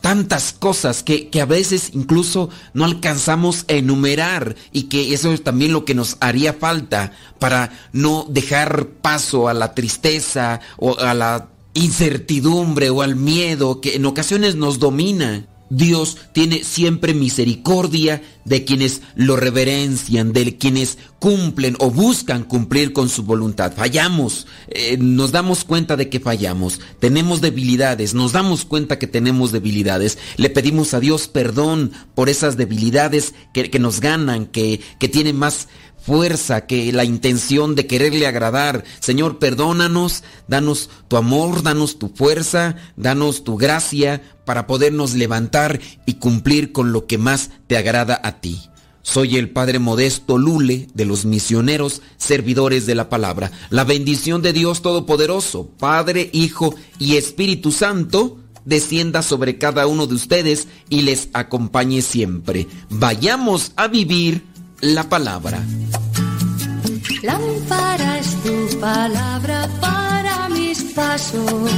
Speaker 2: tantas cosas que, que, a veces incluso no alcanzamos a enumerar y que eso es también lo que nos haría falta para no dejar paso a la tristeza o a la incertidumbre o al miedo que en ocasiones nos domina. Dios tiene siempre misericordia de quienes lo reverencian, de quienes cumplen o buscan cumplir con su voluntad. Fallamos, eh, nos damos cuenta de que fallamos, tenemos debilidades, nos damos cuenta que tenemos debilidades. Le pedimos a Dios perdón por esas debilidades que, que nos ganan, que, que tienen más fuerza que la intención de quererle agradar. Señor, perdónanos, danos tu amor, danos tu fuerza, danos tu gracia para podernos levantar y cumplir con lo que más te agrada a ti. Soy el Padre Modesto Lule de los misioneros servidores de la palabra. La bendición de Dios Todopoderoso, Padre, Hijo y Espíritu Santo, descienda sobre cada uno de ustedes y les acompañe siempre. Vayamos a vivir la palabra.
Speaker 3: Lámpara es tu palabra para mis pasos,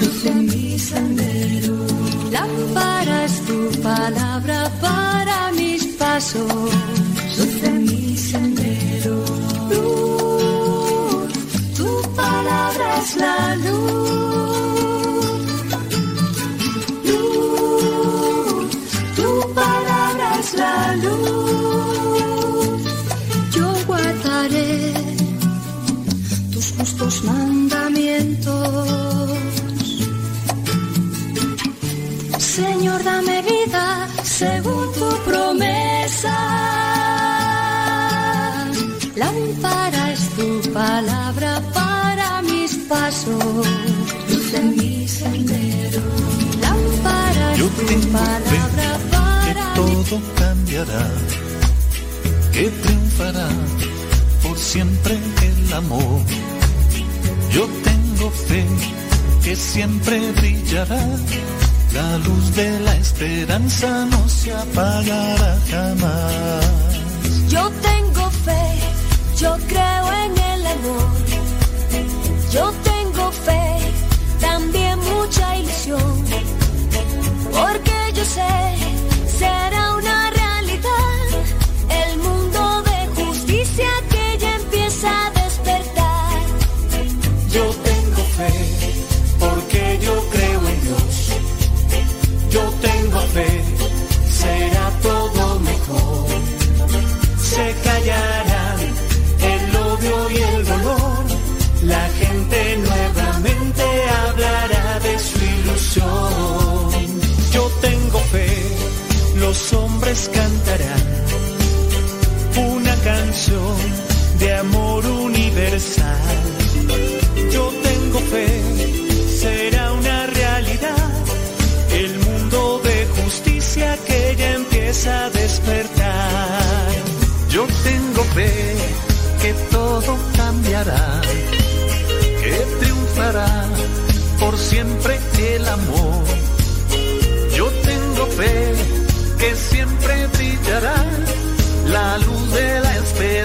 Speaker 3: luz en mi sendero. Lámpara es tu palabra para mis pasos, luz en mi sendero. Luz, tu palabra es la luz. Luz, tus mandamientos.
Speaker 22: Señor, dame vida según tu promesa. Lámpara es tu palabra para mis pasos, luz mi sendero. Lámpara es tu palabra para
Speaker 23: que todo cambiará, que triunfará por siempre el amor yo tengo fe que siempre brillará, la luz de la esperanza no se apagará jamás.
Speaker 22: Yo tengo fe, yo creo en el amor. Yo tengo fe, también mucha ilusión. Porque yo sé, será
Speaker 23: los hombres cantarán una canción de amor universal. Yo tengo fe, será una realidad. El mundo de justicia que ya empieza a despertar. Yo tengo fe que todo cambiará, que triunfará por siempre el amor. Yo tengo fe que siempre brillará, la luz de la esperanza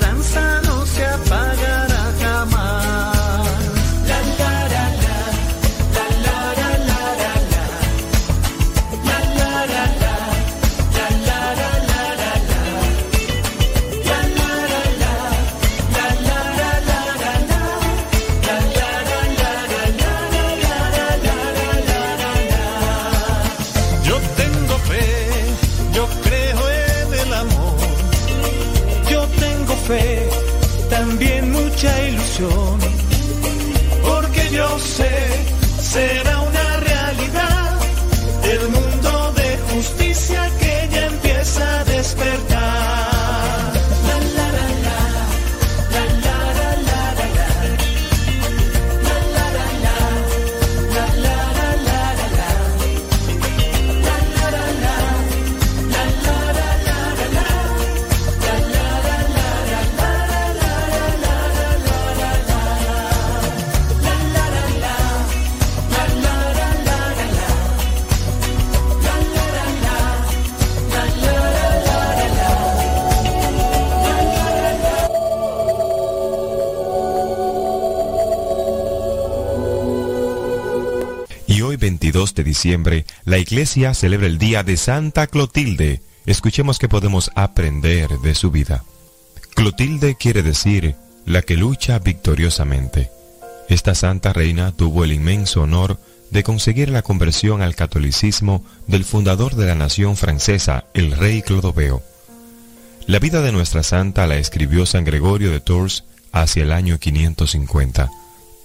Speaker 23: Porque yo sé, será
Speaker 24: 22 de diciembre, la iglesia celebra el día de Santa Clotilde. Escuchemos qué podemos aprender de su vida. Clotilde quiere decir la que lucha victoriosamente. Esta santa reina tuvo el inmenso honor de conseguir la conversión al catolicismo del fundador de la nación francesa, el rey Clodoveo. La vida de nuestra santa la escribió San Gregorio de Tours hacia el año 550.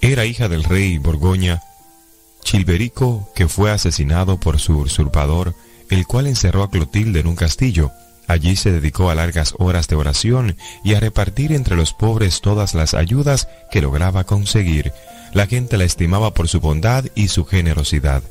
Speaker 24: Era hija del rey Borgoña Chilberico, que fue asesinado por su usurpador, el cual encerró a Clotilde en un castillo. Allí se dedicó a largas horas de oración y a repartir entre los pobres todas las ayudas que lograba conseguir. La gente la estimaba por su bondad y su generosidad.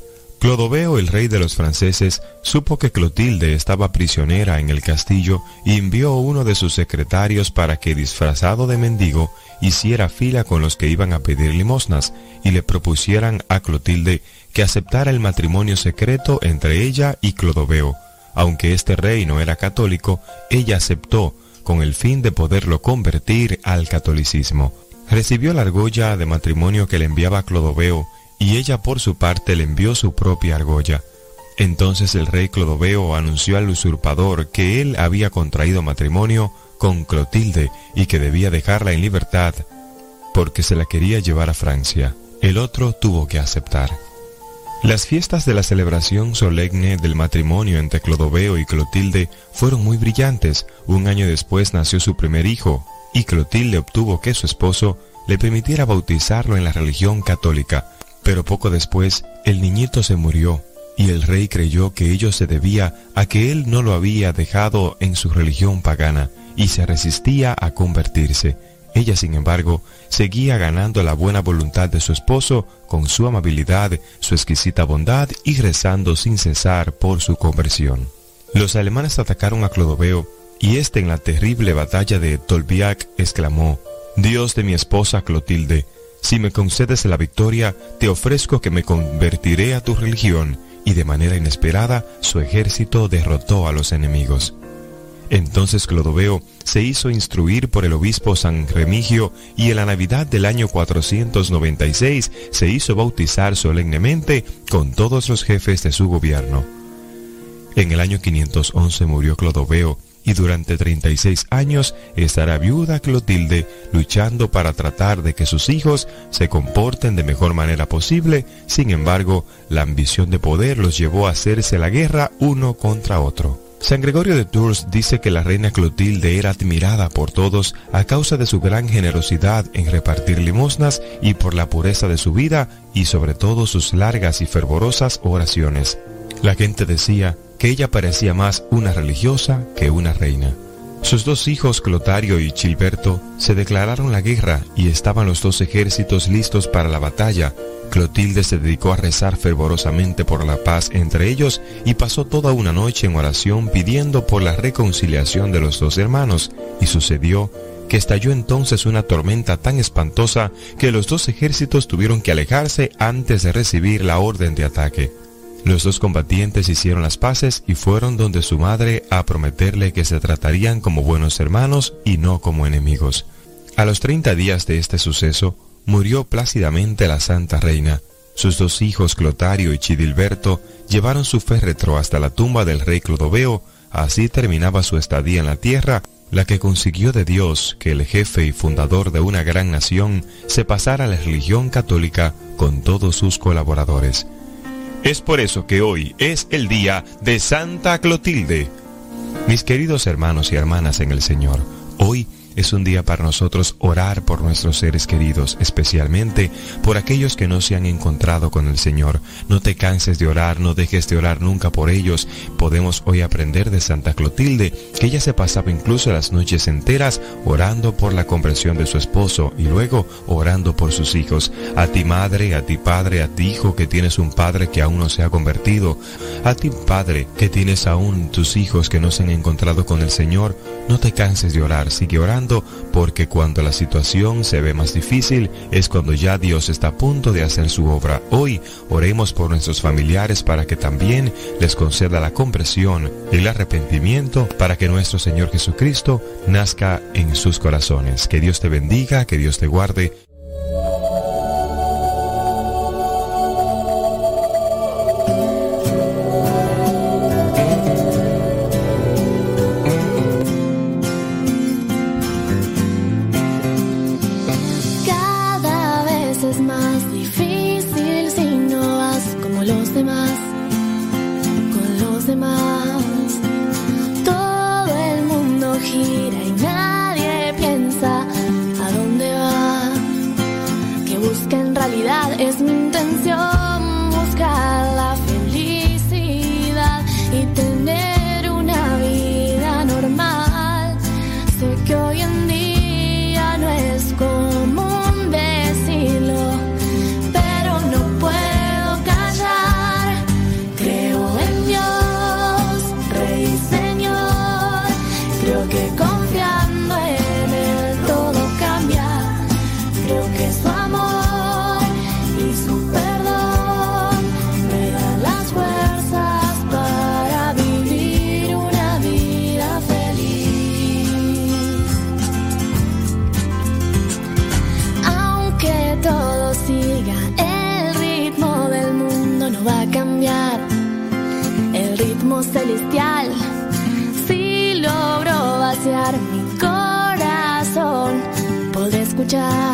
Speaker 24: Clodoveo, el rey de los franceses, supo que Clotilde estaba prisionera en el castillo y envió uno de sus secretarios para que, disfrazado de mendigo, hiciera fila con los que iban a pedir limosnas y le propusieran a Clotilde que aceptara el matrimonio secreto entre ella y Clodoveo. Aunque este rey no era católico, ella aceptó con el fin de poderlo convertir al catolicismo. Recibió la argolla de matrimonio que le enviaba Clodoveo y ella por su parte le envió su propia argolla. Entonces el rey Clodoveo anunció al usurpador que él había contraído matrimonio con Clotilde y que debía dejarla en libertad porque se la quería llevar a Francia. El otro tuvo que aceptar. Las fiestas de la celebración solemne del matrimonio entre Clodoveo y Clotilde fueron muy brillantes. Un año después nació su primer hijo, y Clotilde obtuvo que su esposo le permitiera bautizarlo en la religión católica. Pero poco después, el niñito se murió, y el rey creyó que ello se debía a que él no lo había dejado en su religión pagana y se resistía a convertirse. Ella, sin embargo, seguía ganando la buena voluntad de su esposo con su amabilidad, su exquisita bondad y rezando sin cesar por su conversión. Los alemanes atacaron a Clodoveo y éste en la terrible batalla de Tolbiac exclamó, Dios de mi esposa Clotilde, si me concedes la victoria, te ofrezco que me convertiré a tu religión, y de manera inesperada su ejército derrotó a los enemigos. Entonces Clodoveo se hizo instruir por el obispo San Remigio y en la Navidad del año 496 se hizo bautizar solemnemente con todos los jefes de su gobierno. En el año 511 murió Clodoveo y durante 36 años estará viuda Clotilde luchando para tratar de que sus hijos se comporten de mejor manera posible, sin embargo, la ambición de poder los llevó a hacerse la guerra uno contra otro. San Gregorio de Tours dice que la reina Clotilde era admirada por todos a causa de su gran generosidad en repartir limosnas y por la pureza de su vida y sobre todo sus largas y fervorosas oraciones. La gente decía que ella parecía más una religiosa que una reina. Sus dos hijos, Clotario y Chilberto, se declararon la guerra y estaban los dos ejércitos listos para la batalla. Clotilde se dedicó a rezar fervorosamente por la paz entre ellos y pasó toda una noche en oración pidiendo por la reconciliación de los dos hermanos, y sucedió que estalló entonces una tormenta tan espantosa que los dos ejércitos tuvieron que alejarse antes de recibir la orden de ataque. Los dos combatientes hicieron las paces y fueron donde su madre a prometerle que se tratarían como buenos hermanos y no como enemigos. A los treinta días de este suceso, murió plácidamente la Santa Reina. Sus dos hijos, Clotario y Chidilberto, llevaron su féretro hasta la tumba del rey Clodoveo, así terminaba su estadía en la tierra, la que consiguió de Dios que el jefe y fundador de una gran nación se pasara a la religión católica con todos sus colaboradores. Es por eso que hoy es el día de Santa Clotilde. Mis queridos hermanos y hermanas en el Señor, hoy es un día para nosotros orar por nuestros seres queridos, especialmente por aquellos que no se han encontrado con el Señor. No te canses de orar, no dejes de orar nunca por ellos. Podemos hoy aprender de Santa Clotilde, que ella se pasaba incluso las noches enteras orando por la conversión de su esposo y luego orando por sus hijos. A ti madre, a ti padre, a ti hijo que tienes un padre que aún no se ha convertido, a ti padre que tienes aún tus hijos que no se han encontrado con el Señor, no te canses de orar, sigue orando porque cuando la situación se ve más difícil es cuando ya Dios está a punto de hacer su obra. Hoy oremos por nuestros familiares para que también les conceda la compresión y el arrepentimiento para que nuestro Señor Jesucristo nazca en sus corazones. Que Dios te bendiga, que Dios te guarde.
Speaker 3: Sé que hoy celestial, si logro vaciar mi corazón, podré escuchar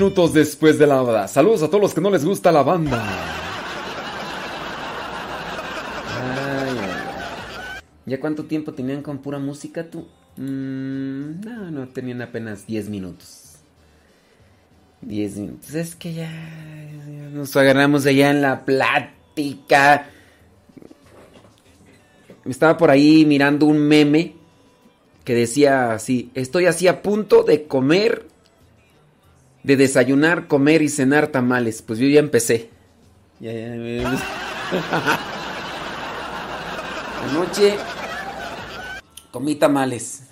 Speaker 25: Minutos después de la banda. Saludos a todos los que no les gusta la banda.
Speaker 2: ¿Ya cuánto tiempo tenían con pura música tú? Mm, no, no, tenían apenas 10 minutos. 10 minutos. Es que ya, ya nos agarramos allá en la plática. Estaba por ahí mirando un meme que decía así, estoy así a punto de comer, de desayunar, comer y cenar tamales. Pues yo ya empecé. Anoche comí tamales.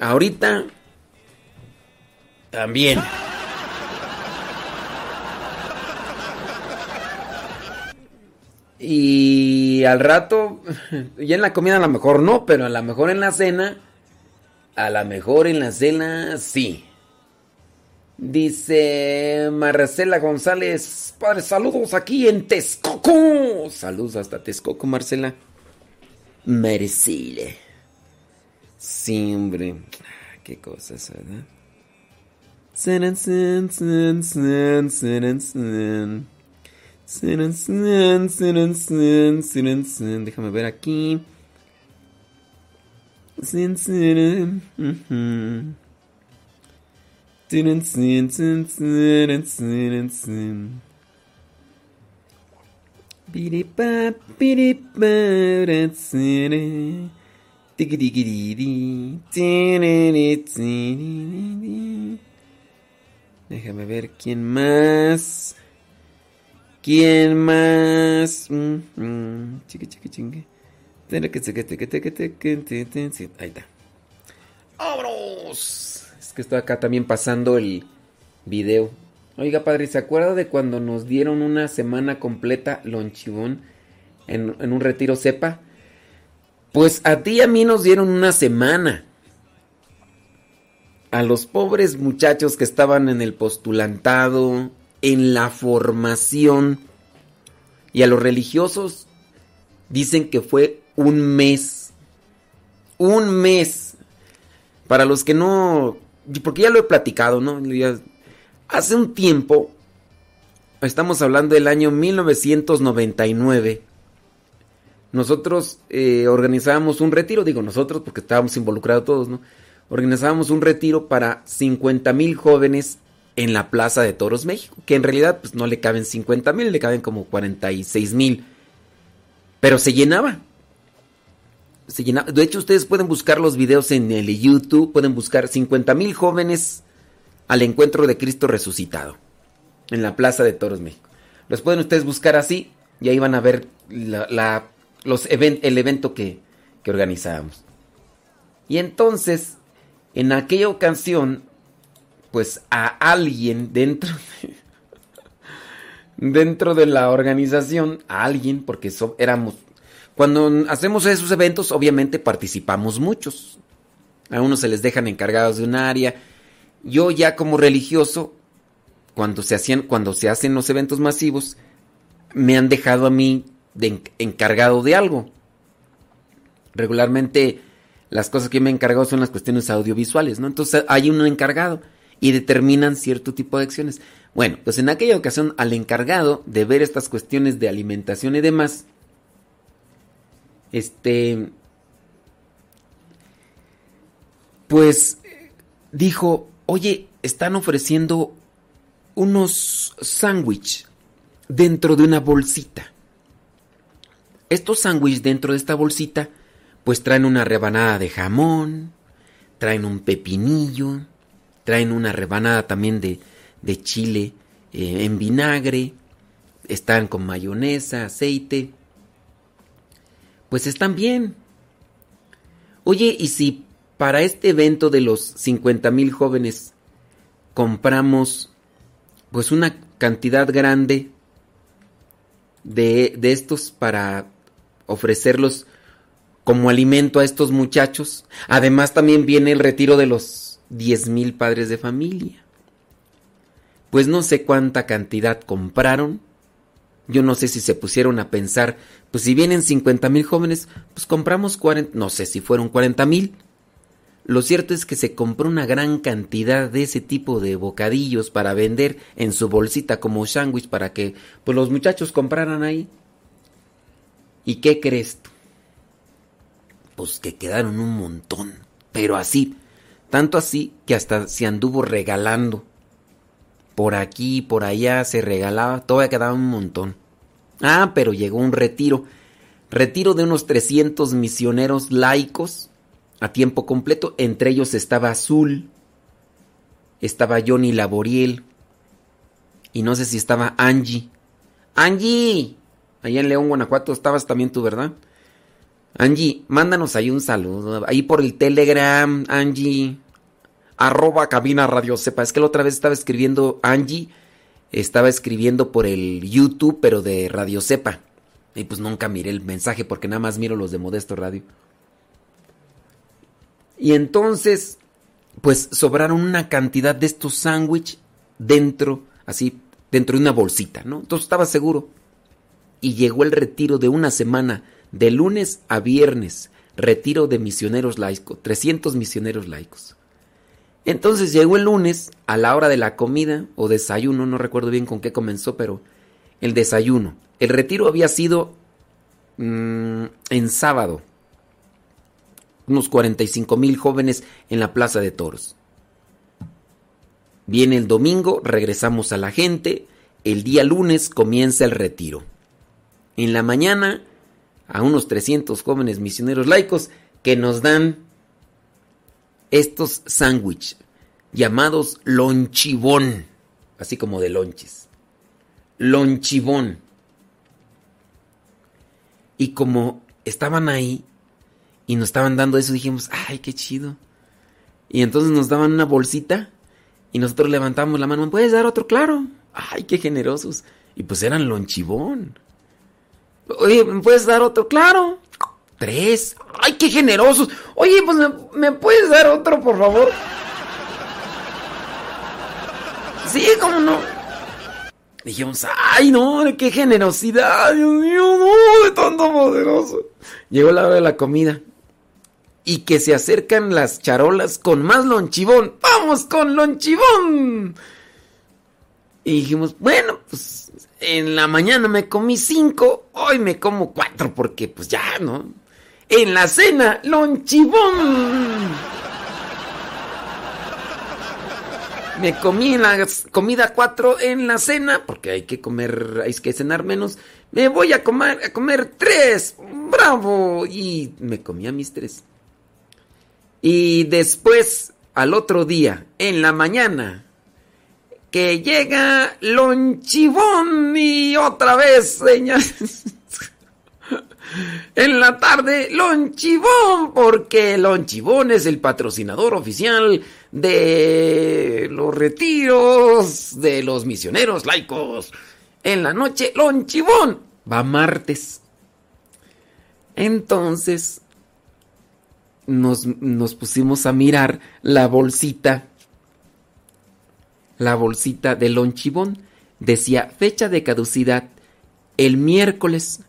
Speaker 2: Ahorita también. Y al rato, ya en la comida a lo mejor no, pero a lo mejor en la cena, a lo mejor en la cena sí. Dice Marcela González, padre, saludos aquí en Texcoco. Saludos hasta Texcoco, Marcela. Sí, hombre. Ah, Qué cosas, ¿verdad? San, san, san, Déjame ver quién más. ¿Quién más? Mm, mm, chiqui, chiqui, chingue. Ahí está. ¡Vámonos! Es que estoy acá también pasando el video. Oiga, padre, ¿se acuerda de cuando nos dieron una semana completa lonchibón en, en un retiro cepa? Pues a ti y a mí nos dieron una semana. A los pobres muchachos que estaban en el postulantado, en la formación, y a los religiosos dicen que fue un mes. Un mes. Para los que no... Porque ya lo he platicado, ¿no? Hace un tiempo, estamos hablando del año 1999, nosotros eh, organizábamos un retiro, digo nosotros porque estábamos involucrados todos, ¿no? Organizábamos un retiro para 50 mil jóvenes en la Plaza de Toros México, que en realidad pues no le caben 50 mil, le caben como 46 mil, pero se llenaba. De hecho, ustedes pueden buscar los videos en el YouTube, pueden buscar 50 mil jóvenes al encuentro de Cristo resucitado en la Plaza de Toros México. Los pueden ustedes buscar así y ahí van a ver la, los el evento que, que organizábamos. Y entonces, en aquella ocasión, pues a alguien dentro de, dentro de la organización, a alguien, porque so- éramos, cuando hacemos esos eventos, obviamente participamos muchos. A unos se les dejan encargados de un área. Yo ya como religioso, cuando se hacían, cuando se hacen los eventos masivos, me han dejado a mí encargado de algo. Regularmente las cosas que me he encargado son las cuestiones audiovisuales, ¿no? Entonces hay un encargado y determinan cierto tipo de acciones. Bueno, pues en aquella ocasión al encargado de ver estas cuestiones de alimentación y demás, este, pues dijo, oye, están ofreciendo unos sándwich dentro de una bolsita. Estos sándwiches dentro de esta bolsita, pues traen una rebanada de jamón, traen un pepinillo, traen una rebanada también de, de chile eh, en vinagre, están con mayonesa, aceite. Pues están bien. Oye, ¿y si para este evento de los 50 mil jóvenes compramos pues una cantidad grande de, de estos para ofrecerlos como alimento a estos muchachos. Además también viene el retiro de los 10 mil padres de familia. Pues no sé cuánta cantidad compraron. Yo no sé si se pusieron a pensar, pues si vienen 50 mil jóvenes, pues compramos 40, no sé si fueron 40 mil. Lo cierto es que se compró una gran cantidad de ese tipo de bocadillos para vender en su bolsita como sándwich para que pues los muchachos compraran ahí. ¿Y qué crees tú? Pues que quedaron un montón, pero así, tanto así que hasta se anduvo regalando. Por aquí, por allá se regalaba, todavía quedaba un montón. Ah, pero llegó un retiro, retiro de unos 300 misioneros laicos a tiempo completo. Entre ellos estaba Azul, estaba Johnny Laboriel y no sé si estaba Angie. Angie, allá en León, Guanajuato, estabas también tú, ¿verdad? Angie, mándanos ahí un saludo. Ahí por el Telegram, Angie. Arroba cabina radio sepa. Es que la otra vez estaba escribiendo Angie. Estaba escribiendo por el YouTube, pero de Radio Sepa. Y pues nunca miré el mensaje porque nada más miro los de Modesto Radio. Y entonces, pues sobraron una cantidad de estos sándwich dentro, así, dentro de una bolsita, ¿no? Entonces estaba seguro. Y llegó el retiro de una semana, de lunes a viernes, retiro de misioneros laicos, 300 misioneros laicos. Entonces llegó el lunes a la hora de la comida o desayuno, no recuerdo bien con qué comenzó, pero el desayuno. El retiro había sido mm, en sábado. Unos 45 mil jóvenes en la Plaza de Toros. Viene el domingo, regresamos a la gente. El día lunes comienza el retiro. En la mañana, a unos 300 jóvenes misioneros laicos que nos dan estos sándwiches llamados lonchibón, así como de lonches. Lonchibón. Y como estaban ahí y nos estaban dando eso, dijimos, ay, qué chido. Y entonces nos daban una bolsita y nosotros levantamos la mano, ¿me puedes dar otro? Claro. Ay, qué generosos. Y pues eran lonchibón. Oye, ¿me puedes dar otro? Claro. Tres. Ay, qué generosos. Oye, pues ¿me, puedes dar otro, por favor. Sí, cómo no. Dijimos, ay, no, qué generosidad. Dios mío, no, de tanto poderoso. Llegó la hora de la comida. Y que se acercan las charolas con más lonchibón. ¡Vamos con lonchibón! Y dijimos, bueno, pues en la mañana me comí cinco, hoy me como cuatro porque pues ya, ¿no? En la cena, lonchibón. Me comí la comida cuatro en la cena, porque hay que comer, hay que cenar menos. Me voy a comer, a comer tres, bravo. Y me comí a mis tres. Y después, al otro día, en la mañana, que llega Lonchibón y otra vez, señores. En la tarde, Lonchibón, porque Lonchibón es el patrocinador oficial de los retiros de los misioneros laicos. En la noche, Lonchibón. Va martes. Entonces, nos, nos pusimos a mirar la bolsita. La bolsita de Lonchibón. Decía fecha de caducidad el miércoles.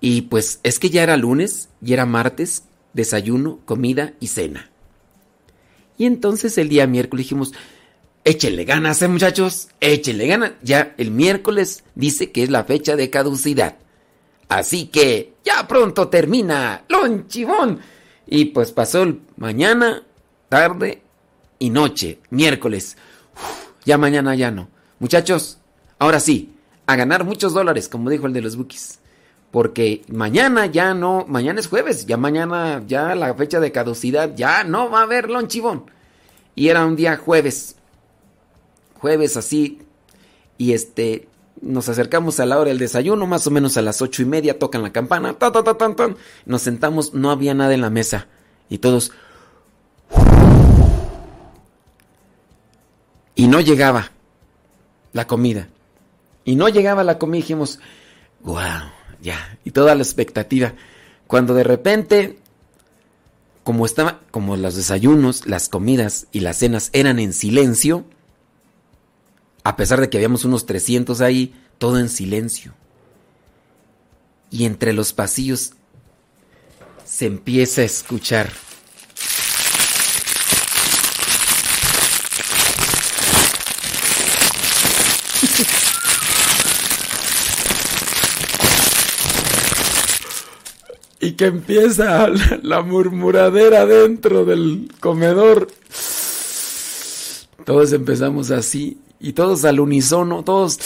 Speaker 2: Y pues es que ya era lunes, y era martes, desayuno, comida y cena. Y entonces el día miércoles dijimos, échenle ganas, ¿eh, muchachos, échenle ganas. Ya el miércoles dice que es la fecha de caducidad. Así que ya pronto termina, lonchibón. Y pues pasó el mañana, tarde y noche, miércoles. Ya mañana ya no. Muchachos, ahora sí, a ganar muchos dólares, como dijo el de los bookies. Porque mañana ya no, mañana es jueves, ya mañana, ya la fecha de caducidad, ya no va a haber lonchibón. Y era un día jueves, jueves así, y este, nos acercamos a la hora del desayuno, más o menos a las ocho y media, tocan la campana, ta, ta, ta, tan, tan. nos sentamos, no había nada en la mesa, y todos... Y no llegaba la comida. Y no llegaba la comida, dijimos, wow ya, y toda la expectativa. Cuando de repente, como estaba, como los desayunos, las comidas y las cenas eran en silencio, a pesar de que habíamos unos 300 ahí, todo en silencio. Y entre los pasillos se empieza a escuchar. Y que empieza la, murmuradera dentro del comedor. Todos empezamos así y todos al unísono, todos,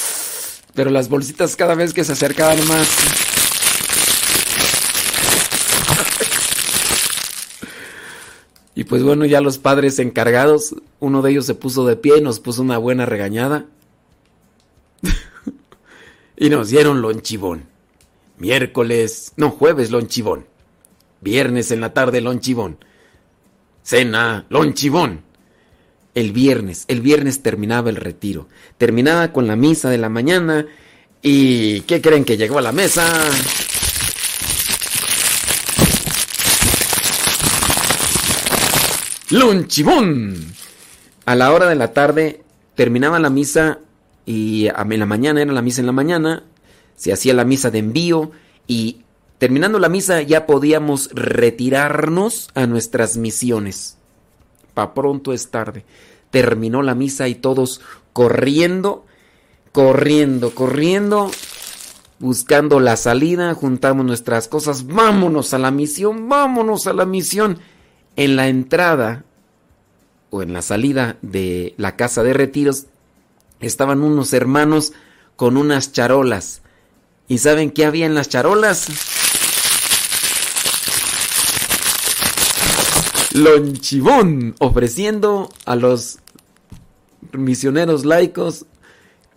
Speaker 2: pero las bolsitas cada vez que se acercaban más. Y pues bueno, ya los padres encargados, uno de ellos se puso de pie nos puso una buena regañada. y nos dieron lonchibón. Miércoles, no, jueves, lonchibón. Viernes en la tarde, lonchibón. Cena, lonchibón. El viernes, el viernes terminaba el retiro. Terminaba con la misa de la mañana. ¿Y qué creen que llegó a la mesa? ¡Lonchibón! A la hora de la tarde terminaba la misa y en la mañana era la misa en la mañana se hacía la misa de envío y terminando la misa ya podíamos retirarnos a nuestras misiones. Pa pronto es tarde. Terminó la misa y todos corriendo, corriendo, corriendo, buscando la salida, juntamos nuestras cosas, vámonos a la misión, vámonos a la misión. En la entrada o en la salida de la casa de retiros estaban unos hermanos con unas charolas ¿Y saben qué había en las charolas? Lonchibón, ofreciendo a los misioneros laicos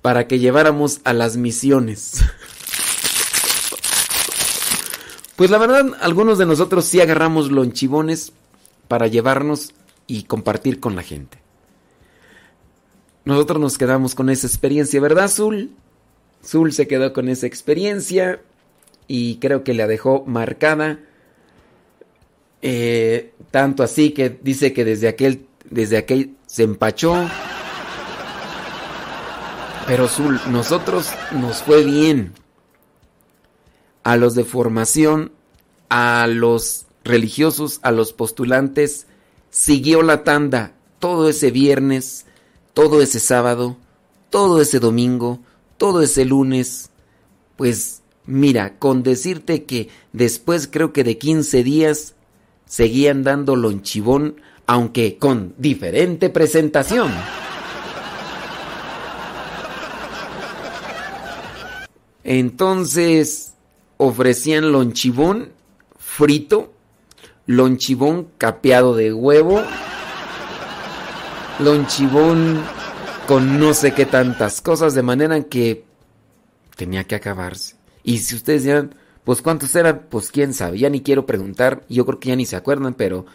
Speaker 2: para que lleváramos a las misiones. Pues la verdad, algunos de nosotros sí agarramos lonchibones para llevarnos y compartir con la gente. Nosotros nos quedamos con esa experiencia, ¿verdad, Zul? Zul se quedó con esa experiencia y creo que la dejó marcada. Eh, tanto así que dice que desde aquel, desde aquel se empachó. Pero Zul, nosotros nos fue bien. A los de formación, a los religiosos, a los postulantes, siguió la tanda todo ese viernes, todo ese sábado, todo ese domingo todo ese lunes, pues mira, con decirte que después creo que de 15 días seguían dando lonchibón, aunque con diferente presentación. Entonces ofrecían lonchibón frito, lonchibón capeado de huevo, lonchibón con no sé qué tantas cosas, de manera que tenía que acabarse. Y si ustedes dirán, Pues cuántos eran, pues quién sabe, ya ni quiero preguntar, yo creo que ya ni se acuerdan, pero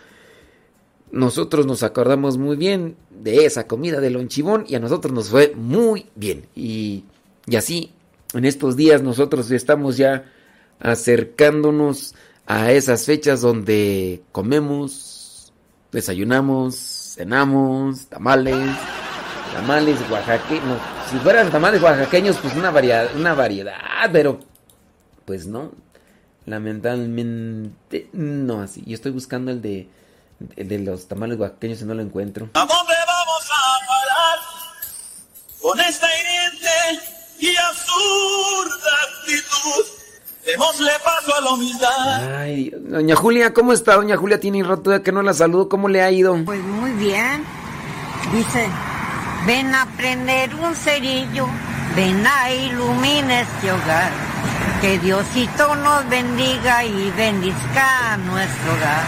Speaker 2: nosotros nos acordamos muy bien de esa comida de lonchibón y a nosotros nos fue muy bien. Y, y así, en estos días nosotros estamos ya acercándonos a esas fechas donde comemos, desayunamos, cenamos, tamales, tamales oaxaqueños. Si fueran tamales oaxaqueños, pues una variedad, una variedad, pero pues no. Lamentablemente no así. Yo estoy buscando el de el de los tamales oaxaqueños y no lo encuentro.
Speaker 23: ¿A dónde vamos a parar con esta hiriente y absurda actitud? Démosle paso a la humildad.
Speaker 2: Ay, doña Julia, ¿cómo está? Doña Julia tiene rato de que no la saludo. ¿Cómo le ha ido?
Speaker 19: Pues muy bien. Dice, ven a prender un cerillo, ven a iluminar este hogar. Que Diosito nos bendiga y bendizca nuestro hogar.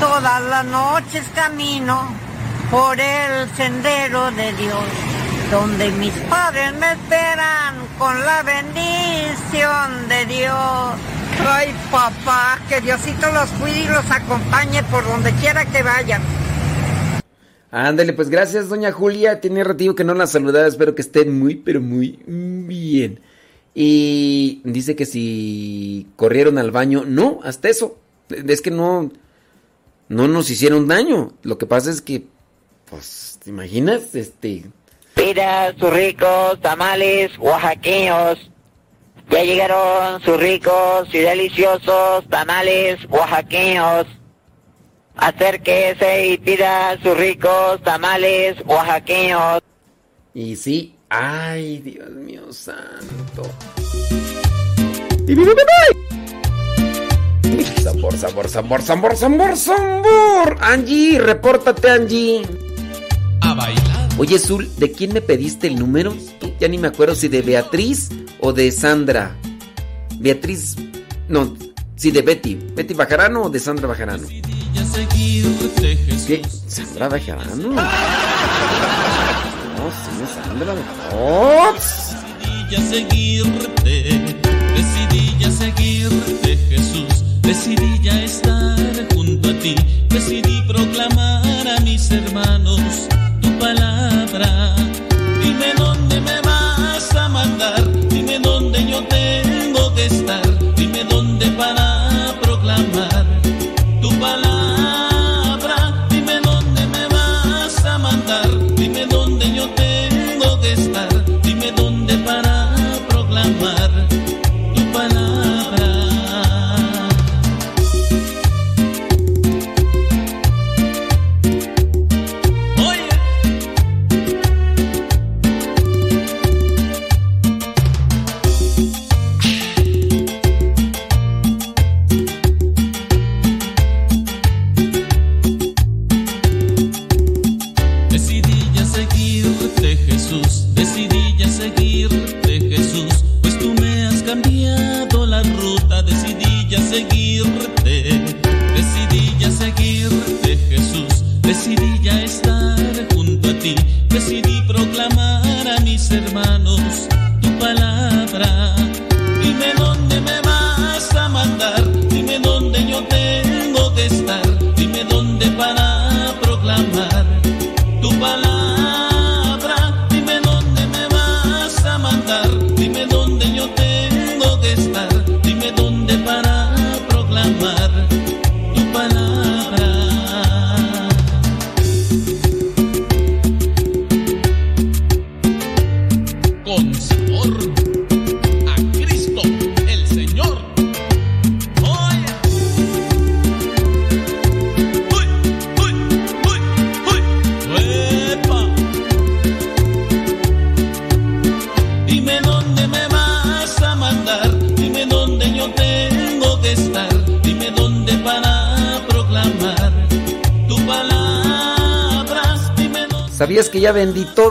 Speaker 19: Todas las noches camino por el sendero de Dios, donde mis padres me esperan con la bendición de Dios. Ay, papá, que Diosito los cuide y los acompañe por donde quiera que vayan.
Speaker 2: Ándale, pues gracias, doña Julia. Tiene ratito que no la saludaba. Espero que estén muy, pero muy bien. Y dice que si corrieron al baño. No, hasta eso. Es que no. No nos hicieron daño. Lo que pasa es que. Pues, ¿te imaginas? Este.
Speaker 26: Mira sus ricos tamales oaxaqueños. Ya llegaron sus ricos y deliciosos tamales oaxaqueños. Acérquese y pida sus ricos tamales oaxaqueños.
Speaker 2: Y sí. Ay, Dios mío santo. Sabor, sabor, sabor, sabor, sabor, sabor. Angie, repórtate, Angie.
Speaker 27: A bailar.
Speaker 2: Oye, Zul, ¿de quién me pediste el número? Ya ni me acuerdo si de Beatriz o de Sandra. Beatriz. No, sí, de Betty. ¿Betty Bajarano o de Sandra Bajarano? ¿Qué? ¿Sandra Bajarano? No, sí, es Sandra. ¡Ops!
Speaker 27: Decidí ya seguirte, decidí ya seguirte, Jesús. Decidí ya estar junto a ti, decidí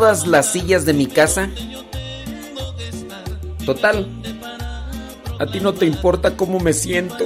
Speaker 2: las sillas de mi casa? Total. A ti no te importa cómo me siento.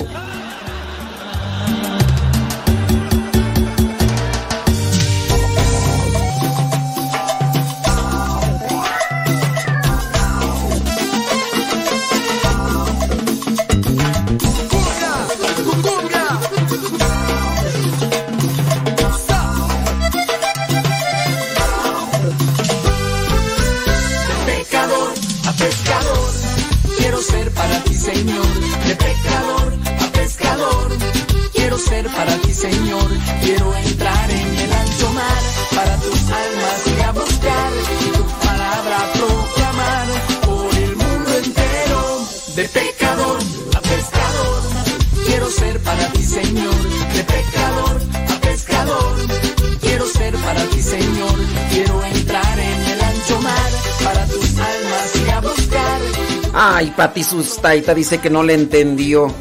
Speaker 2: Pati Sustaita dice que no le entendió.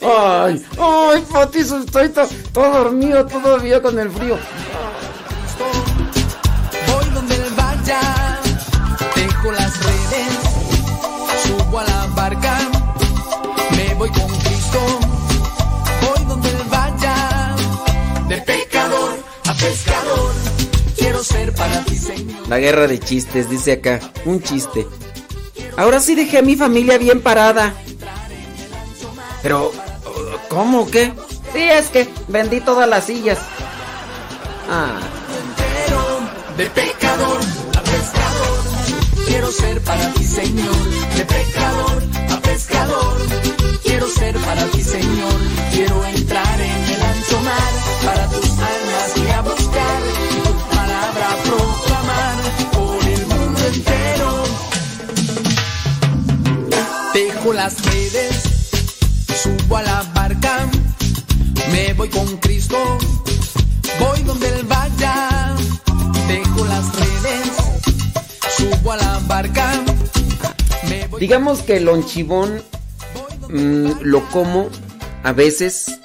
Speaker 2: Ay, ay, Pati Sustaita, todo dormido todavía con el frío.
Speaker 14: La
Speaker 2: guerra de chistes, dice acá. Un chiste. Ahora sí dejé a mi familia bien parada. Pero, ¿cómo qué? Sí, es que vendí todas las sillas. Digamos que el lonchibón mm, lo como a veces,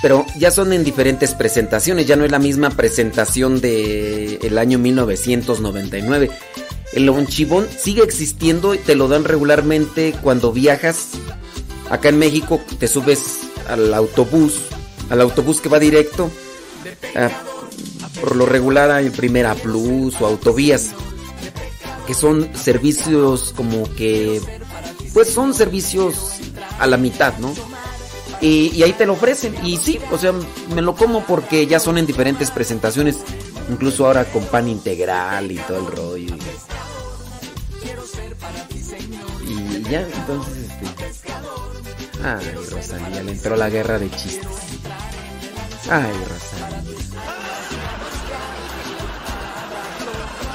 Speaker 2: pero ya son en diferentes presentaciones. Ya no es la misma presentación de el año 1999. El lonchibón sigue existiendo y te lo dan regularmente cuando viajas. Acá en México te subes al autobús, al autobús que va directo. ah, por lo regular hay Primera Plus o Autovías, que son servicios como que, pues son servicios a la mitad, ¿no? Y, ahí te lo ofrecen. Y sí, o sea, me lo como porque ya son en diferentes presentaciones, incluso ahora con pan integral y todo el rollo. Y ya, entonces, este... Ay, Rosalía, le entró la guerra de chistes. Ay, Rosalía.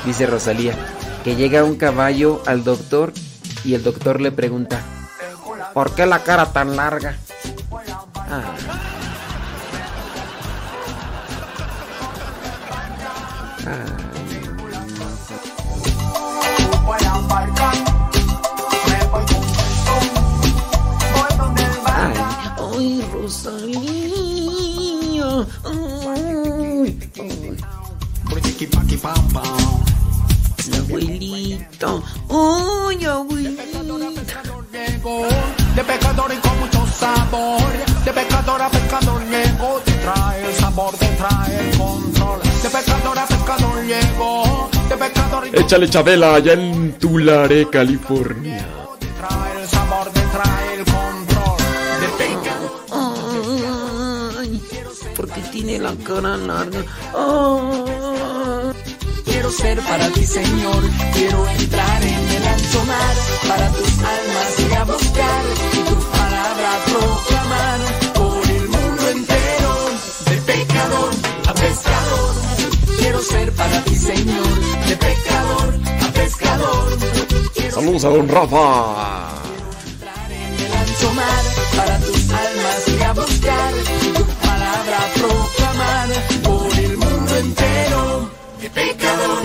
Speaker 2: Dice Rosalía, que llega un caballo al doctor y el doctor le pregunta, ¿por qué la cara tan larga? Ah. Ay, Rosalía. Ay, ay. Abuelita. Ay, abuelita.
Speaker 14: De pecador y con mucho sabor, de pecador a pecador llego, te trae el sabor, te trae el control. De pecador a pecador llego, de pecador y
Speaker 28: Échale Chabela allá en Tulare, California.
Speaker 14: trae el sabor, te trae el control. De pecador.
Speaker 2: Ay, porque tiene la cara larga. Ay.
Speaker 14: Quiero ser para ti, Señor. Quiero entrar en el ancho mar para tus almas y a buscar y tu palabra proclamar por el mundo entero. De pecador a pescador. Quiero ser para ti, Señor. De pecador a pescador.
Speaker 28: Saludos a don Rafa.
Speaker 14: En el ancho mar para tus almas y a buscar pecador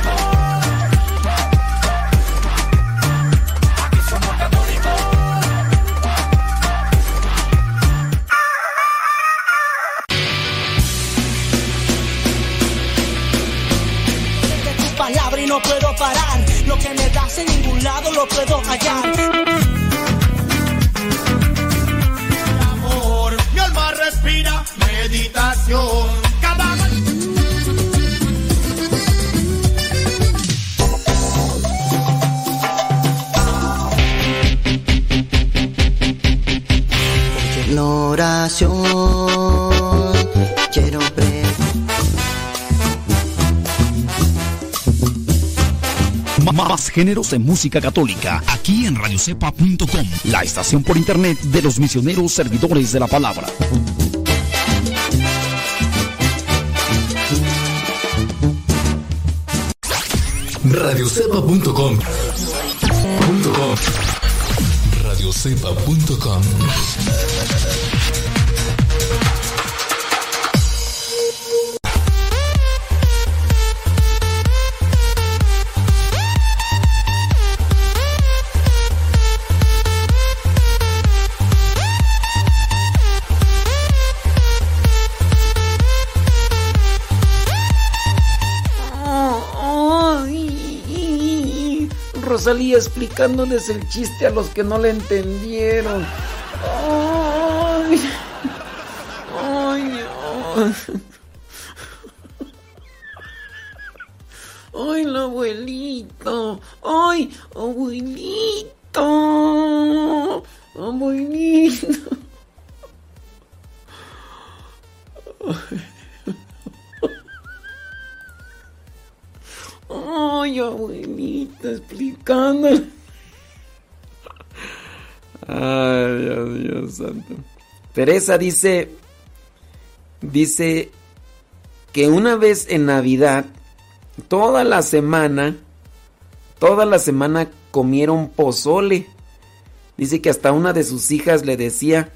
Speaker 29: Géneros en música católica, aquí en radiocepa.com, la estación por internet de los misioneros servidores de la palabra.
Speaker 21: Radiocepa.com. Radiocepa.com.
Speaker 2: Rosalía explicándoles el chiste a los que no le entendieron. Teresa dice, dice que una vez en Navidad, toda la semana, toda la semana comieron pozole. Dice que hasta una de sus hijas le decía,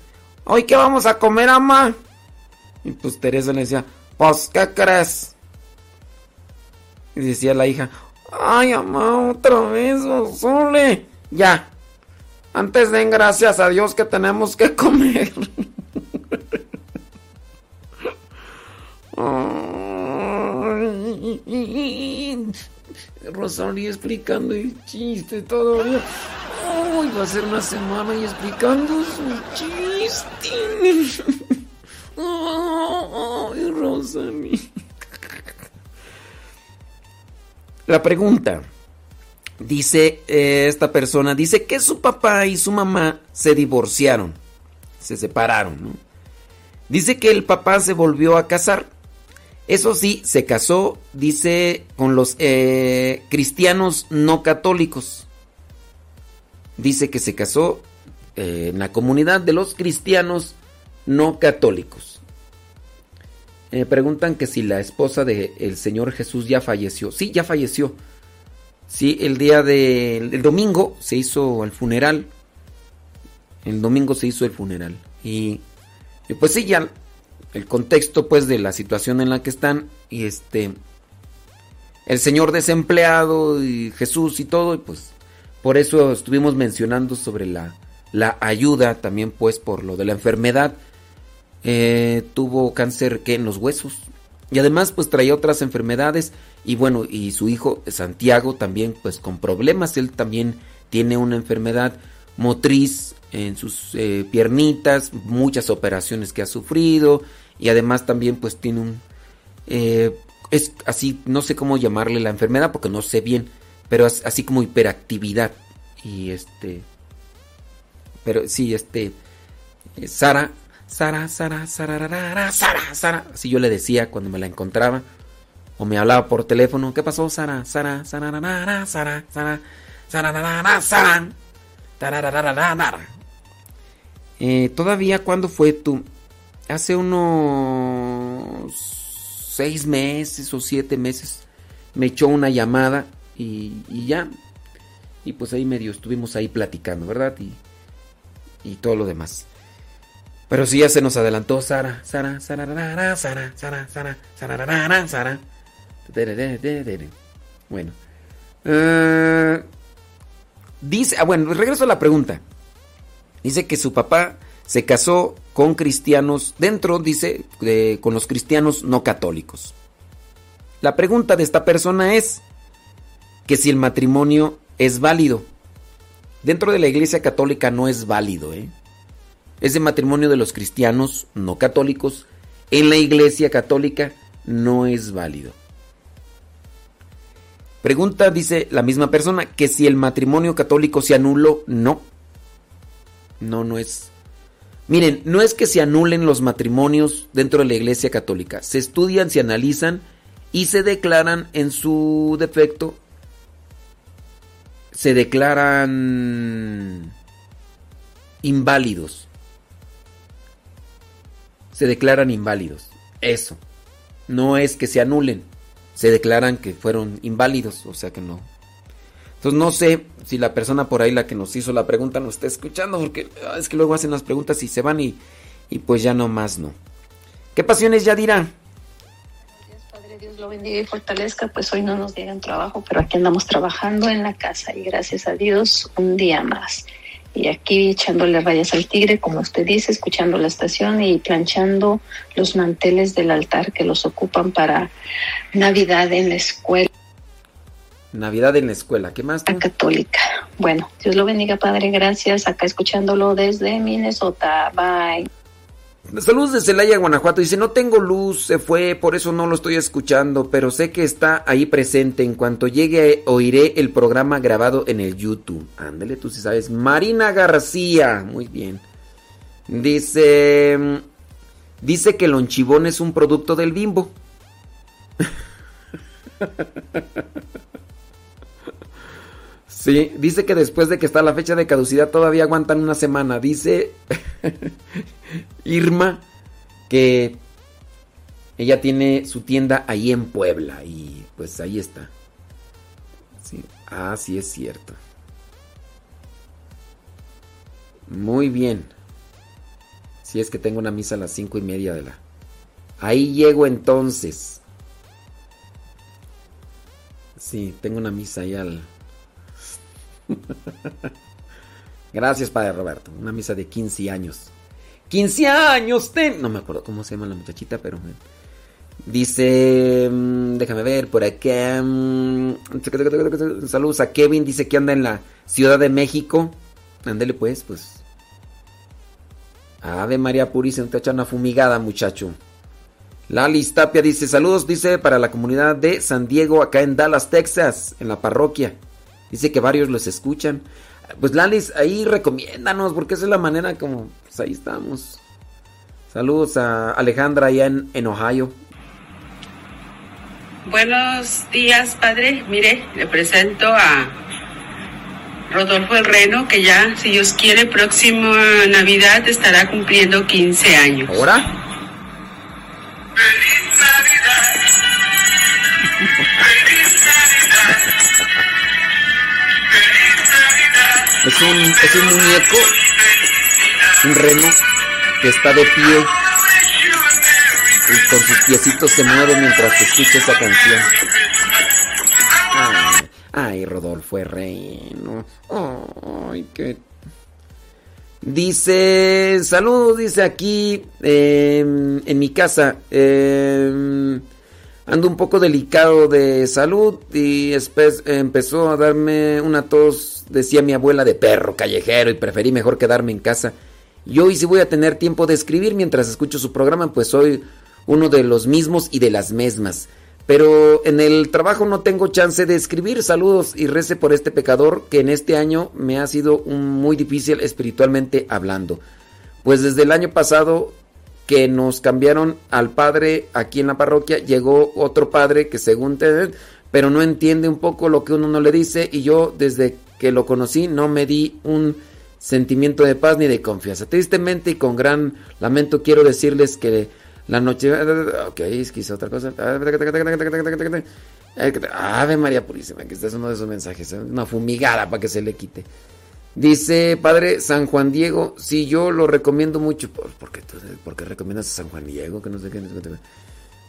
Speaker 2: ¿hoy qué vamos a comer, ama? Y pues Teresa le decía, pues, ¿qué crees? Y decía la hija, ay, mamá, otra vez, pozole. Ya, antes den gracias a Dios que tenemos que comer. Ay, Rosario explicando el chiste todavía. Ay, va a ser una semana y explicando su chiste. Ay. La pregunta. Dice eh, esta persona, dice que su papá y su mamá se divorciaron, se separaron, ¿no? Dice que el papá se volvió a casar. Eso sí, se casó, dice, con los eh, cristianos no católicos. Dice que se casó eh, en la comunidad de los cristianos no católicos. Me preguntan que si la esposa del Señor Jesús ya falleció. Sí, ya falleció. Sí, el día del el domingo se hizo el funeral. El domingo se hizo el funeral. Y, y pues sí, ya el contexto pues de la situación en la que están. Y este... El Señor desempleado y Jesús y todo. Y pues por eso estuvimos mencionando sobre la, la ayuda también pues por lo de la enfermedad. Eh, tuvo cáncer que en los huesos. Y además pues traía otras enfermedades y bueno, y su hijo Santiago también pues con problemas, él también tiene una enfermedad motriz en sus eh, piernitas, muchas operaciones que ha sufrido y además también pues tiene un... Eh, es así, no sé cómo llamarle la enfermedad porque no sé bien, pero es así como hiperactividad y este... Pero sí, este... eh, Sara Sara, Sara, Sara, Sara, Sara. Así yo le decía cuando me la encontraba. O me hablaba por teléfono. ¿Qué pasó, Sara? Sara, Sara, Sara, Sara, Sara, Sara, Sara, Sara. Eh, Todavía, ¿cuándo fue tu? Hace unos seis meses o siete meses me echó una llamada y, ya. Y pues ahí medio estuvimos ahí platicando, ¿verdad? Y, y todo lo demás. Pero sí ya se nos adelantó Sara, Sara, Sara, Sara, Sara, Sara, Sara, Sara, Sara. Bueno. Eh, dice, ah, bueno, regreso a la pregunta. Dice que su papá se casó con cristianos, dentro, dice, de- con los cristianos no católicos. La pregunta de esta persona es que si el matrimonio es válido. Dentro de la iglesia católica no es válido, ¿eh? Ese matrimonio de los cristianos no católicos en la iglesia católica no es válido. Pregunta, dice la misma persona, que si el matrimonio católico se anuló, no. No, no es. Miren, no es que se anulen los matrimonios dentro de la iglesia católica. Se estudian, se analizan y se declaran en su defecto. Se declaran inválidos. Se declaran inválidos. Eso. No es que se anulen. Se declaran que fueron inválidos. O sea que no. Entonces no sé si la persona por ahí, la que nos hizo la pregunta, nos está escuchando. Porque ah, es que luego hacen las preguntas y se van y, y pues ya no más no. ¿Qué pasiones ya dirá?
Speaker 30: Padre Dios lo bendiga y fortalezca, pues hoy no nos dieron trabajo, pero aquí andamos trabajando en la casa y gracias a Dios un día más. Y aquí echándole rayas al tigre, como usted dice, escuchando la estación y planchando los manteles del altar que los ocupan para Navidad en la escuela
Speaker 2: Navidad en la escuela. ¿Qué más? tú?
Speaker 30: católica. Bueno, Dios lo bendiga, Padre, gracias. Acá escuchándolo desde Minnesota. Bye.
Speaker 2: Saludos de Celaya, Guanajuato. Dice, no tengo luz, se fue, por eso no lo estoy escuchando, pero sé que está ahí presente. En cuanto llegue, oiré el programa grabado en el YouTube. Ándale, tú sí sabes. Marina García, muy bien. Dice, dice que el lonchibón es un producto del bimbo. Sí, dice que después de que está la fecha de caducidad todavía aguantan una semana. Dice Irma que ella tiene su tienda ahí en Puebla y pues ahí está. Sí. Ah, sí es cierto. Muy bien. Si es que tengo una misa a las cinco y media de la. Ahí llego entonces. Sí, tengo una misa ahí al. Gracias, Padre Roberto. Una misa de 15 años. 15 años, ten. No me acuerdo cómo se llama la muchachita, pero. Dice. mm, Déjame ver por acá. mm, Saludos a Kevin. Dice que anda en la Ciudad de México. Ándele, pues, pues. Ave María Purísima, te echa una fumigada, muchacho. Lali Tapia dice: Saludos, dice, para la comunidad de San Diego, acá en Dallas, Texas, en la parroquia. Dice que varios los escuchan. Pues Lalis, ahí recomiéndanos, porque esa es la manera como, pues ahí estamos. Saludos a Alejandra allá en, en Ohio.
Speaker 31: Buenos días, padre. Mire, le presento a Rodolfo el Reno, que ya, si Dios quiere, próxima Navidad estará cumpliendo 15 años.
Speaker 2: ¿Ahora? Es un, es un muñeco, un reno, que está de pie y con sus piecitos se mueve mientras escucha esa canción. Ay, ay, Rodolfo es reno. Ay, qué... Dice, saludos, dice aquí eh, en mi casa. eh, ando un poco delicado de salud y empezó a darme una tos, decía mi abuela, de perro callejero y preferí mejor quedarme en casa. Y hoy sí voy a tener tiempo de escribir mientras escucho su programa, pues soy uno de los mismos y de las mismas. Pero en el trabajo no tengo chance de escribir. Saludos y rece por este pecador que en este año me ha sido muy difícil espiritualmente hablando. Pues desde el año pasado que nos cambiaron al padre aquí en la parroquia, llegó otro padre que según te, pero no entiende un poco lo que uno no le dice y yo desde que lo conocí no me di un sentimiento de paz ni de confianza. Tristemente y con gran lamento quiero decirles que la noche... Ok, es que otra cosa. Ave María Purísima, que este es uno de esos mensajes. ¿eh? Una fumigada para que se le quite. Dice Padre San Juan Diego, si yo lo recomiendo mucho. ¿Por, por qué, por qué recomiendas a San Juan Diego? Que no sé qué.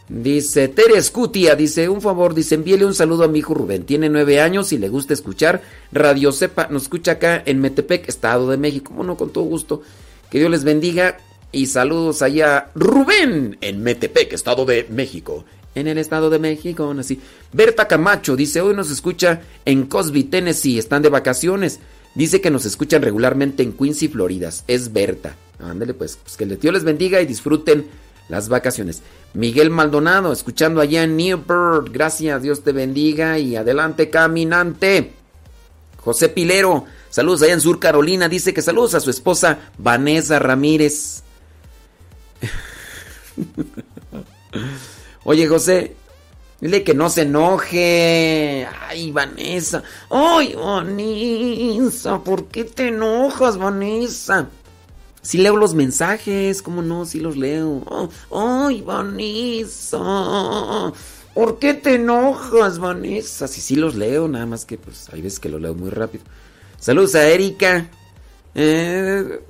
Speaker 2: Dice Teres Cutia, dice un favor, dice envíele un saludo a mi hijo Rubén, tiene nueve años y le gusta escuchar Radio Cepa, nos escucha acá en Metepec, Estado de México, bueno, con todo gusto, que Dios les bendiga y saludos allá Rubén en Metepec, Estado de México, en el Estado de México, así. Berta Camacho dice hoy nos escucha en Cosby, Tennessee, están de vacaciones, dice que nos escuchan regularmente en Quincy, Florida, es Berta, ándale pues, pues que el Dios les bendiga y disfruten las vacaciones. Miguel Maldonado, escuchando allá en Newport. Gracias, Dios te bendiga y adelante, caminante. José Pilero, saludos allá en Sur Carolina. Dice que saludos a su esposa Vanessa Ramírez. Oye, José, dile que no se enoje. Ay, Vanessa. Ay, Vanessa, ¿por qué te enojas, Vanessa? Si leo los mensajes, ¿cómo no? Si los leo. ¡Ay, Vanessa! ¿Por qué te enojas, Vanessa? Si sí los leo, nada más que pues hay veces que lo leo muy rápido. Saludos a Erika. Eh,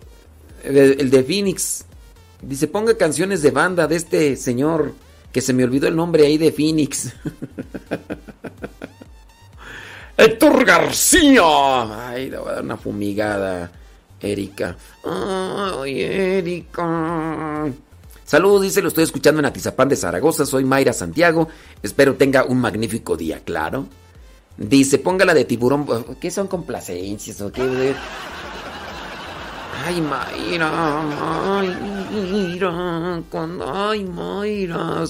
Speaker 2: el de Phoenix. Dice, ponga canciones de banda de este señor que se me olvidó el nombre ahí de Phoenix. Héctor García. Ay, le voy a dar una fumigada. Erika. Ay, Erika. Saludos, dice, lo estoy escuchando en Atizapán de Zaragoza. Soy Mayra Santiago. Espero tenga un magnífico día, claro. Dice, póngala de tiburón. ¿Qué son complacencias o qué? Ay, Mayra, Mayra, cuando ay, Mayra,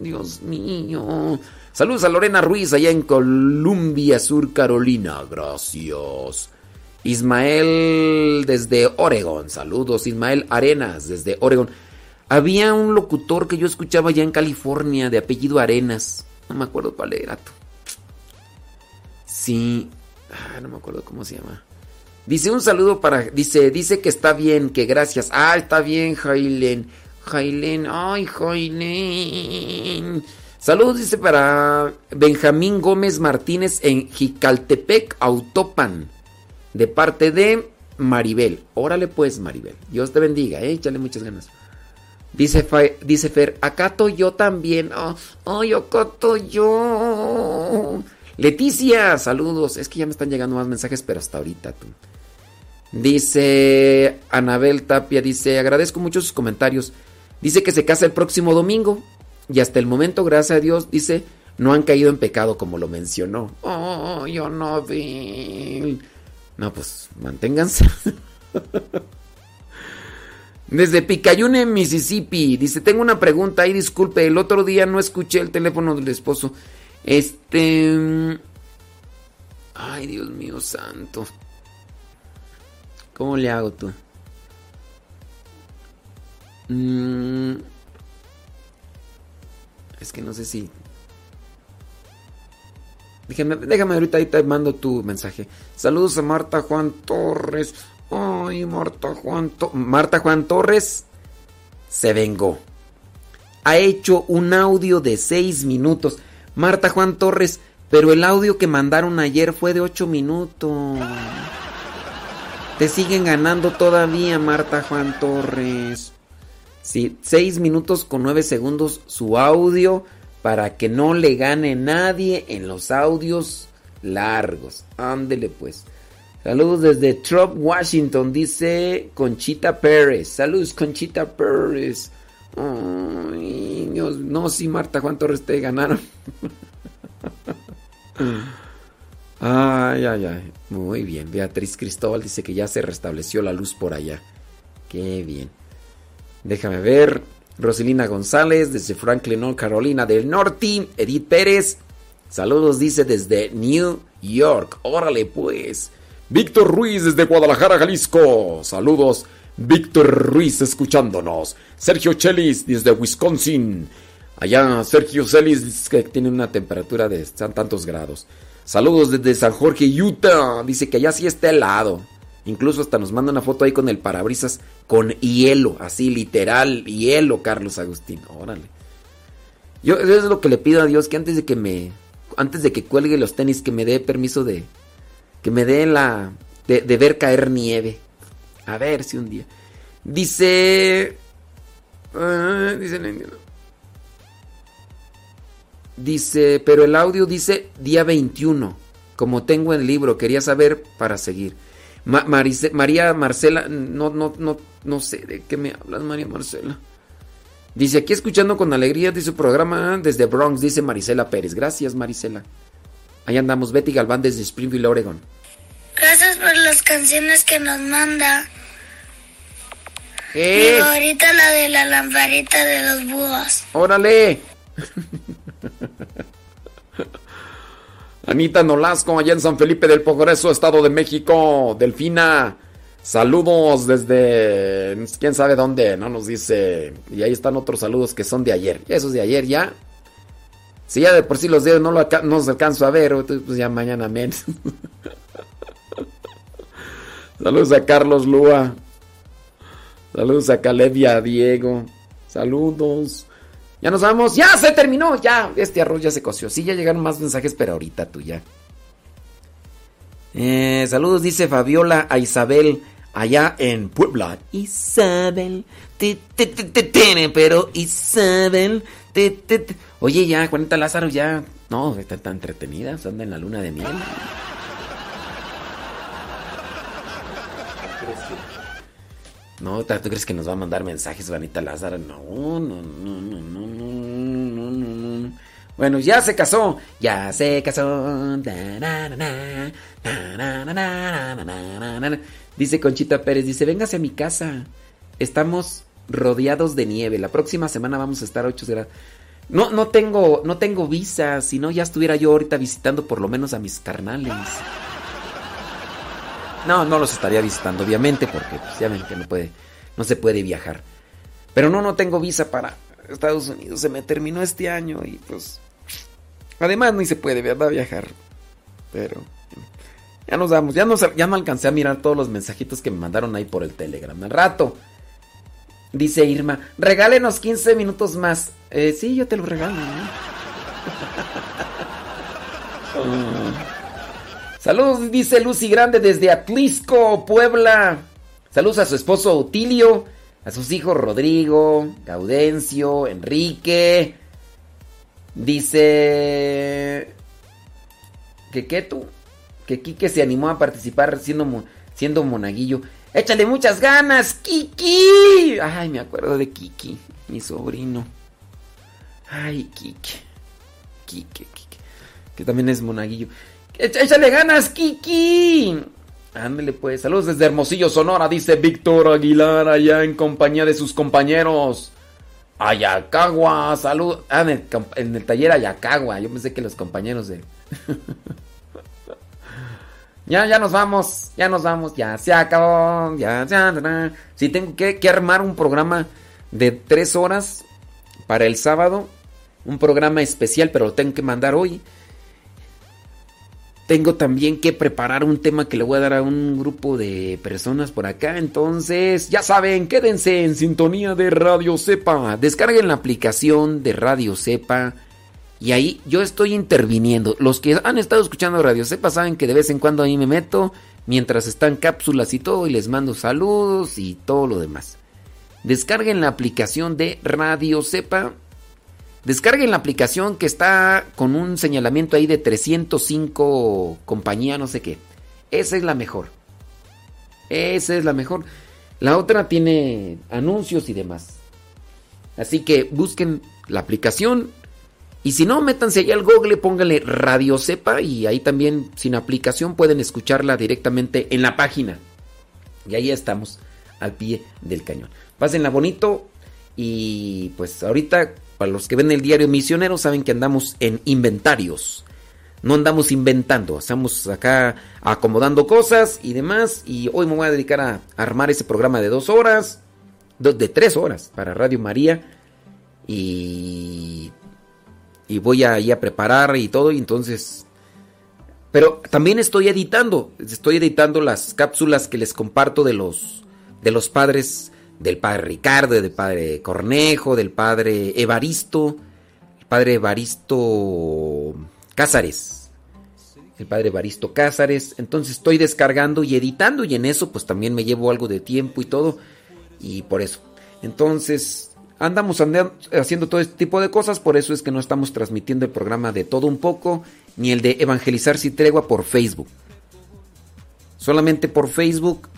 Speaker 2: Dios mío. Saludos a Lorena Ruiz allá en Columbia, Sur Carolina. Gracias. Ismael desde Oregon. Saludos, Ismael Arenas desde Oregon. Había un locutor que yo escuchaba allá en California de apellido Arenas. No me acuerdo cuál era. Sí. Ah, no me acuerdo cómo se llama. Dice un saludo para. Dice, dice que está bien, que gracias. Ah, está bien, Jailen. Jailen, ay, Jailen. Saludos, dice para Benjamín Gómez Martínez en Jicaltepec, Autopan. De parte de Maribel. Órale pues, Maribel. Dios te bendiga, eh. Échale muchas ganas. Dice, dice Fer, acato yo también. Oh, ay, acato yo. Leticia, saludos. Es que ya me están llegando más mensajes, pero hasta ahorita tú. Dice Anabel Tapia, dice, agradezco mucho sus comentarios. Dice que se casa el próximo domingo. Y hasta el momento, gracias a Dios, dice, no han caído en pecado como lo mencionó. Oh, yo no vi. No, pues manténganse. Desde Picayune, Mississippi. Dice, tengo una pregunta ahí, disculpe, el otro día no escuché el teléfono del esposo. Este... mm, Ay, Dios mío santo. ¿Cómo le hago tú? Mm, Es que no sé si... Déjame, déjame ahorita, ahí te mando tu mensaje. Saludos a Marta Juan Torres. Ay, Marta Juan To- Marta Juan Torres se vengó. Ha hecho un audio de 6 minutos. Marta Juan Torres, pero el audio que mandaron ayer fue de 8 minutos. Te siguen ganando todavía, Marta Juan Torres. Sí, 6 minutos con 9 segundos su audio para que no le gane nadie en los audios largos. Ándele pues. Saludos desde Trop, Washington, dice Conchita Pérez. Saludos, Conchita Pérez. Ay, Dios, no, sí, Marta Juan Torres te ganaron. Ay, ay, ay. Muy bien. Beatriz Cristóbal dice que ya se restableció la luz por allá. Qué bien. Déjame ver. Roselina González desde Franklin, Carolina del Norte. Edith Pérez. Saludos, dice desde New York. Órale, pues. Víctor Ruiz desde Guadalajara, Jalisco. Saludos. Víctor Ruiz escuchándonos. Sergio Chelis desde Wisconsin. Allá Sergio Celis que tiene una temperatura de tan- tantos grados. Saludos desde San Jorge, Utah. Dice que allá sí está helado. Incluso hasta nos manda una foto ahí con el parabrisas con hielo, así literal, hielo, Carlos Agustín. Órale. Yo es lo que le pido a Dios, que antes de que me antes de que cuelgue los tenis que me dé permiso de que me dé la de, ver caer nieve. A ver si un día. Dice ah, dice Dice, pero el audio dice día 21. Como tengo el libro, quería saber para seguir. Ma- Marice- María Marcela, no, no, no, no sé de qué me hablas, María Marcela. Dice, aquí escuchando con alegría de su programa desde Bronx, dice Marisela Pérez. Gracias, Marisela. Ahí andamos, Betty Galván desde Springfield, Oregon.
Speaker 3: Gracias por las canciones que nos manda.
Speaker 2: ¡Eh!
Speaker 3: Mi favorita la de la lamparita de los búhos.
Speaker 2: ¡Órale! Anita Nolasco, allá en San Felipe del Progreso, Estado de México. Delfina, saludos desde quién sabe dónde, no nos dice. Y ahí están otros saludos que son de ayer. Esos de ayer ya. Si ya de por sí los dedos no, no los alcanzo a ver, pues ya mañana menos. saludos a Carlos Lua. Saludos a Caleb y a Diego. Saludos. Ya nos vamos. Ya se terminó. Ya. Este arroz ya se coció. Sí, ya llegaron más mensajes, pero ahorita tú ya. Eh, saludos, dice Fabiola a Isabel allá en Puebla. Isabel. te, te, te, te, pero Isabel. te. Oye, ya, Juanita Lázaro, ya. No, está tan entretenida. Anda en la luna de miel. No, ¿tú crees que nos va a mandar mensajes Vanita Lázaro? No, no, no, no, no, no, no, no. no. Bueno, ya se casó, ya se casó. Dice Conchita Pérez, dice, véngase a mi casa. Estamos rodeados de nieve. La próxima semana vamos a estar a 8 grados. No, no tengo, no tengo visa, si no ya estuviera yo ahorita visitando por lo menos a mis carnales. No, no los estaría visitando, obviamente, porque pues, ya ven que no puede, no se puede viajar. Pero no, no tengo visa para Estados Unidos. Se me terminó este año y pues. Además, ni se puede, ¿verdad? Viajar. Pero. Ya nos damos. Ya no, ya no alcancé a mirar todos los mensajitos que me mandaron ahí por el Telegram. Al rato. Dice Irma, regálenos 15 minutos más. Eh, sí, yo te lo regalo. ¿no? Saludos, dice Lucy Grande desde Atlisco, Puebla. Saludos a su esposo Otilio, a sus hijos Rodrigo, Gaudencio, Enrique. Dice que tú, que Quique se animó a participar siendo, siendo monaguillo. Échale muchas ganas, Kiki. Ay, me acuerdo de Kiki, mi sobrino. Ay, Kiki. Kiki, Kiki. Que también es monaguillo. Éch- Échale ganas, Kiki. Ándale pues, saludos desde Hermosillo, Sonora, dice Víctor Aguilar, allá en compañía de sus compañeros. Ayacagua, salud. Ah, en el, en el taller Ayacagua, yo pensé que los compañeros de... ya, ya nos vamos, ya nos vamos, ya se acabó, ya, ya, ya. Sí, tengo que, que armar un programa de tres horas para el sábado, un programa especial, pero lo tengo que mandar hoy. Tengo también que preparar un tema que le voy a dar a un grupo de personas por acá. Entonces, ya saben, quédense en sintonía de Radio Cepa. Descarguen la aplicación de Radio Cepa. Y ahí yo estoy interviniendo. Los que han estado escuchando Radio Cepa saben que de vez en cuando ahí me meto. Mientras están cápsulas y todo. Y les mando saludos y todo lo demás. Descarguen la aplicación de Radio Cepa. Descarguen la aplicación que está con un señalamiento ahí de 305 compañía, no sé qué. Esa es la mejor. Esa es la mejor. La otra tiene anuncios y demás. Así que busquen la aplicación. Y si no, métanse ahí al Google, pónganle Radio Cepa y ahí también sin aplicación pueden escucharla directamente en la página. Y ahí estamos, al pie del cañón. Pásenla bonito y pues ahorita para los que ven el diario Misionero saben que andamos en inventarios. No andamos inventando, estamos acá acomodando cosas y demás. Y hoy me voy a dedicar a armar ese programa de dos horas, de tres horas para Radio María. Y, y voy a, ahí a preparar y todo. Y entonces Pero también estoy editando, estoy editando las cápsulas que les comparto de los de los padres del padre Ricardo, del padre Cornejo, del padre Evaristo, el padre Evaristo Cázares. El padre Evaristo Cázares. Entonces estoy descargando y editando y en eso pues también me llevo algo de tiempo y todo. Y por eso. Entonces andamos haciendo todo este tipo de cosas. Por eso es que no estamos transmitiendo el programa de todo un poco. Ni el de Evangelizar sin tregua por Facebook. Solamente por Facebook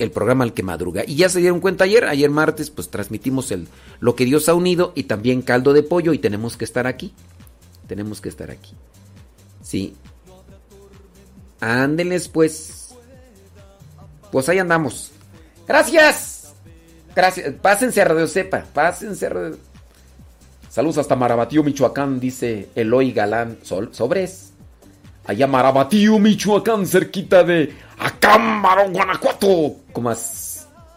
Speaker 2: el programa Al que Madruga. Y ya se dieron cuenta ayer, ayer martes, pues transmitimos el Lo que Dios ha unido y también caldo de pollo y tenemos que estar aquí. Tenemos que estar aquí. Sí. Ándenles pues. Pues ahí andamos. Gracias. Gracias. Pásense a Radio Cepa. Pásense a Radio... Saludos hasta Marabatío, Michoacán, dice Eloy Galán. Sol, sobres. Allá Marabatío, Michoacán, cerquita de Acámbaro, Guanajuato. Como a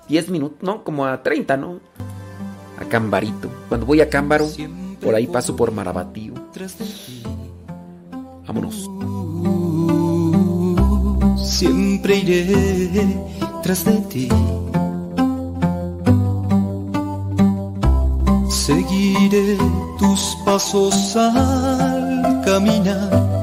Speaker 2: 10 minutos, no, como a 30, ¿no? Acambarito. Cuando voy a Cámbaro, por ahí paso por Marabatío. Vámonos.
Speaker 5: Siempre iré tras de ti. Seguiré tus pasos al caminar.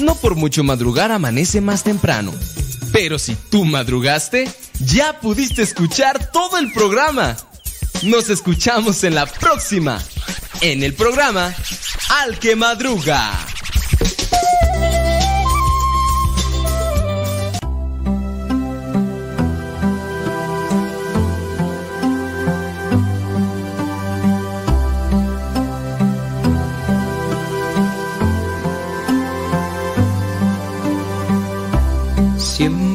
Speaker 7: No por mucho madrugar amanece más temprano. Pero si tú madrugaste, ya pudiste escuchar todo el programa. Nos escuchamos en la próxima, en el programa Al que Madruga.